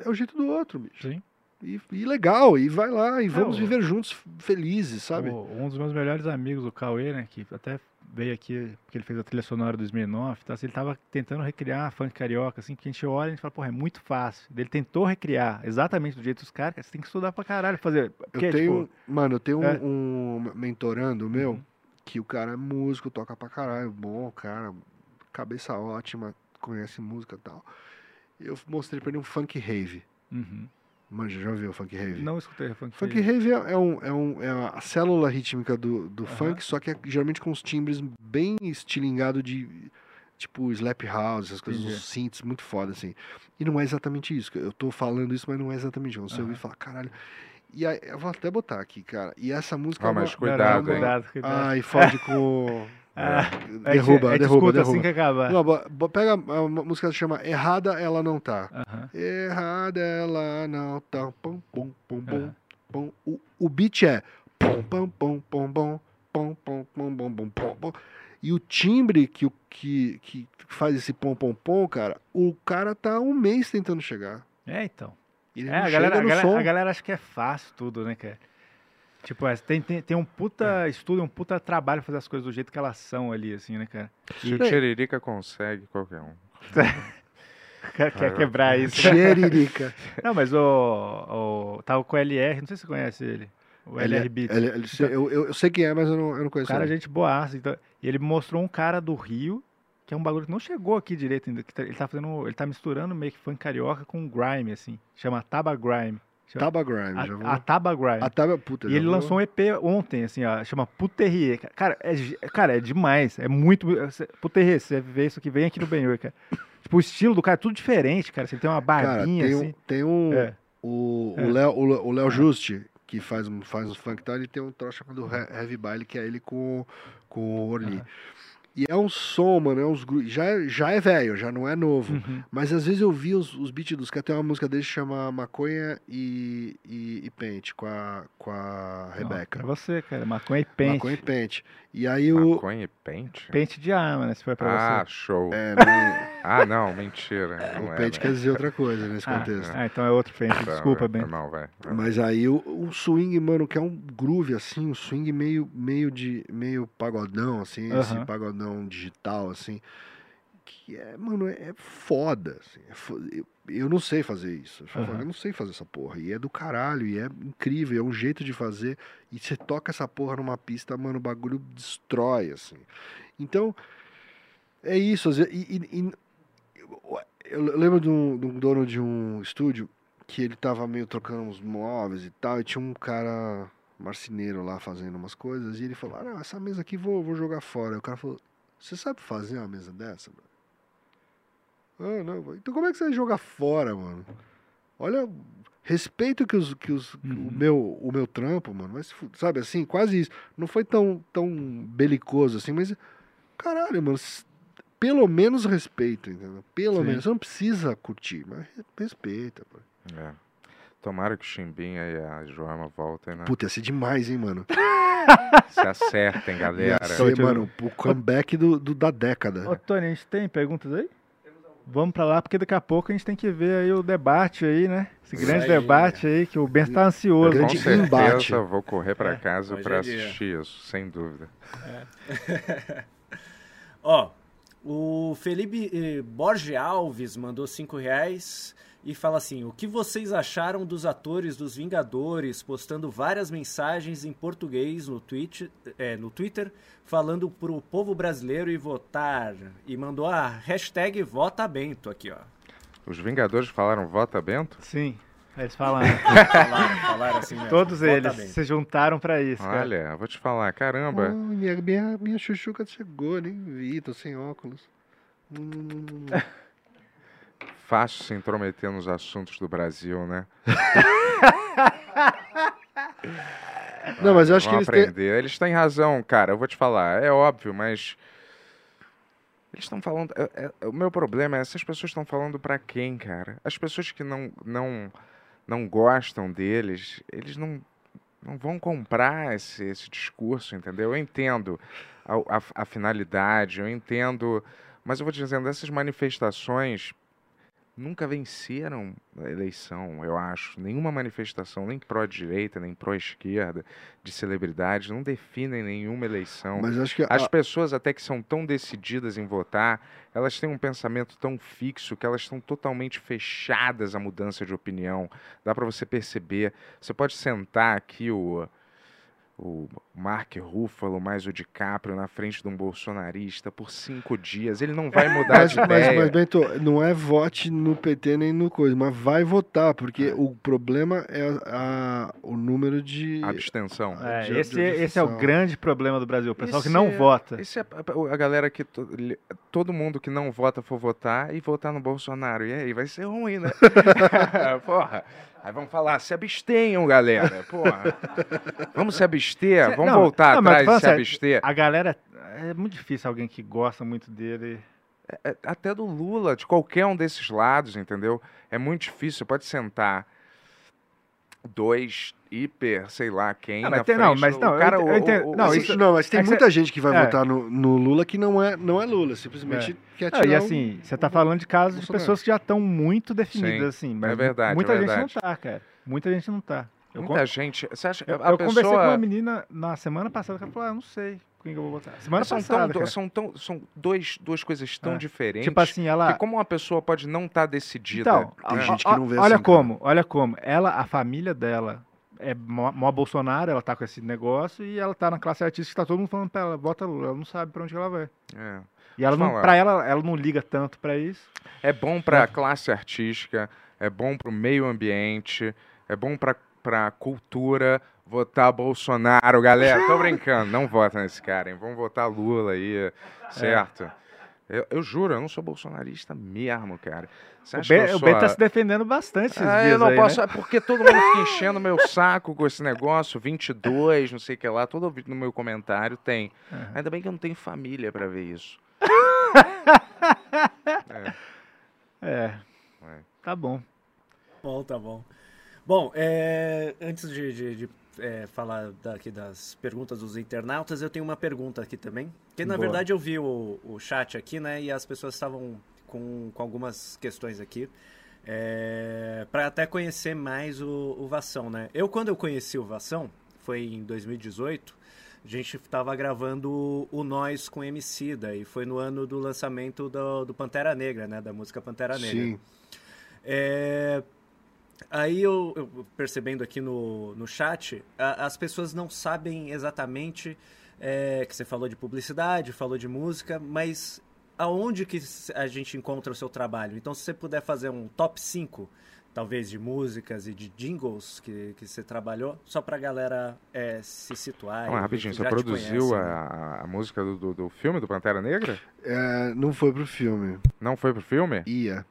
é o jeito do outro, bicho. Sim. E, e legal, e vai lá, e vamos o- viver juntos felizes, sabe? O- um dos meus melhores amigos, o Cauê, né, que até veio aqui, porque ele fez a trilha sonora do Smirnoff, tá? ele tava tentando recriar funk carioca, assim, que a gente olha e a gente fala, porra, é muito fácil. Ele tentou recriar exatamente do jeito dos caras, cara, você tem que estudar pra caralho fazer. Eu Porque, tenho, tipo, mano, eu tenho um- é. um, mentorando meu, Uhum. que o cara é músico, toca pra caralho, bom, cara, cabeça ótima, conhece música e tal. Eu mostrei pra ele um funk rave. uhum. Manja, já ouviu o funk rave? não escutei funk, Funk rave é, é um, é, um, é a célula rítmica do, do funk, só que é geralmente com os timbres bem estilingado de tipo slap house, essas coisas, Entendi. uns synths muito foda, assim. E não é exatamente isso. Eu tô falando isso, mas não é exatamente. Você Aham. ouvir e falar, caralho. E aí, eu vou até botar aqui, cara. E essa música. Ó, é uma- mas Não, cuidado, não, hein? cuidado, cuidado. Ai, fode com. Ah, derruba, gente derruba, escuta derruba. assim que acabar. Não, pega a música que chama Errada Ela Não Tá. Aham. Errada ela não tá. Pum, pum, pum, pum, Aham. pum. O, o beat é. Pum, pum, pum, pum, pum, pum, pum, pum, pum, pum, pum, pum. E o timbre que, que, que faz esse pom, pom, pom, cara, o cara tá um mês tentando chegar. É, então. Ele É, a galera, a, galera, a galera acha que é fácil tudo, né, cara? Tipo, é, tem, tem, tem um puta É. estudo, um puta trabalho fazer as coisas do jeito que elas são ali, assim, né, cara? Se o Tiririca consegue, qualquer um. Quer, quer quebrar isso. Tiririca. Não, mas o, o. Tava com o LR, não sei se você conhece ele. O é- LR Beats. ele- ele- eu, eu, eu sei quem é, mas eu não, eu não O conheço. cara, é ele. gente boaça. Então, e ele mostrou um cara do Rio, que é um bagulho que não chegou aqui direito ainda. Que tá- ele tá fazendo. Ele tá misturando meio que funk carioca com grime, assim. Chama Taba Grime. Taba Grime, já vou. a, a Taba Grime. A Taba, puta, E ele vou- lançou um EP ontem, assim, ó, chama Puterrier. Cara, é, cara, é demais. É muito. Puterrier, você vê isso aqui, vem aqui no Benhur, cara. Tipo, o estilo do cara é tudo diferente, cara. Você tem uma Cara, barbinha, tem um, assim. tem um É. o, É. o Léo, o Léo- o Léo Juste, que faz, um- faz uns funk e tal, ele tem um troço chamado He- Heavy Baile, que é ele com, com o Orly. E é um som, mano, é uns já, é- já é velho, já não é novo. Uhum. Mas às vezes eu vi os, os beats dos caras, tem uma música dele que chama Maconha e, e, e Pente, com a, com a Rebeca. Pra você, cara. Maconha e pente. Maconha e Pente. E aí o... Maconha e pente? Pente de arma, né? Se for pra Ah, você. show. É, não- Ah, não, mentira. Não o é, Pente né? quer dizer outra coisa nesse Ah, contexto. ah, então é outro pente. Desculpa, Ben. Foi mal, vai. vai. Mas aí o, o swing, mano, que é um groove assim, um swing meio meio de meio pagodão assim, esse Aham. pagodão digital assim, que é, mano, é foda, assim, é fo- eu, eu não sei fazer isso. Eu, falo, Aham. eu não sei fazer essa porra. E é do caralho, e é incrível, é um jeito de fazer. E você toca essa porra numa pista, mano, o bagulho destrói assim. Então, É isso, vezes, e, e- e- eu lembro de um, de um dono de um estúdio que ele tava meio trocando uns móveis e tal, e tinha um cara marceneiro lá fazendo umas coisas, e ele falou, ah, não, essa mesa aqui vou, vou jogar fora. Aí o cara falou, você sabe fazer uma mesa dessa, mano? Ah, não, então como é que você vai jogar fora, mano? Olha, respeito que, os, que os, o, meu, o meu trampo, mano, mas, sabe, assim, quase isso. Não foi tão, tão belicoso assim, mas, caralho, mano, pelo menos respeito, entendeu? Pelo Sim. menos, você não precisa curtir, mas re- respeita, pô. É. Tomara que o Chimbinha e a Joama voltem, né? Puta, ia ser demais, hein, mano? Se acertem, Ia galera. ser, Tô- mano, o comeback do, do- da década. Ô, Tony, a gente tem perguntas aí? Vamos pra lá, porque daqui a pouco a gente tem que ver aí o debate aí, né? Esse grande aí. debate aí, que o Ben tá ansioso. Com Grande certeza embate. vou correr pra É, casa é dia. assistir isso, sem dúvida. Ó, o Felipe eh, Borges Alves mandou 5 reais e fala assim: o que vocês acharam dos atores dos Vingadores postando várias mensagens em português no, tweet, eh, no Twitter falando pro povo brasileiro e votar? E mandou a hashtag Vota Bento aqui, ó. Os Vingadores falaram vota Bento? Sim, eles falaram. Falaram, falaram assim mesmo. Todos Vota eles Bento. se juntaram pra isso, cara. Olha, eu vou te falar, Oh, caramba. minha, minha, minha chuchuca chegou, nem vi, tô sem óculos. Hum, Fácil se intrometer nos assuntos do Brasil, né? Não, mas eu acho que eles têm, aprender. Eles têm razão, cara. Eu vou te falar. É óbvio, mas. Eles estão falando. é- é- o meu problema é essas pessoas estão falando pra quem, cara? As pessoas que não, não, não gostam deles, eles não, não vão comprar esse, esse discurso, entendeu? Eu entendo a, a- a finalidade, eu entendo. Mas eu vou te dizendo, essas manifestações nunca venceram a eleição, eu acho. Nenhuma manifestação, nem pró-direita, nem pró-esquerda, de celebridades, não definem nenhuma eleição. mas acho que As a- pessoas, até que são tão decididas em votar, elas têm um pensamento tão fixo que elas estão totalmente fechadas à mudança de opinião. Dá para você perceber. Você pode sentar aqui o, o Mark Ruffalo mais o DiCaprio na frente de um bolsonarista por cinco dias. Ele não vai mudar Mas, de mas, ideia. mas, Bento, não é vote no PT nem no coisa, mas vai votar, porque o problema é a, o número de. Abstenção. É, de- esse, de esse é o grande problema do Brasil. O pessoal que Esse não é- vota. Esse é a, a galera que to- li- todo mundo que não vota for votar e votar no Bolsonaro. E aí, vai ser ruim, né? Porra. Aí vamos falar, se abstenham, galera. Porra. Vamos se abster, vamos não, voltar não, atrás e se abster. A galera. É muito difícil alguém que gosta muito dele. É, Até do Lula, de qualquer um desses lados, entendeu? É muito difícil. Você pode sentar dois hiper, sei lá quem, Não, na mas tem- não, frente mas não, o eu cara, eu entendo. o- Não, o- Assim, isso- não, mas tem é que muita gente que vai é. votar no, no Lula que não é, não é Lula, simplesmente quer Não, tirar e o- assim, você tá falando de casos de pessoas que já estão muito definidas, assim. Mas verdade, Muita é gente verdade. não tá, cara. Muita gente não tá. Eu, Muita con- gente. Você acha eu, a eu pessoa... conversei com uma menina na semana passada que ela falou: ah, não sei quem que eu vou votar. Semana Mas são, passada. tão, cara. são, tão, são dois, duas coisas tão É. diferentes Tipo assim, ela. que como uma pessoa pode não estar decidida. Então, Tem gente que não vê olha assim, como, olha como. Ela, a família dela é mó, mó Bolsonaro, ela tá com esse negócio e ela tá na classe artística que tá todo mundo falando pra ela, vota Lula. Ela não sabe pra onde que ela vai. É. E ela não, pra ela, ela não liga tanto pra isso. É bom para a classe artística, é bom para o meio ambiente, é bom para a cultura votar Bolsonaro, galera. Tô brincando, não vota nesse cara, hein? Vamos votar Lula aí, certo? Eu, eu juro, eu não sou bolsonarista mesmo, cara. Você O acha que Ben, eu o sou Ben tá se defendendo bastante esses Ah, dias eu não aí, posso, né? é porque todo mundo fica enchendo meu saco com esse negócio, 22, não sei o que lá, todo no meu comentário tem. Ainda bem que eu não tenho família pra ver isso. É. É. Tá bom. Bom, tá bom. Bom, é, antes de, de- de, é, falar daqui das perguntas dos internautas, eu tenho uma pergunta aqui também. Que na Boa. verdade eu vi o, o chat aqui, né? E as pessoas estavam com, com algumas questões aqui. É, para até conhecer mais o, o Vação, né? Eu, quando eu conheci o Vação, foi em 2018, a gente estava gravando o- Nós com Emicida, e foi no ano do lançamento do, do Pantera Negra, né? Da música Pantera Negra. Sim. É, Aí eu, eu percebendo aqui no, no chat, a- as pessoas não sabem exatamente é, que você falou de publicidade, falou de música, mas aonde que a gente encontra o seu trabalho. Então, se você puder fazer um top 5, talvez de músicas e de jingles que, que você trabalhou, só pra galera é, se situar. E- rapidinho, que você produziu conhece, né? a, a música do, do, do filme do Pantera Negra? É, não foi pro filme. Não foi pro filme? Ia.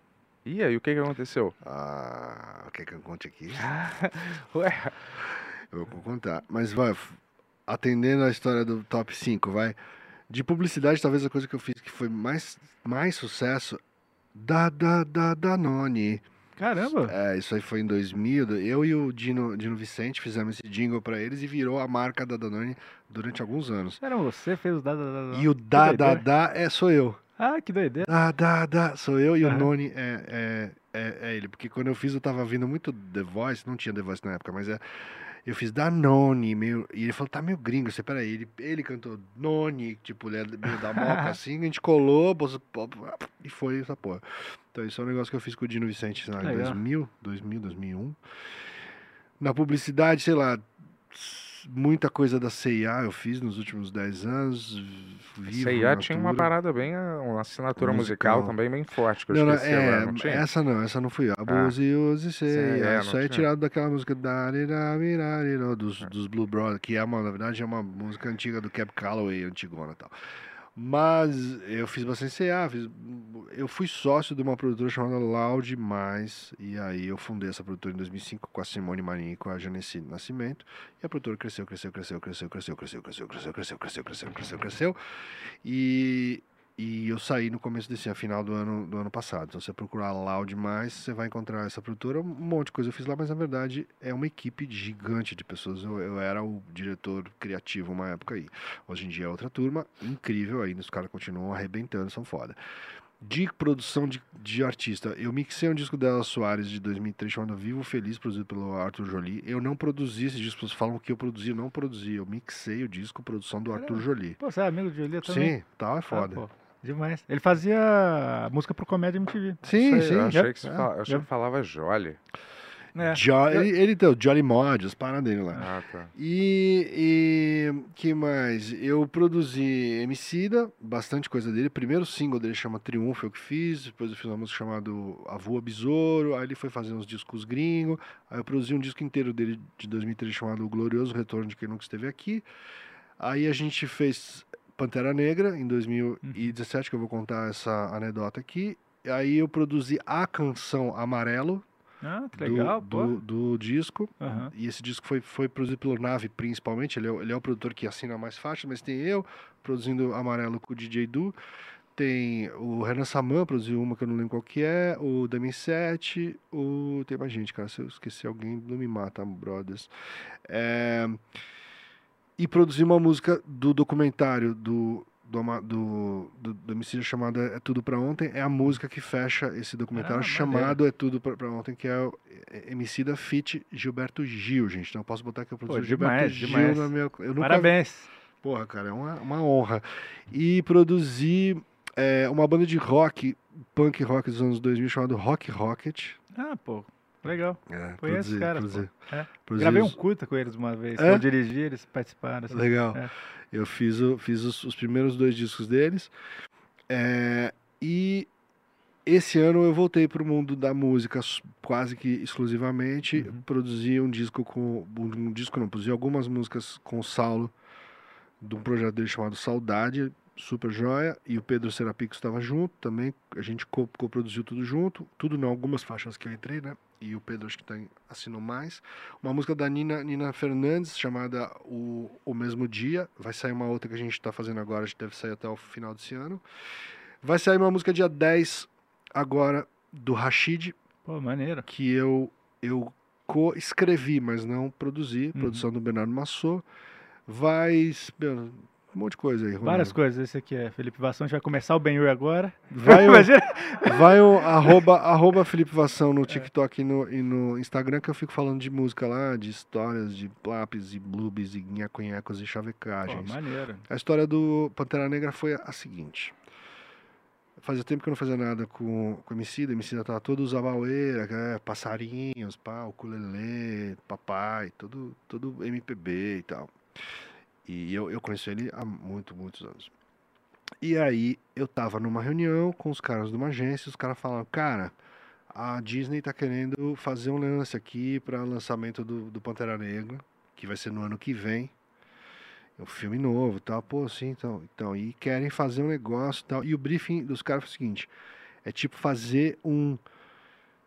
E aí, o que que aconteceu? Ah, o que que eu conte aqui? Ué, Eu vou contar. Mas vai, atendendo a história do top 5, vai. De publicidade, talvez a coisa que eu fiz que foi mais, mais sucesso, da, da, da, Danone. Caramba! É, isso aí foi em 2000. Eu e o Dino, Dino Vicente fizemos esse jingle pra eles e virou a marca da Danone durante alguns anos. Era você fez o da, da, da, da. E o da, da, doideira. da é, sou eu. Ah, que doideira. Da, da, da, sou eu e o Aham. Noni é, é, é, é ele. Porque quando eu fiz, eu tava vindo muito The Voice, não tinha The Voice na época, mas é. Eu fiz da Noni, meio. E ele falou, tá meio gringo. Você, peraí, ele, ele cantou Noni, tipo, ele é meio da moca assim, a gente colou, e foi essa porra. Então, isso é um negócio que eu fiz com o Dino Vicente, lá, em Legal. 2000, 2000, 2001. Na publicidade, sei lá, muita coisa da CIA eu fiz nos últimos 10 anos. Vivo, C&A tinha uma parada bem, ah, uma assinatura Musical. musical, também bem forte, que eu Não, não, esqueci agora, é, não essa não, essa não fui eu. Abuse, use, sei. Sim, é, isso aí é tirado daquela música da dos, dos Blue Brothers, que é uma, na verdade, é uma música antiga do Cab Calloway, antigona e tal. Mas eu fiz bastante CA, fiz, eu fui sócio de uma produtora chamada Loud Mais, e aí eu fundei essa produtora em 2005 com a Simone Marinho e com a Janeci Nascimento, e a produtora cresceu, cresceu, cresceu, cresceu, cresceu, cresceu, cresceu, cresceu, cresceu, cresceu, cresceu, cresceu, cresceu, e, e eu saí no começo desse ano, final do ano, do ano passado. Então, você procurar Loud Mais, você vai encontrar essa produtora. Um monte de coisa eu fiz lá, mas na verdade é uma equipe gigante de pessoas. Eu, eu era o diretor criativo uma época aí. Hoje em dia é outra turma, incrível ainda. Os caras continuam arrebentando, são foda. De produção de, de artista, eu mixei um disco dela Soares de 2003 chamado Vivo Feliz, produzido pelo Arthur Jolie. Eu não produzi esse disco, vocês falam que eu produzi, eu não produzi. Eu mixei o disco, produção do Arthur. Jolie. Pô, você é amigo de Julia também? Sim, tal, é Ah, foda. pô, demais. Ele fazia música pro Comédia MTV. sim, sim. Eu achei que, você fala- eu achei que falava Jolly. É. Jo- ele, ele tem o Jolly Mod, as paradas dele lá. Ah, tá. E, e que mais? Eu produzi Emicida, bastante coisa dele. Primeiro single dele chama Triunfo, eu que fiz. Depois eu fiz uma música chamada Avô Besouro. Aí ele foi fazer uns discos gringos. Aí eu produzi um disco inteiro dele de 2003 chamado O Glorioso Retorno de Quem Nunca Esteve Aqui. Aí a gente fez Pantera Negra em 2017, que eu vou contar essa anedota aqui. Aí eu produzi a canção Amarelo Ah, que do, legal, pô. do, do disco. Aham. E esse disco foi, foi produzido pelo Nave, principalmente. Ele é, o- ele é o produtor que assina mais faixas, mas tem eu produzindo Amarelo com o DJ Du. Tem o Renan Saman, produziu uma que eu não lembro qual que é. O Dami 7. O... Tem mais gente, cara. Se eu esquecer alguém, não me mata, brothers. É, E produzi uma música do documentário do. Do, do, do, do Emicida chamada É Tudo Pra Ontem, é a música que fecha esse documentário Ah, maneiro. chamado É Tudo Pra, pra Ontem, que é o é- Emicida Fit Gilberto Gil, gente. Então eu posso botar que eu produzi Pô, Gilberto demais, Gil demais. na minha. Eu nunca Parabéns. Porra, cara, é uma, uma honra. E produzi é, uma banda de rock, punk rock dos anos 2000, chamado Rock Rocket. Ah, pô, legal. É, Conheço os caras. É. Gravei um curta com eles uma vez. É? Eu dirigi, eles participaram. assim. Legal. É. Eu fiz, o, fiz os, os primeiros dois discos deles. É, e esse ano eu voltei para o mundo da música quase que exclusivamente. Uhum. Produzi um disco com. Um, disco não, produzi algumas músicas com o Saulo, de um projeto dele chamado Saudade, super joia. E o Pedro Serapico estava junto também. A gente co- co-produziu tudo junto. Tudo não, algumas faixas que eu entrei, né? E o Pedro acho que tá, assinou mais. Uma música da Nina, Nina Fernandes, chamada o, o Mesmo Dia. Vai sair uma outra que a gente está fazendo agora, a gente deve sair até o final desse ano. Vai sair uma música dia 10, agora, do Rashid, Pô, maneiro. que eu, eu co-escrevi, mas não produzi. Uhum. Produção do Bernardo Massot. Vai. meu, um monte de coisa aí. Várias rolando. coisas. Esse aqui é Felipe Vassão. A gente vai começar o Ben agora. Vai Imagina. vai um arroba, arroba Felipe Vação no TikTok e no, e no Instagram, que eu fico falando de música lá, de histórias, de lápis e blues e nhaconhecos e Pô, chavecagens. maneiro. A história do Pantera Negra foi a seguinte. Fazia tempo que eu não fazia nada com, com o Emicida. O Emicida tava todo zabaueira, é, passarinhos, pá, ukulele, papai, todo, todo MPB e tal. E eu, eu conheço ele há muito, muitos anos. E aí eu tava numa reunião com os caras de uma agência, os caras falaram, cara, a Disney tá querendo fazer um lance aqui para lançamento do, do Pantera Negra, que vai ser no ano que vem. É um filme novo, tal, pô, sim, então, então, e querem fazer um negócio, tal. E o briefing dos caras foi o seguinte, é tipo fazer um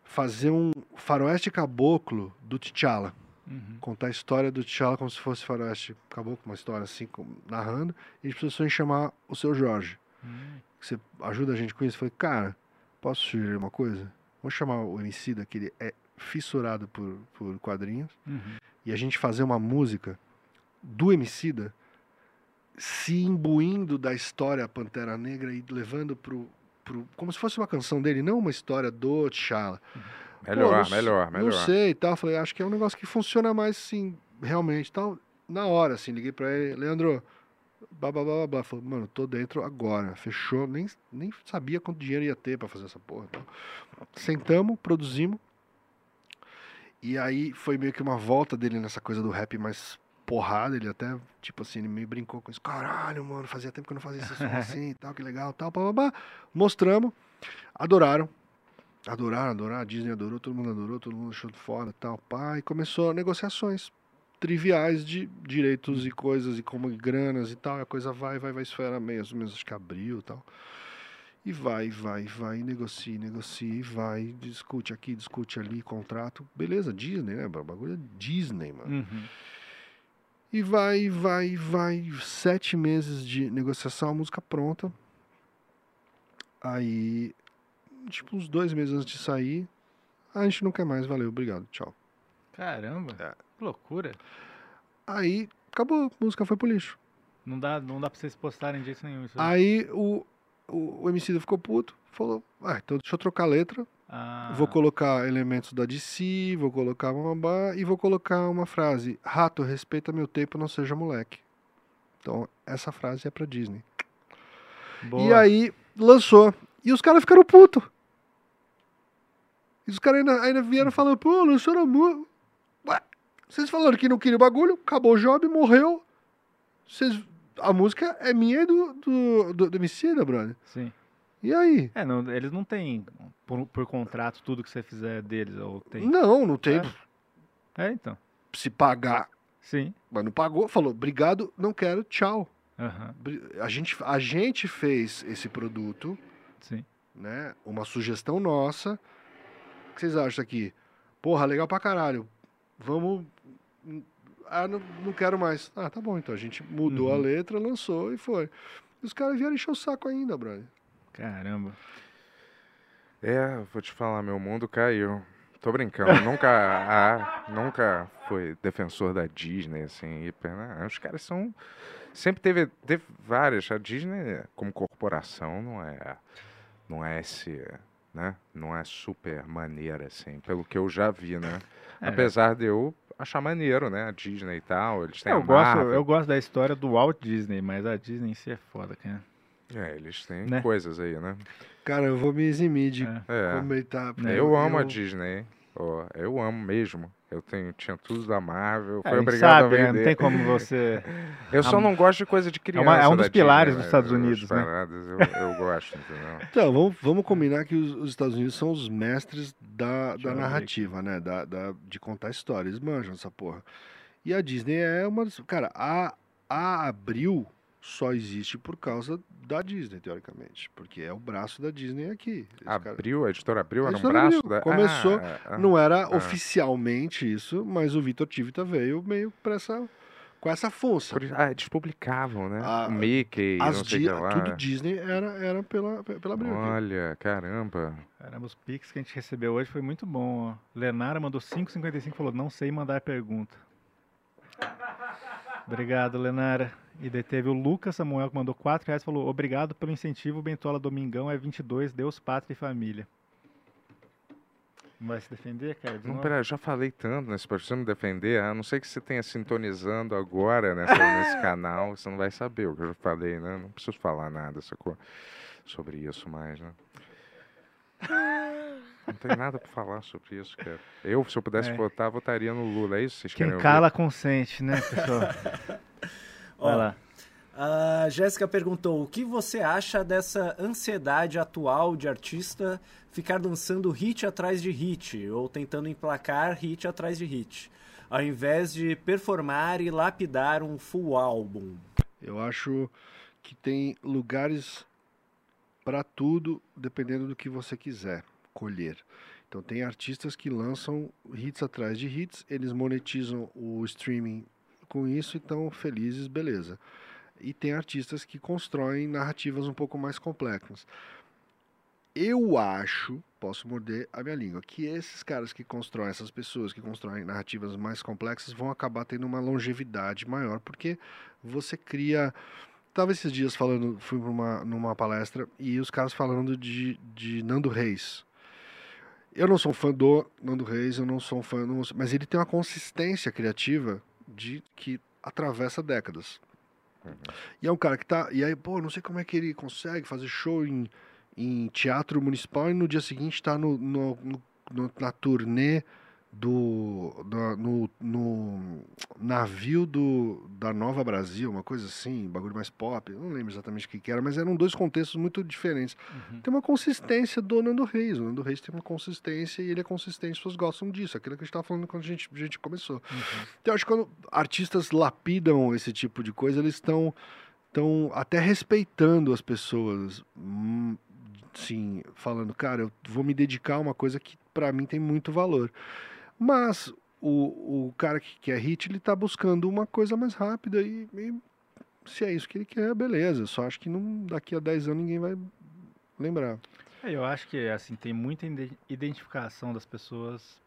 fazer um faroeste caboclo do T'Challa Uhum. contar a história do T'Challa como se fosse faroeste caboclo, uma história assim, narrando, e a gente precisou chamar o seu Jorge. Hum. Você ajuda a gente com isso? Eu falei, cara, posso sugerir uma coisa? Vamos chamar o MC que ele é fissurado por, por quadrinhos, Uhum. e a gente fazer uma música do Emicida se imbuindo da história Pantera Negra e levando pro, pro como se fosse uma canção dele, não uma história do T'Challa. Melhor, não melhor, melhor. Não sei e tal. Falei, acho que é um negócio que funciona mais, assim, realmente tal. Na hora, assim, liguei pra ele, Leandro, blá, blá, blá, blá, blá. Falei, mano, tô dentro agora. Fechou, nem, nem sabia quanto dinheiro ia ter pra fazer essa porra. tal. Sentamos, produzimos. E aí foi meio que uma volta dele nessa coisa do rap mais porrada. Ele até, tipo assim, ele me brincou com isso. Caralho, mano, fazia tempo que eu não fazia esse som assim e tal, que legal, tal, pá, pá, pá. Mostramos, adoraram. Adoraram, adoraram, a Disney adorou, todo mundo adorou, todo mundo achou foda, tal, pá, e começou negociações triviais de direitos e coisas e como granas e tal, e a coisa vai, vai, vai, isso foi era meio, menos acho que abril e tal. E vai, vai, vai, negocia, negocia, vai, discute aqui, discute ali, contrato. Beleza, Disney, né? O bagulho é Disney, mano. Uhum. E vai, vai, vai. Sete meses de negociação, a música pronta. Aí, tipo, uns dois meses antes de sair, a gente não quer mais, valeu, obrigado, tchau. Caramba, É. que loucura. Aí, acabou, a música foi pro lixo. Não dá, não dá pra vocês postarem de jeito nenhum isso. Aí o, o, o MC ficou puto, falou, ah, então deixa eu trocar a letra, Ah, vou colocar elementos da DC, vou colocar uma e vou colocar uma frase, rato, respeita meu tempo, não seja moleque. Então, essa frase é pra Disney. E boa. aí lançou. E os caras ficaram putos. E os caras ainda, ainda vieram falando, pô, na música. Ué, vocês falaram que não queria o bagulho, acabou o job, morreu. Vocês, a música é minha e do, do, do, do Emicida, brother. Sim. E aí? É, não, eles não têm por, por contrato tudo que você fizer deles, ou tem? Não, não tem. É. É, então. Se pagar, Sim. mas não pagou, falou, obrigado, não quero, tchau. Bri- A gente, a gente fez esse produto, Sim. né? Uma sugestão nossa. O que vocês acham aqui? Porra, legal pra caralho. Vamos. Ah, não, não quero mais. Ah, tá bom, então. A gente mudou a Uhum. letra, lançou e foi. E os caras vieram encher o saco ainda, brother. Caramba. É, vou te falar, meu mundo caiu. Tô brincando, nunca, ah, nunca fui defensor da Disney, assim, e, né, os caras são, sempre teve, teve várias, a Disney como corporação não é, não é esse, né, não é super maneira, assim, pelo que eu já vi, né, É. apesar de eu achar maneiro, né, a Disney e tal, eles têm Eu a gosto, eu gosto da história do Walt Disney, mas a Disney em si é foda, cara. é, eles têm Né? coisas aí, né, Cara, eu vou me eximir de É. é. comentar. porque Eu amo a Disney. ó, eu amo mesmo. Eu tenho, tinha tudo da Marvel. É, gente obrigado sabe, a né? vender. Não tem como você. Eu só não gosto de coisa de criança. uma- é um dos pilares Disney, dos Estados as Unidos, né? paradas Eu, eu gosto, entendeu? Então, vamos, vamos combinar que os, os Estados Unidos são os mestres da, da narrativa, né? Da, da- de contar histórias. Eles manjam essa porra. E a Disney é uma. das- Cara, a, a Abril só existe por causa da Disney, teoricamente. Porque é o braço da Disney aqui. Esse cara- a editora Abril A era um braço Abril. da. Começou- Ah, ah, Não era ah. oficialmente isso, mas o Vitor Tivita veio meio pra essa, com essa função. por ah, eles publicavam, né? Ah, o Mickey, não As sei o Di- que lá. tudo Disney era, era pela, pela Abril. Olha, caramba. Caramba, os pics que a gente recebeu hoje foi muito bom, ó. Lenara mandou 5,55 e falou: não sei mandar pergunta. Obrigado, Lenara. E daí teve o Lucas Samuel que mandou 4 reais e falou: obrigado pelo incentivo, Bentola Domingão é 22, Deus, Pátria e Família. Não vai se defender, cara? de Não, pera, eu já falei tanto nesse podcast, você me defender, a não ser que você tenha sintonizando agora nessa, nesse canal, você não vai saber o que eu já falei, né? Não preciso falar nada sacou? sobre isso mais, né? Não tem nada pra falar sobre isso, cara. Eu, se eu pudesse É. votar, votaria no Lula. É isso que vocês Quem querem cala consente, né, pessoal? Vai Ó, lá. A Jéssica perguntou: o que você acha dessa ansiedade atual de artista ficar dançando hit atrás de hit, ou tentando emplacar hit atrás de hit, ao invés de performar e lapidar um full álbum? Eu acho que tem lugares para tudo, dependendo do que você quiser colher. Então tem artistas que lançam hits atrás de hits, eles monetizam o streaming com isso e estão felizes, beleza. E tem artistas que constroem narrativas um pouco mais complexas. Eu acho, posso morder a minha língua, que esses caras que constroem, essas pessoas que constroem narrativas mais complexas vão acabar tendo uma longevidade maior, porque você cria. Tava esses dias falando, fui numa, numa palestra e os caras falando de, de Nando Reis. Eu não sou fã do Nando Reis, eu não sou um fã, não, mas ele tem uma consistência criativa de que atravessa décadas. Uhum. E é um cara que tá. E aí, pô, não sei como é que ele consegue fazer show em, em teatro municipal e no dia seguinte está no, no, no, na turnê do, do no, no, navio do, da Nova Brasil, uma coisa assim, bagulho mais pop, não lembro exatamente o que, que era, mas eram dois contextos muito diferentes. Uhum. Tem uma consistência do Nando Reis, o Nando Reis tem uma consistência e ele é consistente, as pessoas gostam disso, aquilo que a gente estava falando quando a gente, a gente começou. Uhum. Então, acho que quando artistas lapidam esse tipo de coisa, eles estão estão até respeitando as pessoas, hum, sim, falando, cara, eu vou me dedicar a uma coisa que para mim tem muito valor. Mas o, o cara que quer hit, ele tá buscando uma coisa mais rápida e, e se é isso que ele quer, beleza. Só acho que não, daqui a 10 anos ninguém vai lembrar. É, eu acho que assim tem muita identificação das pessoas.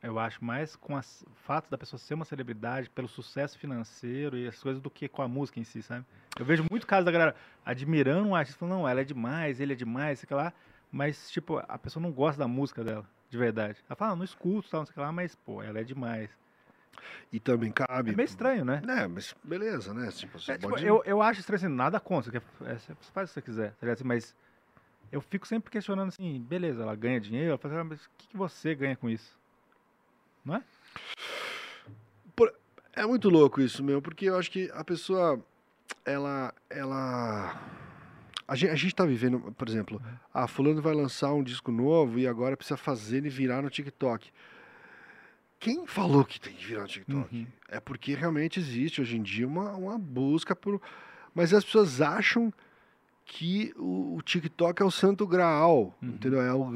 Eu acho mais com o fato da pessoa ser uma celebridade pelo sucesso financeiro e as coisas do que com a música em si, sabe? Eu vejo muito caso da galera admirando um artista, falando, não, ela é demais, ele é demais, sei lá, mas tipo, a pessoa não gosta da música dela de verdade. Ela fala, ah, não escuto, tal, não sei o que lá, mas, pô, ela é demais. E também cabe. É meio estranho, né? É, mas beleza, né? Tipo, é, tipo, eu, eu acho estranho assim, nada contra. Que é, você faz o que você quiser, tá ligado? Mas eu fico sempre questionando assim, beleza, ela ganha dinheiro, ela fala, mas o que, que você ganha com isso? Não é? Por, é muito louco isso, meu, porque eu acho que a pessoa, ela, ela a gente, a gente tá vivendo, por exemplo, a ah, fulano vai lançar um disco novo e agora precisa fazer ele virar no TikTok. Quem falou que tem que virar no TikTok? Uhum. É porque realmente existe hoje em dia uma, uma busca por. Mas as pessoas acham que o, o TikTok é o santo graal, uhum. entendeu? É o,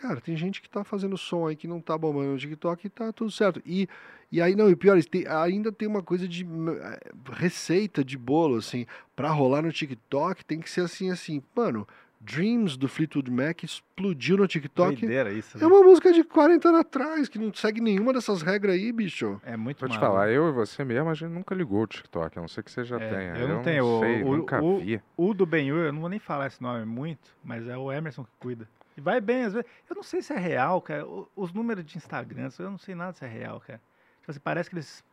cara, tem gente que tá fazendo som aí que não tá bombando no TikTok e tá tudo certo. E e aí, não, e pior, tem, ainda tem uma coisa de eh, receita de bolo, assim, pra rolar no TikTok tem que ser assim, assim, mano. Dreams do Fleetwood Mac explodiu no TikTok. Doideira isso, né? É uma música de 40 anos atrás, que não segue nenhuma dessas regras aí, bicho. É muito Vou te falar, eu e você mesmo, a gente nunca ligou o TikTok, a não ser que você já é, tenha. Eu não eu tenho, não sei, o, nunca o, vi. O, o do Benhur, eu não vou nem falar esse nome muito, mas é o Emerson que cuida. E vai bem, às vezes. Eu não sei se é real, cara. Os números de Instagram, eu não sei nada se é real, cara. Tipo assim, parece que eles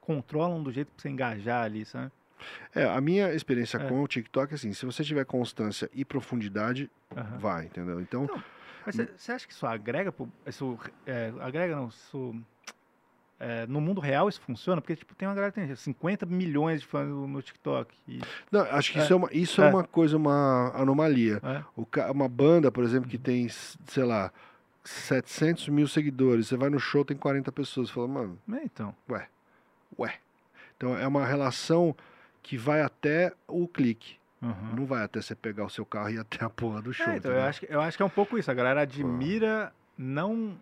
controlam do jeito pra você engajar ali, sabe? É, a minha experiência é. com o TikTok é assim, se você tiver constância e profundidade, uhum. vai, entendeu? Então. então mas você acha que isso agrega? Isso, é, agrega não, isso. É, no mundo real isso funciona? Porque tipo, tem uma galera que tem 50 milhões de fãs no, no TikTok. E... Não, acho que é. isso, é uma, isso é. uma coisa, uma anomalia. É. O, uma banda, por exemplo, que tem, sei lá, 700 mil seguidores, você vai no show, tem 40 pessoas. Você fala, mano. É, então. Ué. Ué. Então é uma relação que vai até o clique. Uhum. Não vai até você pegar o seu carro e ir até a porra do show. É, então, eu, acho que, eu acho que é um pouco isso. A galera admira não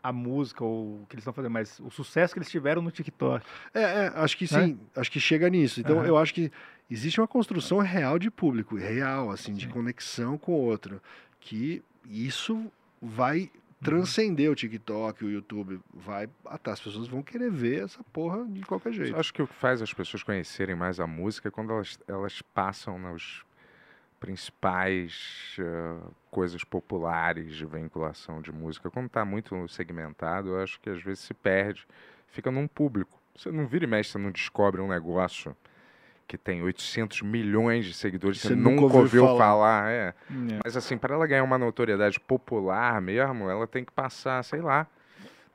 a música ou o que eles estão fazendo, mas o sucesso que eles tiveram no TikTok. É, é acho que sim, é? acho que chega nisso. Então uhum. eu acho que existe uma construção real de público, real, assim, sim. de conexão com o outro. Que isso vai transcender o TikTok, o YouTube, vai até as pessoas vão querer ver essa porra de qualquer jeito. Eu acho que o que faz as pessoas conhecerem mais a música é quando elas, elas passam nos principais uh, coisas populares de vinculação de música. Quando está muito segmentado, eu acho que às vezes se perde, fica num público. Você não vira e mexe, você não descobre um negócio que tem 800 milhões de seguidores, você, você nunca, ouviu, ouviu falar. falar é. é. Mas assim, para ela ganhar uma notoriedade popular mesmo, ela tem que passar, sei lá,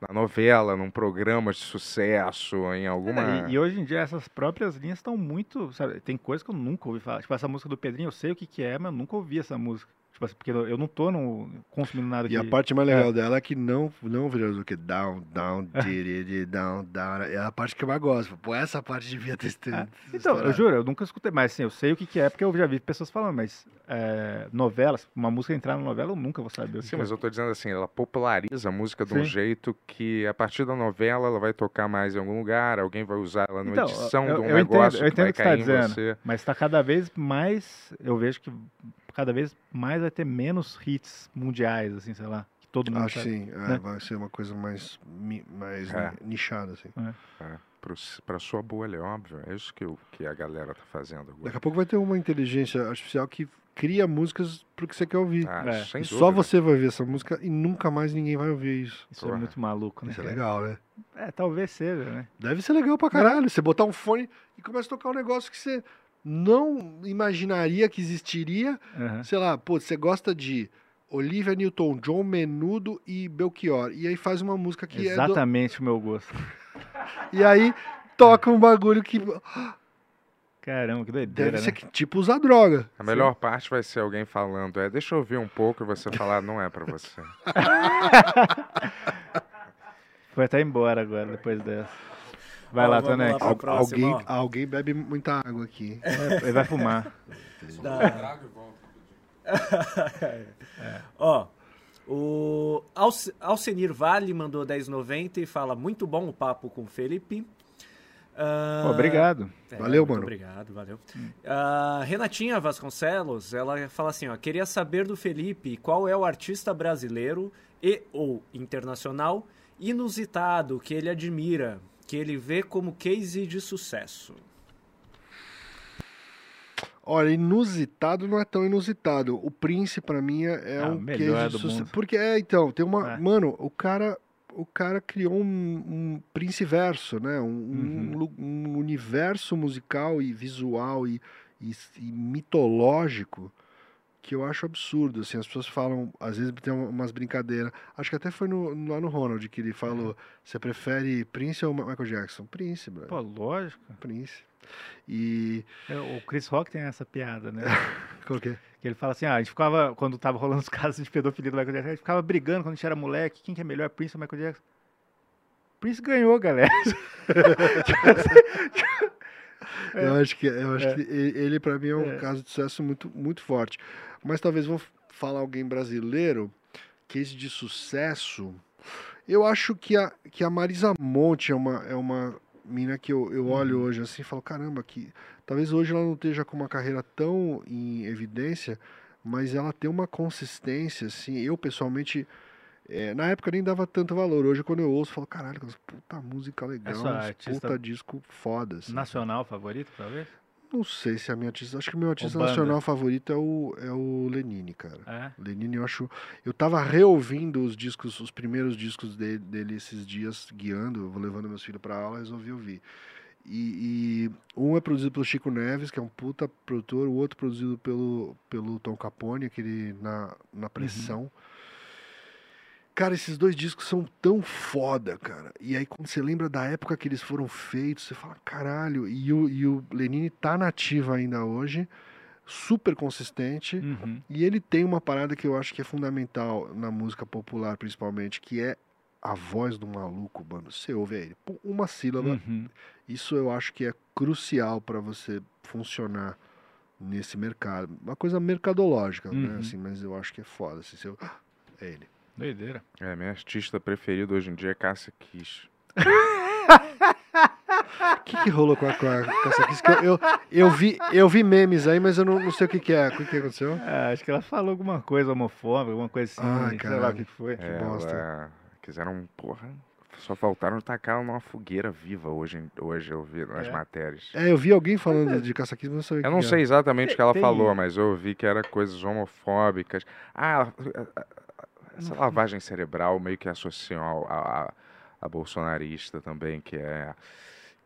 na novela, num programa de sucesso, em alguma. É, E, e hoje em dia essas próprias linhas estão muito. Sabe, tem coisa que eu nunca ouvi falar. Tipo, essa música do Pedrinho, eu sei o que, que é, mas eu nunca ouvi essa música. Tipo assim, porque eu eu não tô no, consumindo nada E a parte mais legal dela é que não, não vira do que down, down, diri, down, down. É a parte que eu mais gosto. Pô, essa parte devia ter. ter Ah, Então, eu juro, eu nunca escutei, mas assim, eu sei o que, que é, porque eu já vi pessoas falando, mas é, novelas, uma música entrar na novela, eu nunca vou saber o Sim, que mas é. eu tô dizendo assim, ela populariza a música de um Sim. jeito que a partir da novela ela vai tocar mais em algum lugar, alguém vai usar ela numa Então, edição eu- de um eu entendo- negócio eu que vai entendo o que você tá dizendo. você. Mas tá cada vez mais, eu vejo que cada vez mais vai ter menos hits mundiais, assim, sei lá, que todo mundo Acho sabe. sim, é, né? vai ser uma coisa mais, mais É. ni- nichada, assim. É, pro, pra sua bolha, é óbvio. É isso que, o, que a galera tá fazendo agora. Daqui a pouco vai ter uma inteligência artificial que cria músicas pro que você quer ouvir. Ah, É. E só você vai ver essa música e nunca mais ninguém vai ouvir isso. Isso é Porra. muito maluco, né? Isso é legal, né? É, talvez seja, né? Deve ser legal pra caralho. Você botar um fone e começa a tocar um negócio que você não imaginaria que existiria. Aham. Sei lá, pô, você gosta de Olivia Newton-John, Menudo e Belchior. E aí faz uma música que é do... Exatamente o meu gosto. E aí toca um bagulho que Caramba, que doideira, deve né? ser que, tipo usar droga. A melhor parte vai ser alguém falando, é, deixa eu ouvir um pouco e você falar, não é pra você. Foi até embora agora, depois dessa. Vai lá, Tonex. Al- alguém, ó. alguém bebe muita água aqui. É, Ele vai fumar. Da- Ó, o Alce- Alcenir Vale mandou 10,90 e fala: Muito bom o papo com o Felipe. Pô, obrigado. é, Valeu, mano. Obrigado, valeu. Ah, Renatinha Vasconcelos, ela fala assim: ó, queria saber do Felipe qual é o artista brasileiro e ou internacional inusitado que ele admira, que ele vê como case de sucesso. Olha, inusitado não é tão inusitado. O Prince, pra mim, é Ah, um melhor case de sucesso. mundo. Porque, é, então, tem uma... É. Mano, o cara... O cara criou um, um Prince verso, né? Um, um Uhum. lu- um universo musical e visual e, e, e mitológico que eu acho absurdo. Assim, as pessoas falam, às vezes tem um- umas brincadeiras. Acho que até foi no, lá no Ronald que ele falou: você prefere Prince ou Michael Jackson? Prince, brother. Pô, lógico. Prince. E. É, O Chris Rock tem essa piada, né? Qual que é? Que ele fala assim, ah, a gente ficava, quando tava rolando os casos de pedofilia do Michael Jackson, a gente ficava brigando quando a gente era moleque, quem que é melhor, Prince ou Michael Jackson? Prince ganhou, galera. Eu acho que, eu acho É. que ele, ele para mim é um É. caso de sucesso muito, muito forte. Mas talvez vou falar alguém brasileiro, case de sucesso. Eu acho que a, que a Marisa Monte é uma, é uma mina que eu, eu olho Uhum. hoje assim e falo, caramba, que talvez hoje ela não esteja com uma carreira tão em evidência, mas ela tem uma consistência, assim, eu pessoalmente, é, na época nem dava tanto valor, hoje quando eu ouço, eu falo, caralho, puta música legal, puta disco foda, assim, Nacional favorito, talvez? Não sei se é a minha artista. Acho que o meu artista banda. nacional favorito é o, é o Lenine, cara. É? Lenine, eu acho. Eu tava reouvindo os discos, os primeiros discos dele, dele esses dias, guiando, eu vou levando meus filhos pra aula, resolvi ouvir. E, e um é produzido pelo Chico Neves, que é um puta produtor, o outro produzido pelo, pelo Tom Capone, aquele na, na pressão. Cara, esses dois discos são tão foda, cara. E aí, quando você lembra da época que eles foram feitos, você fala, caralho. E o, e o Lenine tá nativo ainda hoje, super consistente. Uhum. E ele tem uma parada que eu acho que é fundamental na música popular, principalmente, que é a voz do maluco, mano. Você ouve ele, uma sílaba. Uhum. Isso eu acho que é crucial para você funcionar nesse mercado. Uma coisa mercadológica, né? Uhum. Assim, mas eu acho que é foda. Assim, se eu... É ele. Doideira. É, minha artista preferida hoje em dia é Cássia Kiss. O que, que rolou com a, com a, essa Kiss? Que eu, eu, eu vi, eu vi memes aí, mas eu não, não sei o que, que é. O que, que aconteceu? Ah, acho que ela falou alguma coisa homofóbica, alguma coisa assim, Ai, sei lá o que que foi. É, bosta. ela- quiseram, porra, só faltaram tacar ela numa fogueira viva hoje, hoje eu vi nas É. matérias. É, eu vi alguém falando de caça Kiss, mas não sabia o Eu que não que sei era. exatamente o que ela Tem- falou, mas eu ouvi que era coisas homofóbicas. Ah, essa lavagem cerebral meio que associam ao- a, a, bolsonarista também, que é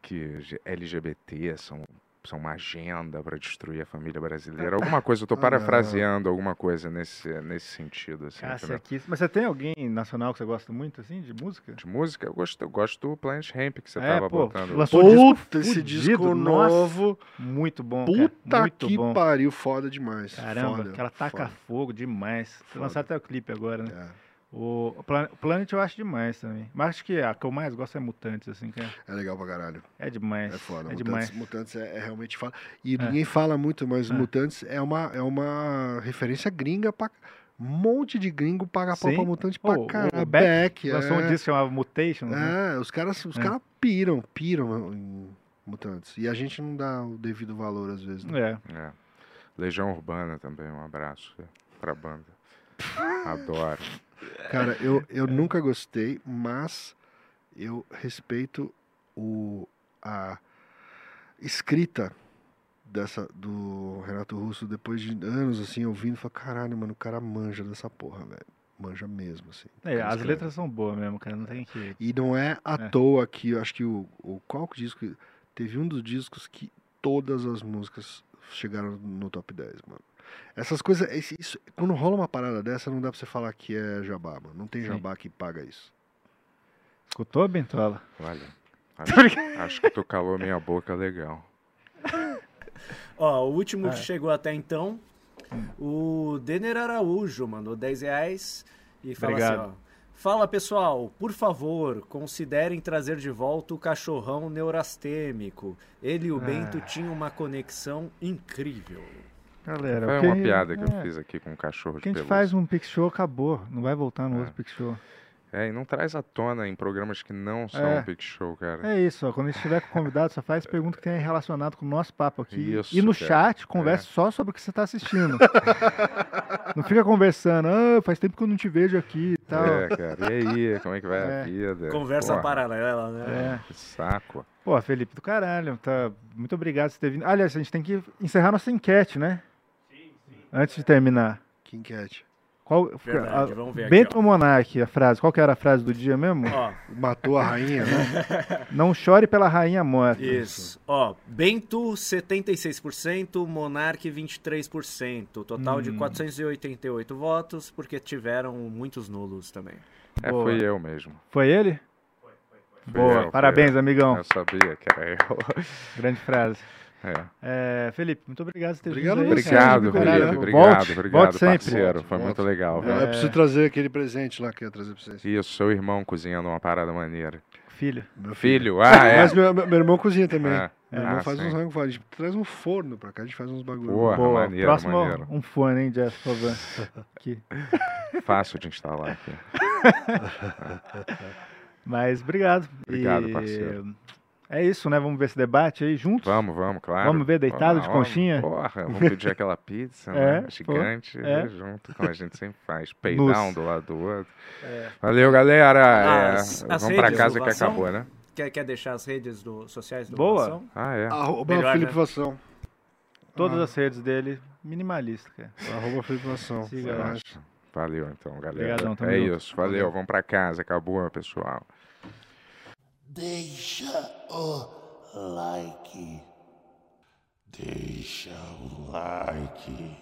que LGBT são são uma agenda para destruir a família brasileira. Alguma coisa, eu tô parafraseando alguma coisa nesse, nesse sentido, assim, Cássia? Kiss. Mas você tem alguém nacional que você gosta muito, assim, de música? De música, eu gosto, eu gosto do Planet Hemp que você É, tava pô, botando. lançou disco Puta, esse disco nossa. novo. Muito bom, Puta cara. Muito que bom. pariu, foda demais. Caramba, foda, aquela taca foda. fogo demais. Foda. lançar até o clipe agora, né? É, O, o Plan- o Planet eu acho demais também. Mas acho que a que eu mais gosto é Mutantes, assim, que é, é legal pra caralho. é demais. É foda. É Mutantes, demais. Mutantes é, é realmente foda. E ninguém fala muito, mas É. Mutantes é uma, é uma referência gringa pra. Um monte de gringo paga pau pra Mutante Pô, pra o caralho. Beck Beck, Lançou um é. disco que chamava Mutations, né? É, os caras, os É. caras piram, piram em Mutantes. E a gente não dá o devido valor às vezes. Né? É. É. Legião Urbana também, um abraço pra banda. Adoro. Cara, eu, eu nunca gostei, mas eu respeito o, a escrita dessa do Renato Russo depois de anos assim ouvindo, falo, caralho, mano, o cara manja dessa porra, velho. Manja mesmo, assim. É, as escreve. letras são boas mesmo, cara. Não tem que. E não é à É. toa que eu acho que o, o qual que disco teve um dos discos que todas as músicas chegaram no top 10, mano. Essas coisas, isso, quando rola uma parada dessa, não dá pra você falar que é jabá, mano. Não tem Sim. jabá que paga isso. Escutou, Bentola? Olha, acho, acho que tu calou minha boca legal. Ó, o último Ah. que chegou até então, o Denner Araújo mandou 10 reais e fala Obrigado. assim, ó. Fala pessoal, por favor, considerem trazer de volta o cachorrão neurastêmico. Ele e o Ah. Bento tinham uma conexão incrível. Galera, Foi uma piada que é, eu fiz aqui com um cachorro de que a gente pelúcia. faz um Pix Show acabou. Não vai voltar no É. outro Pix Show. É, e não traz à tona em programas que não são É. um Pix Show, cara. É isso, ó. Quando a gente estiver com convidado, só faz pergunta que tenha relacionado com o nosso papo aqui. Isso, e no cara. É. chat, converse só sobre o que você está assistindo. não fica conversando, ah, faz tempo que eu não te vejo aqui e tal. É, cara. E aí, como é que vai É. a vida? Conversa Porra, paralela, né? É. Que saco. Pô, Felipe do caralho, tá. Muito obrigado por ter vindo. Aliás, a gente tem que encerrar nossa enquete, né? Antes de terminar. King Cat. Qual, Verdade, a- vamos ver aqui, Bento ó. ou Monark, a frase? Qual que era a frase do dia mesmo? Ó, Matou a rainha, né? Não chore pela rainha morta. isso. Ó, Bento 76%, Monark 23%. Total de Hum. 488 votos, porque tiveram muitos nulos também. É, Boa. fui eu mesmo. Foi ele? Fui Boa, eu, parabéns, eu. amigão. Eu sabia que era eu. Grande frase. É. É, Felipe, muito obrigado por ter Obrigado vindo. Obrigado, Felipe. volte, Obrigado, obrigado, volte sempre. parceiro. Volte, Foi muito volte. legal, É. Eu preciso trazer aquele presente lá que eu ia trazer pra vocês. Isso, seu irmão cozinhando uma parada maneira. Filho. Meu Filho, ah, é. Mas meu, meu irmão cozinha também. É. Meu irmão Ah, faz sim. uns rango, a gente traz um forno pra cá, a gente faz uns bagulho. Porra, Boa. maneiro, Próximo, maneiro. um fone, hein, Jeff, por favor. Aqui. Fácil de instalar aqui. Mas obrigado. Obrigado, E parceiro. É isso, né? Vamos ver esse debate aí juntos? Vamos, vamos, claro. Vamos ver deitado de Vamos, conchinha? Porra, vamos pedir aquela pizza, É, né? pô, Gigante, é. junto, como a gente sempre faz. Peidão do lado do outro. É. Valeu, galera. As- É, as vamos pra redes casa que acabou, né? Quer, quer deixar as redes do, sociais do Boa. Vação? Ah, é. Arroba Melhor, Felipe né? Vação. Todas Ah. as redes dele, minimalista, cara. Arroba Felipe Vação. Siga lá. Valeu, então, galera. Obrigadão, é junto. isso, valeu. Vamos pra casa. Acabou, pessoal. Deixa o like. Deixa o like.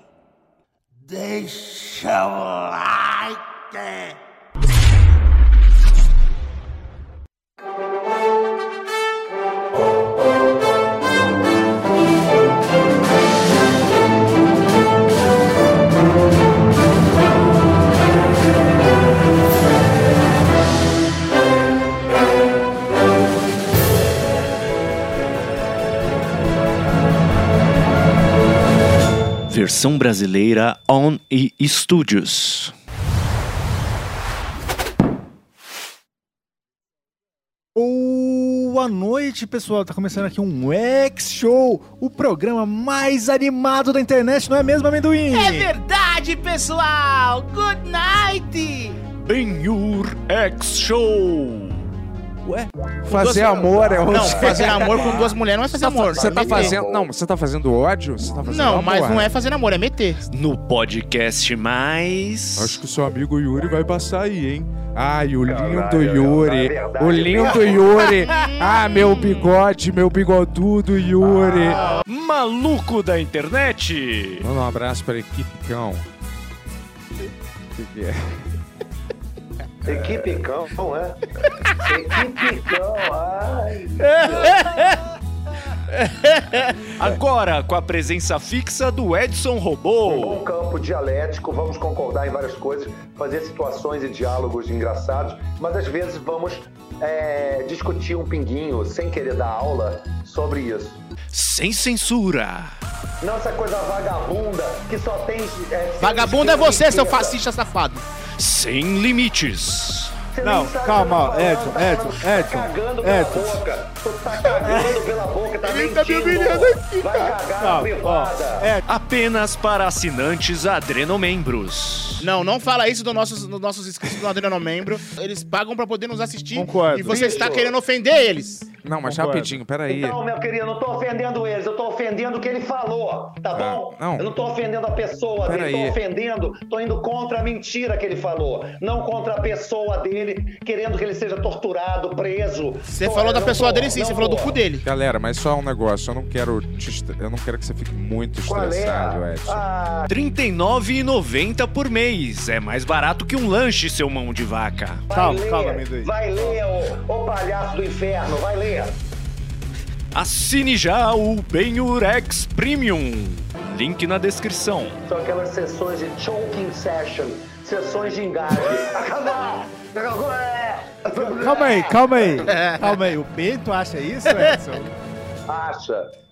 Deixa o like. Versão brasileira On e Studios. Boa noite, pessoal. Tá começando aqui um X-Show, o programa mais animado da internet, não é mesmo, amendoim? É verdade, pessoal! Good night! Benhur X Show. Fazer duas- amor é Não, fazer amor com duas mulheres não é fazer amor. Você tá meter. fazendo. Não, você tá fazendo ódio? Você tá fazendo Não, amor? mas não é fazer amor, é meter. No podcast mais. Acho que o seu amigo Yuri vai passar aí, hein? Ai, o lindo Caralho, Yuri. O lindo Yuri. Ah, meu bigode, meu bigodudo Yuri. Maluco da internet. Manda um abraço pra equipe cão. O que, que é? Equipe cão, não é? Equipe cão, ai. Agora, com a presença fixa do Edson Um Robô. bom campo dialético, vamos concordar em várias coisas, fazer situações e diálogos engraçados, mas às vezes vamos é, discutir um pinguinho, sem querer dar aula, sobre isso. Sem censura. Não essa coisa vagabunda que só tem. É, Vagabundo é você, seu fascista safado. Sem limites. Não, calma, Edson, Edson, tá Edson, Tá cagando pela Edson. boca. Tu tá cagando pela boca, tá Ele tá me humilhando aqui, Vai cara. Calma, ó, é, Apenas para assinantes adrenomembros. Não, não fala isso dos nossos, dos nossos inscritos do Adriano Membro. Eles pagam pra poder nos assistir. Concordo. E você está querendo ofender eles. Não, mas Concordo. rapidinho, peraí. Então, meu querido, eu não tô ofendendo eles, eu tô ofendendo o que ele falou, tá bom? não. Eu não tô ofendendo a pessoa Pera dele, aí. tô ofendendo, tô indo contra a mentira que ele falou, não contra a pessoa dele, querendo que ele seja torturado, preso. Você falou da não pessoa tô, dele sim, não você falou do cu dele. Galera, mas só um negócio. Eu não quero te Eu não quero que você fique muito Qual estressado, é? Edson. Ah, R$ 39,90 por mês. É mais barato que um lanche, seu mão de vaca. vai Calma, ler, calma, amendoim. Vai ler, ô, ô palhaço do inferno, vai ler. Assine já o Benurex Premium. Link na descrição. São aquelas sessões de choking session, sessões de. Acabou! Acabou! é. Calma aí, calma aí. Calma aí. O Bento acha isso, Edson? Acha.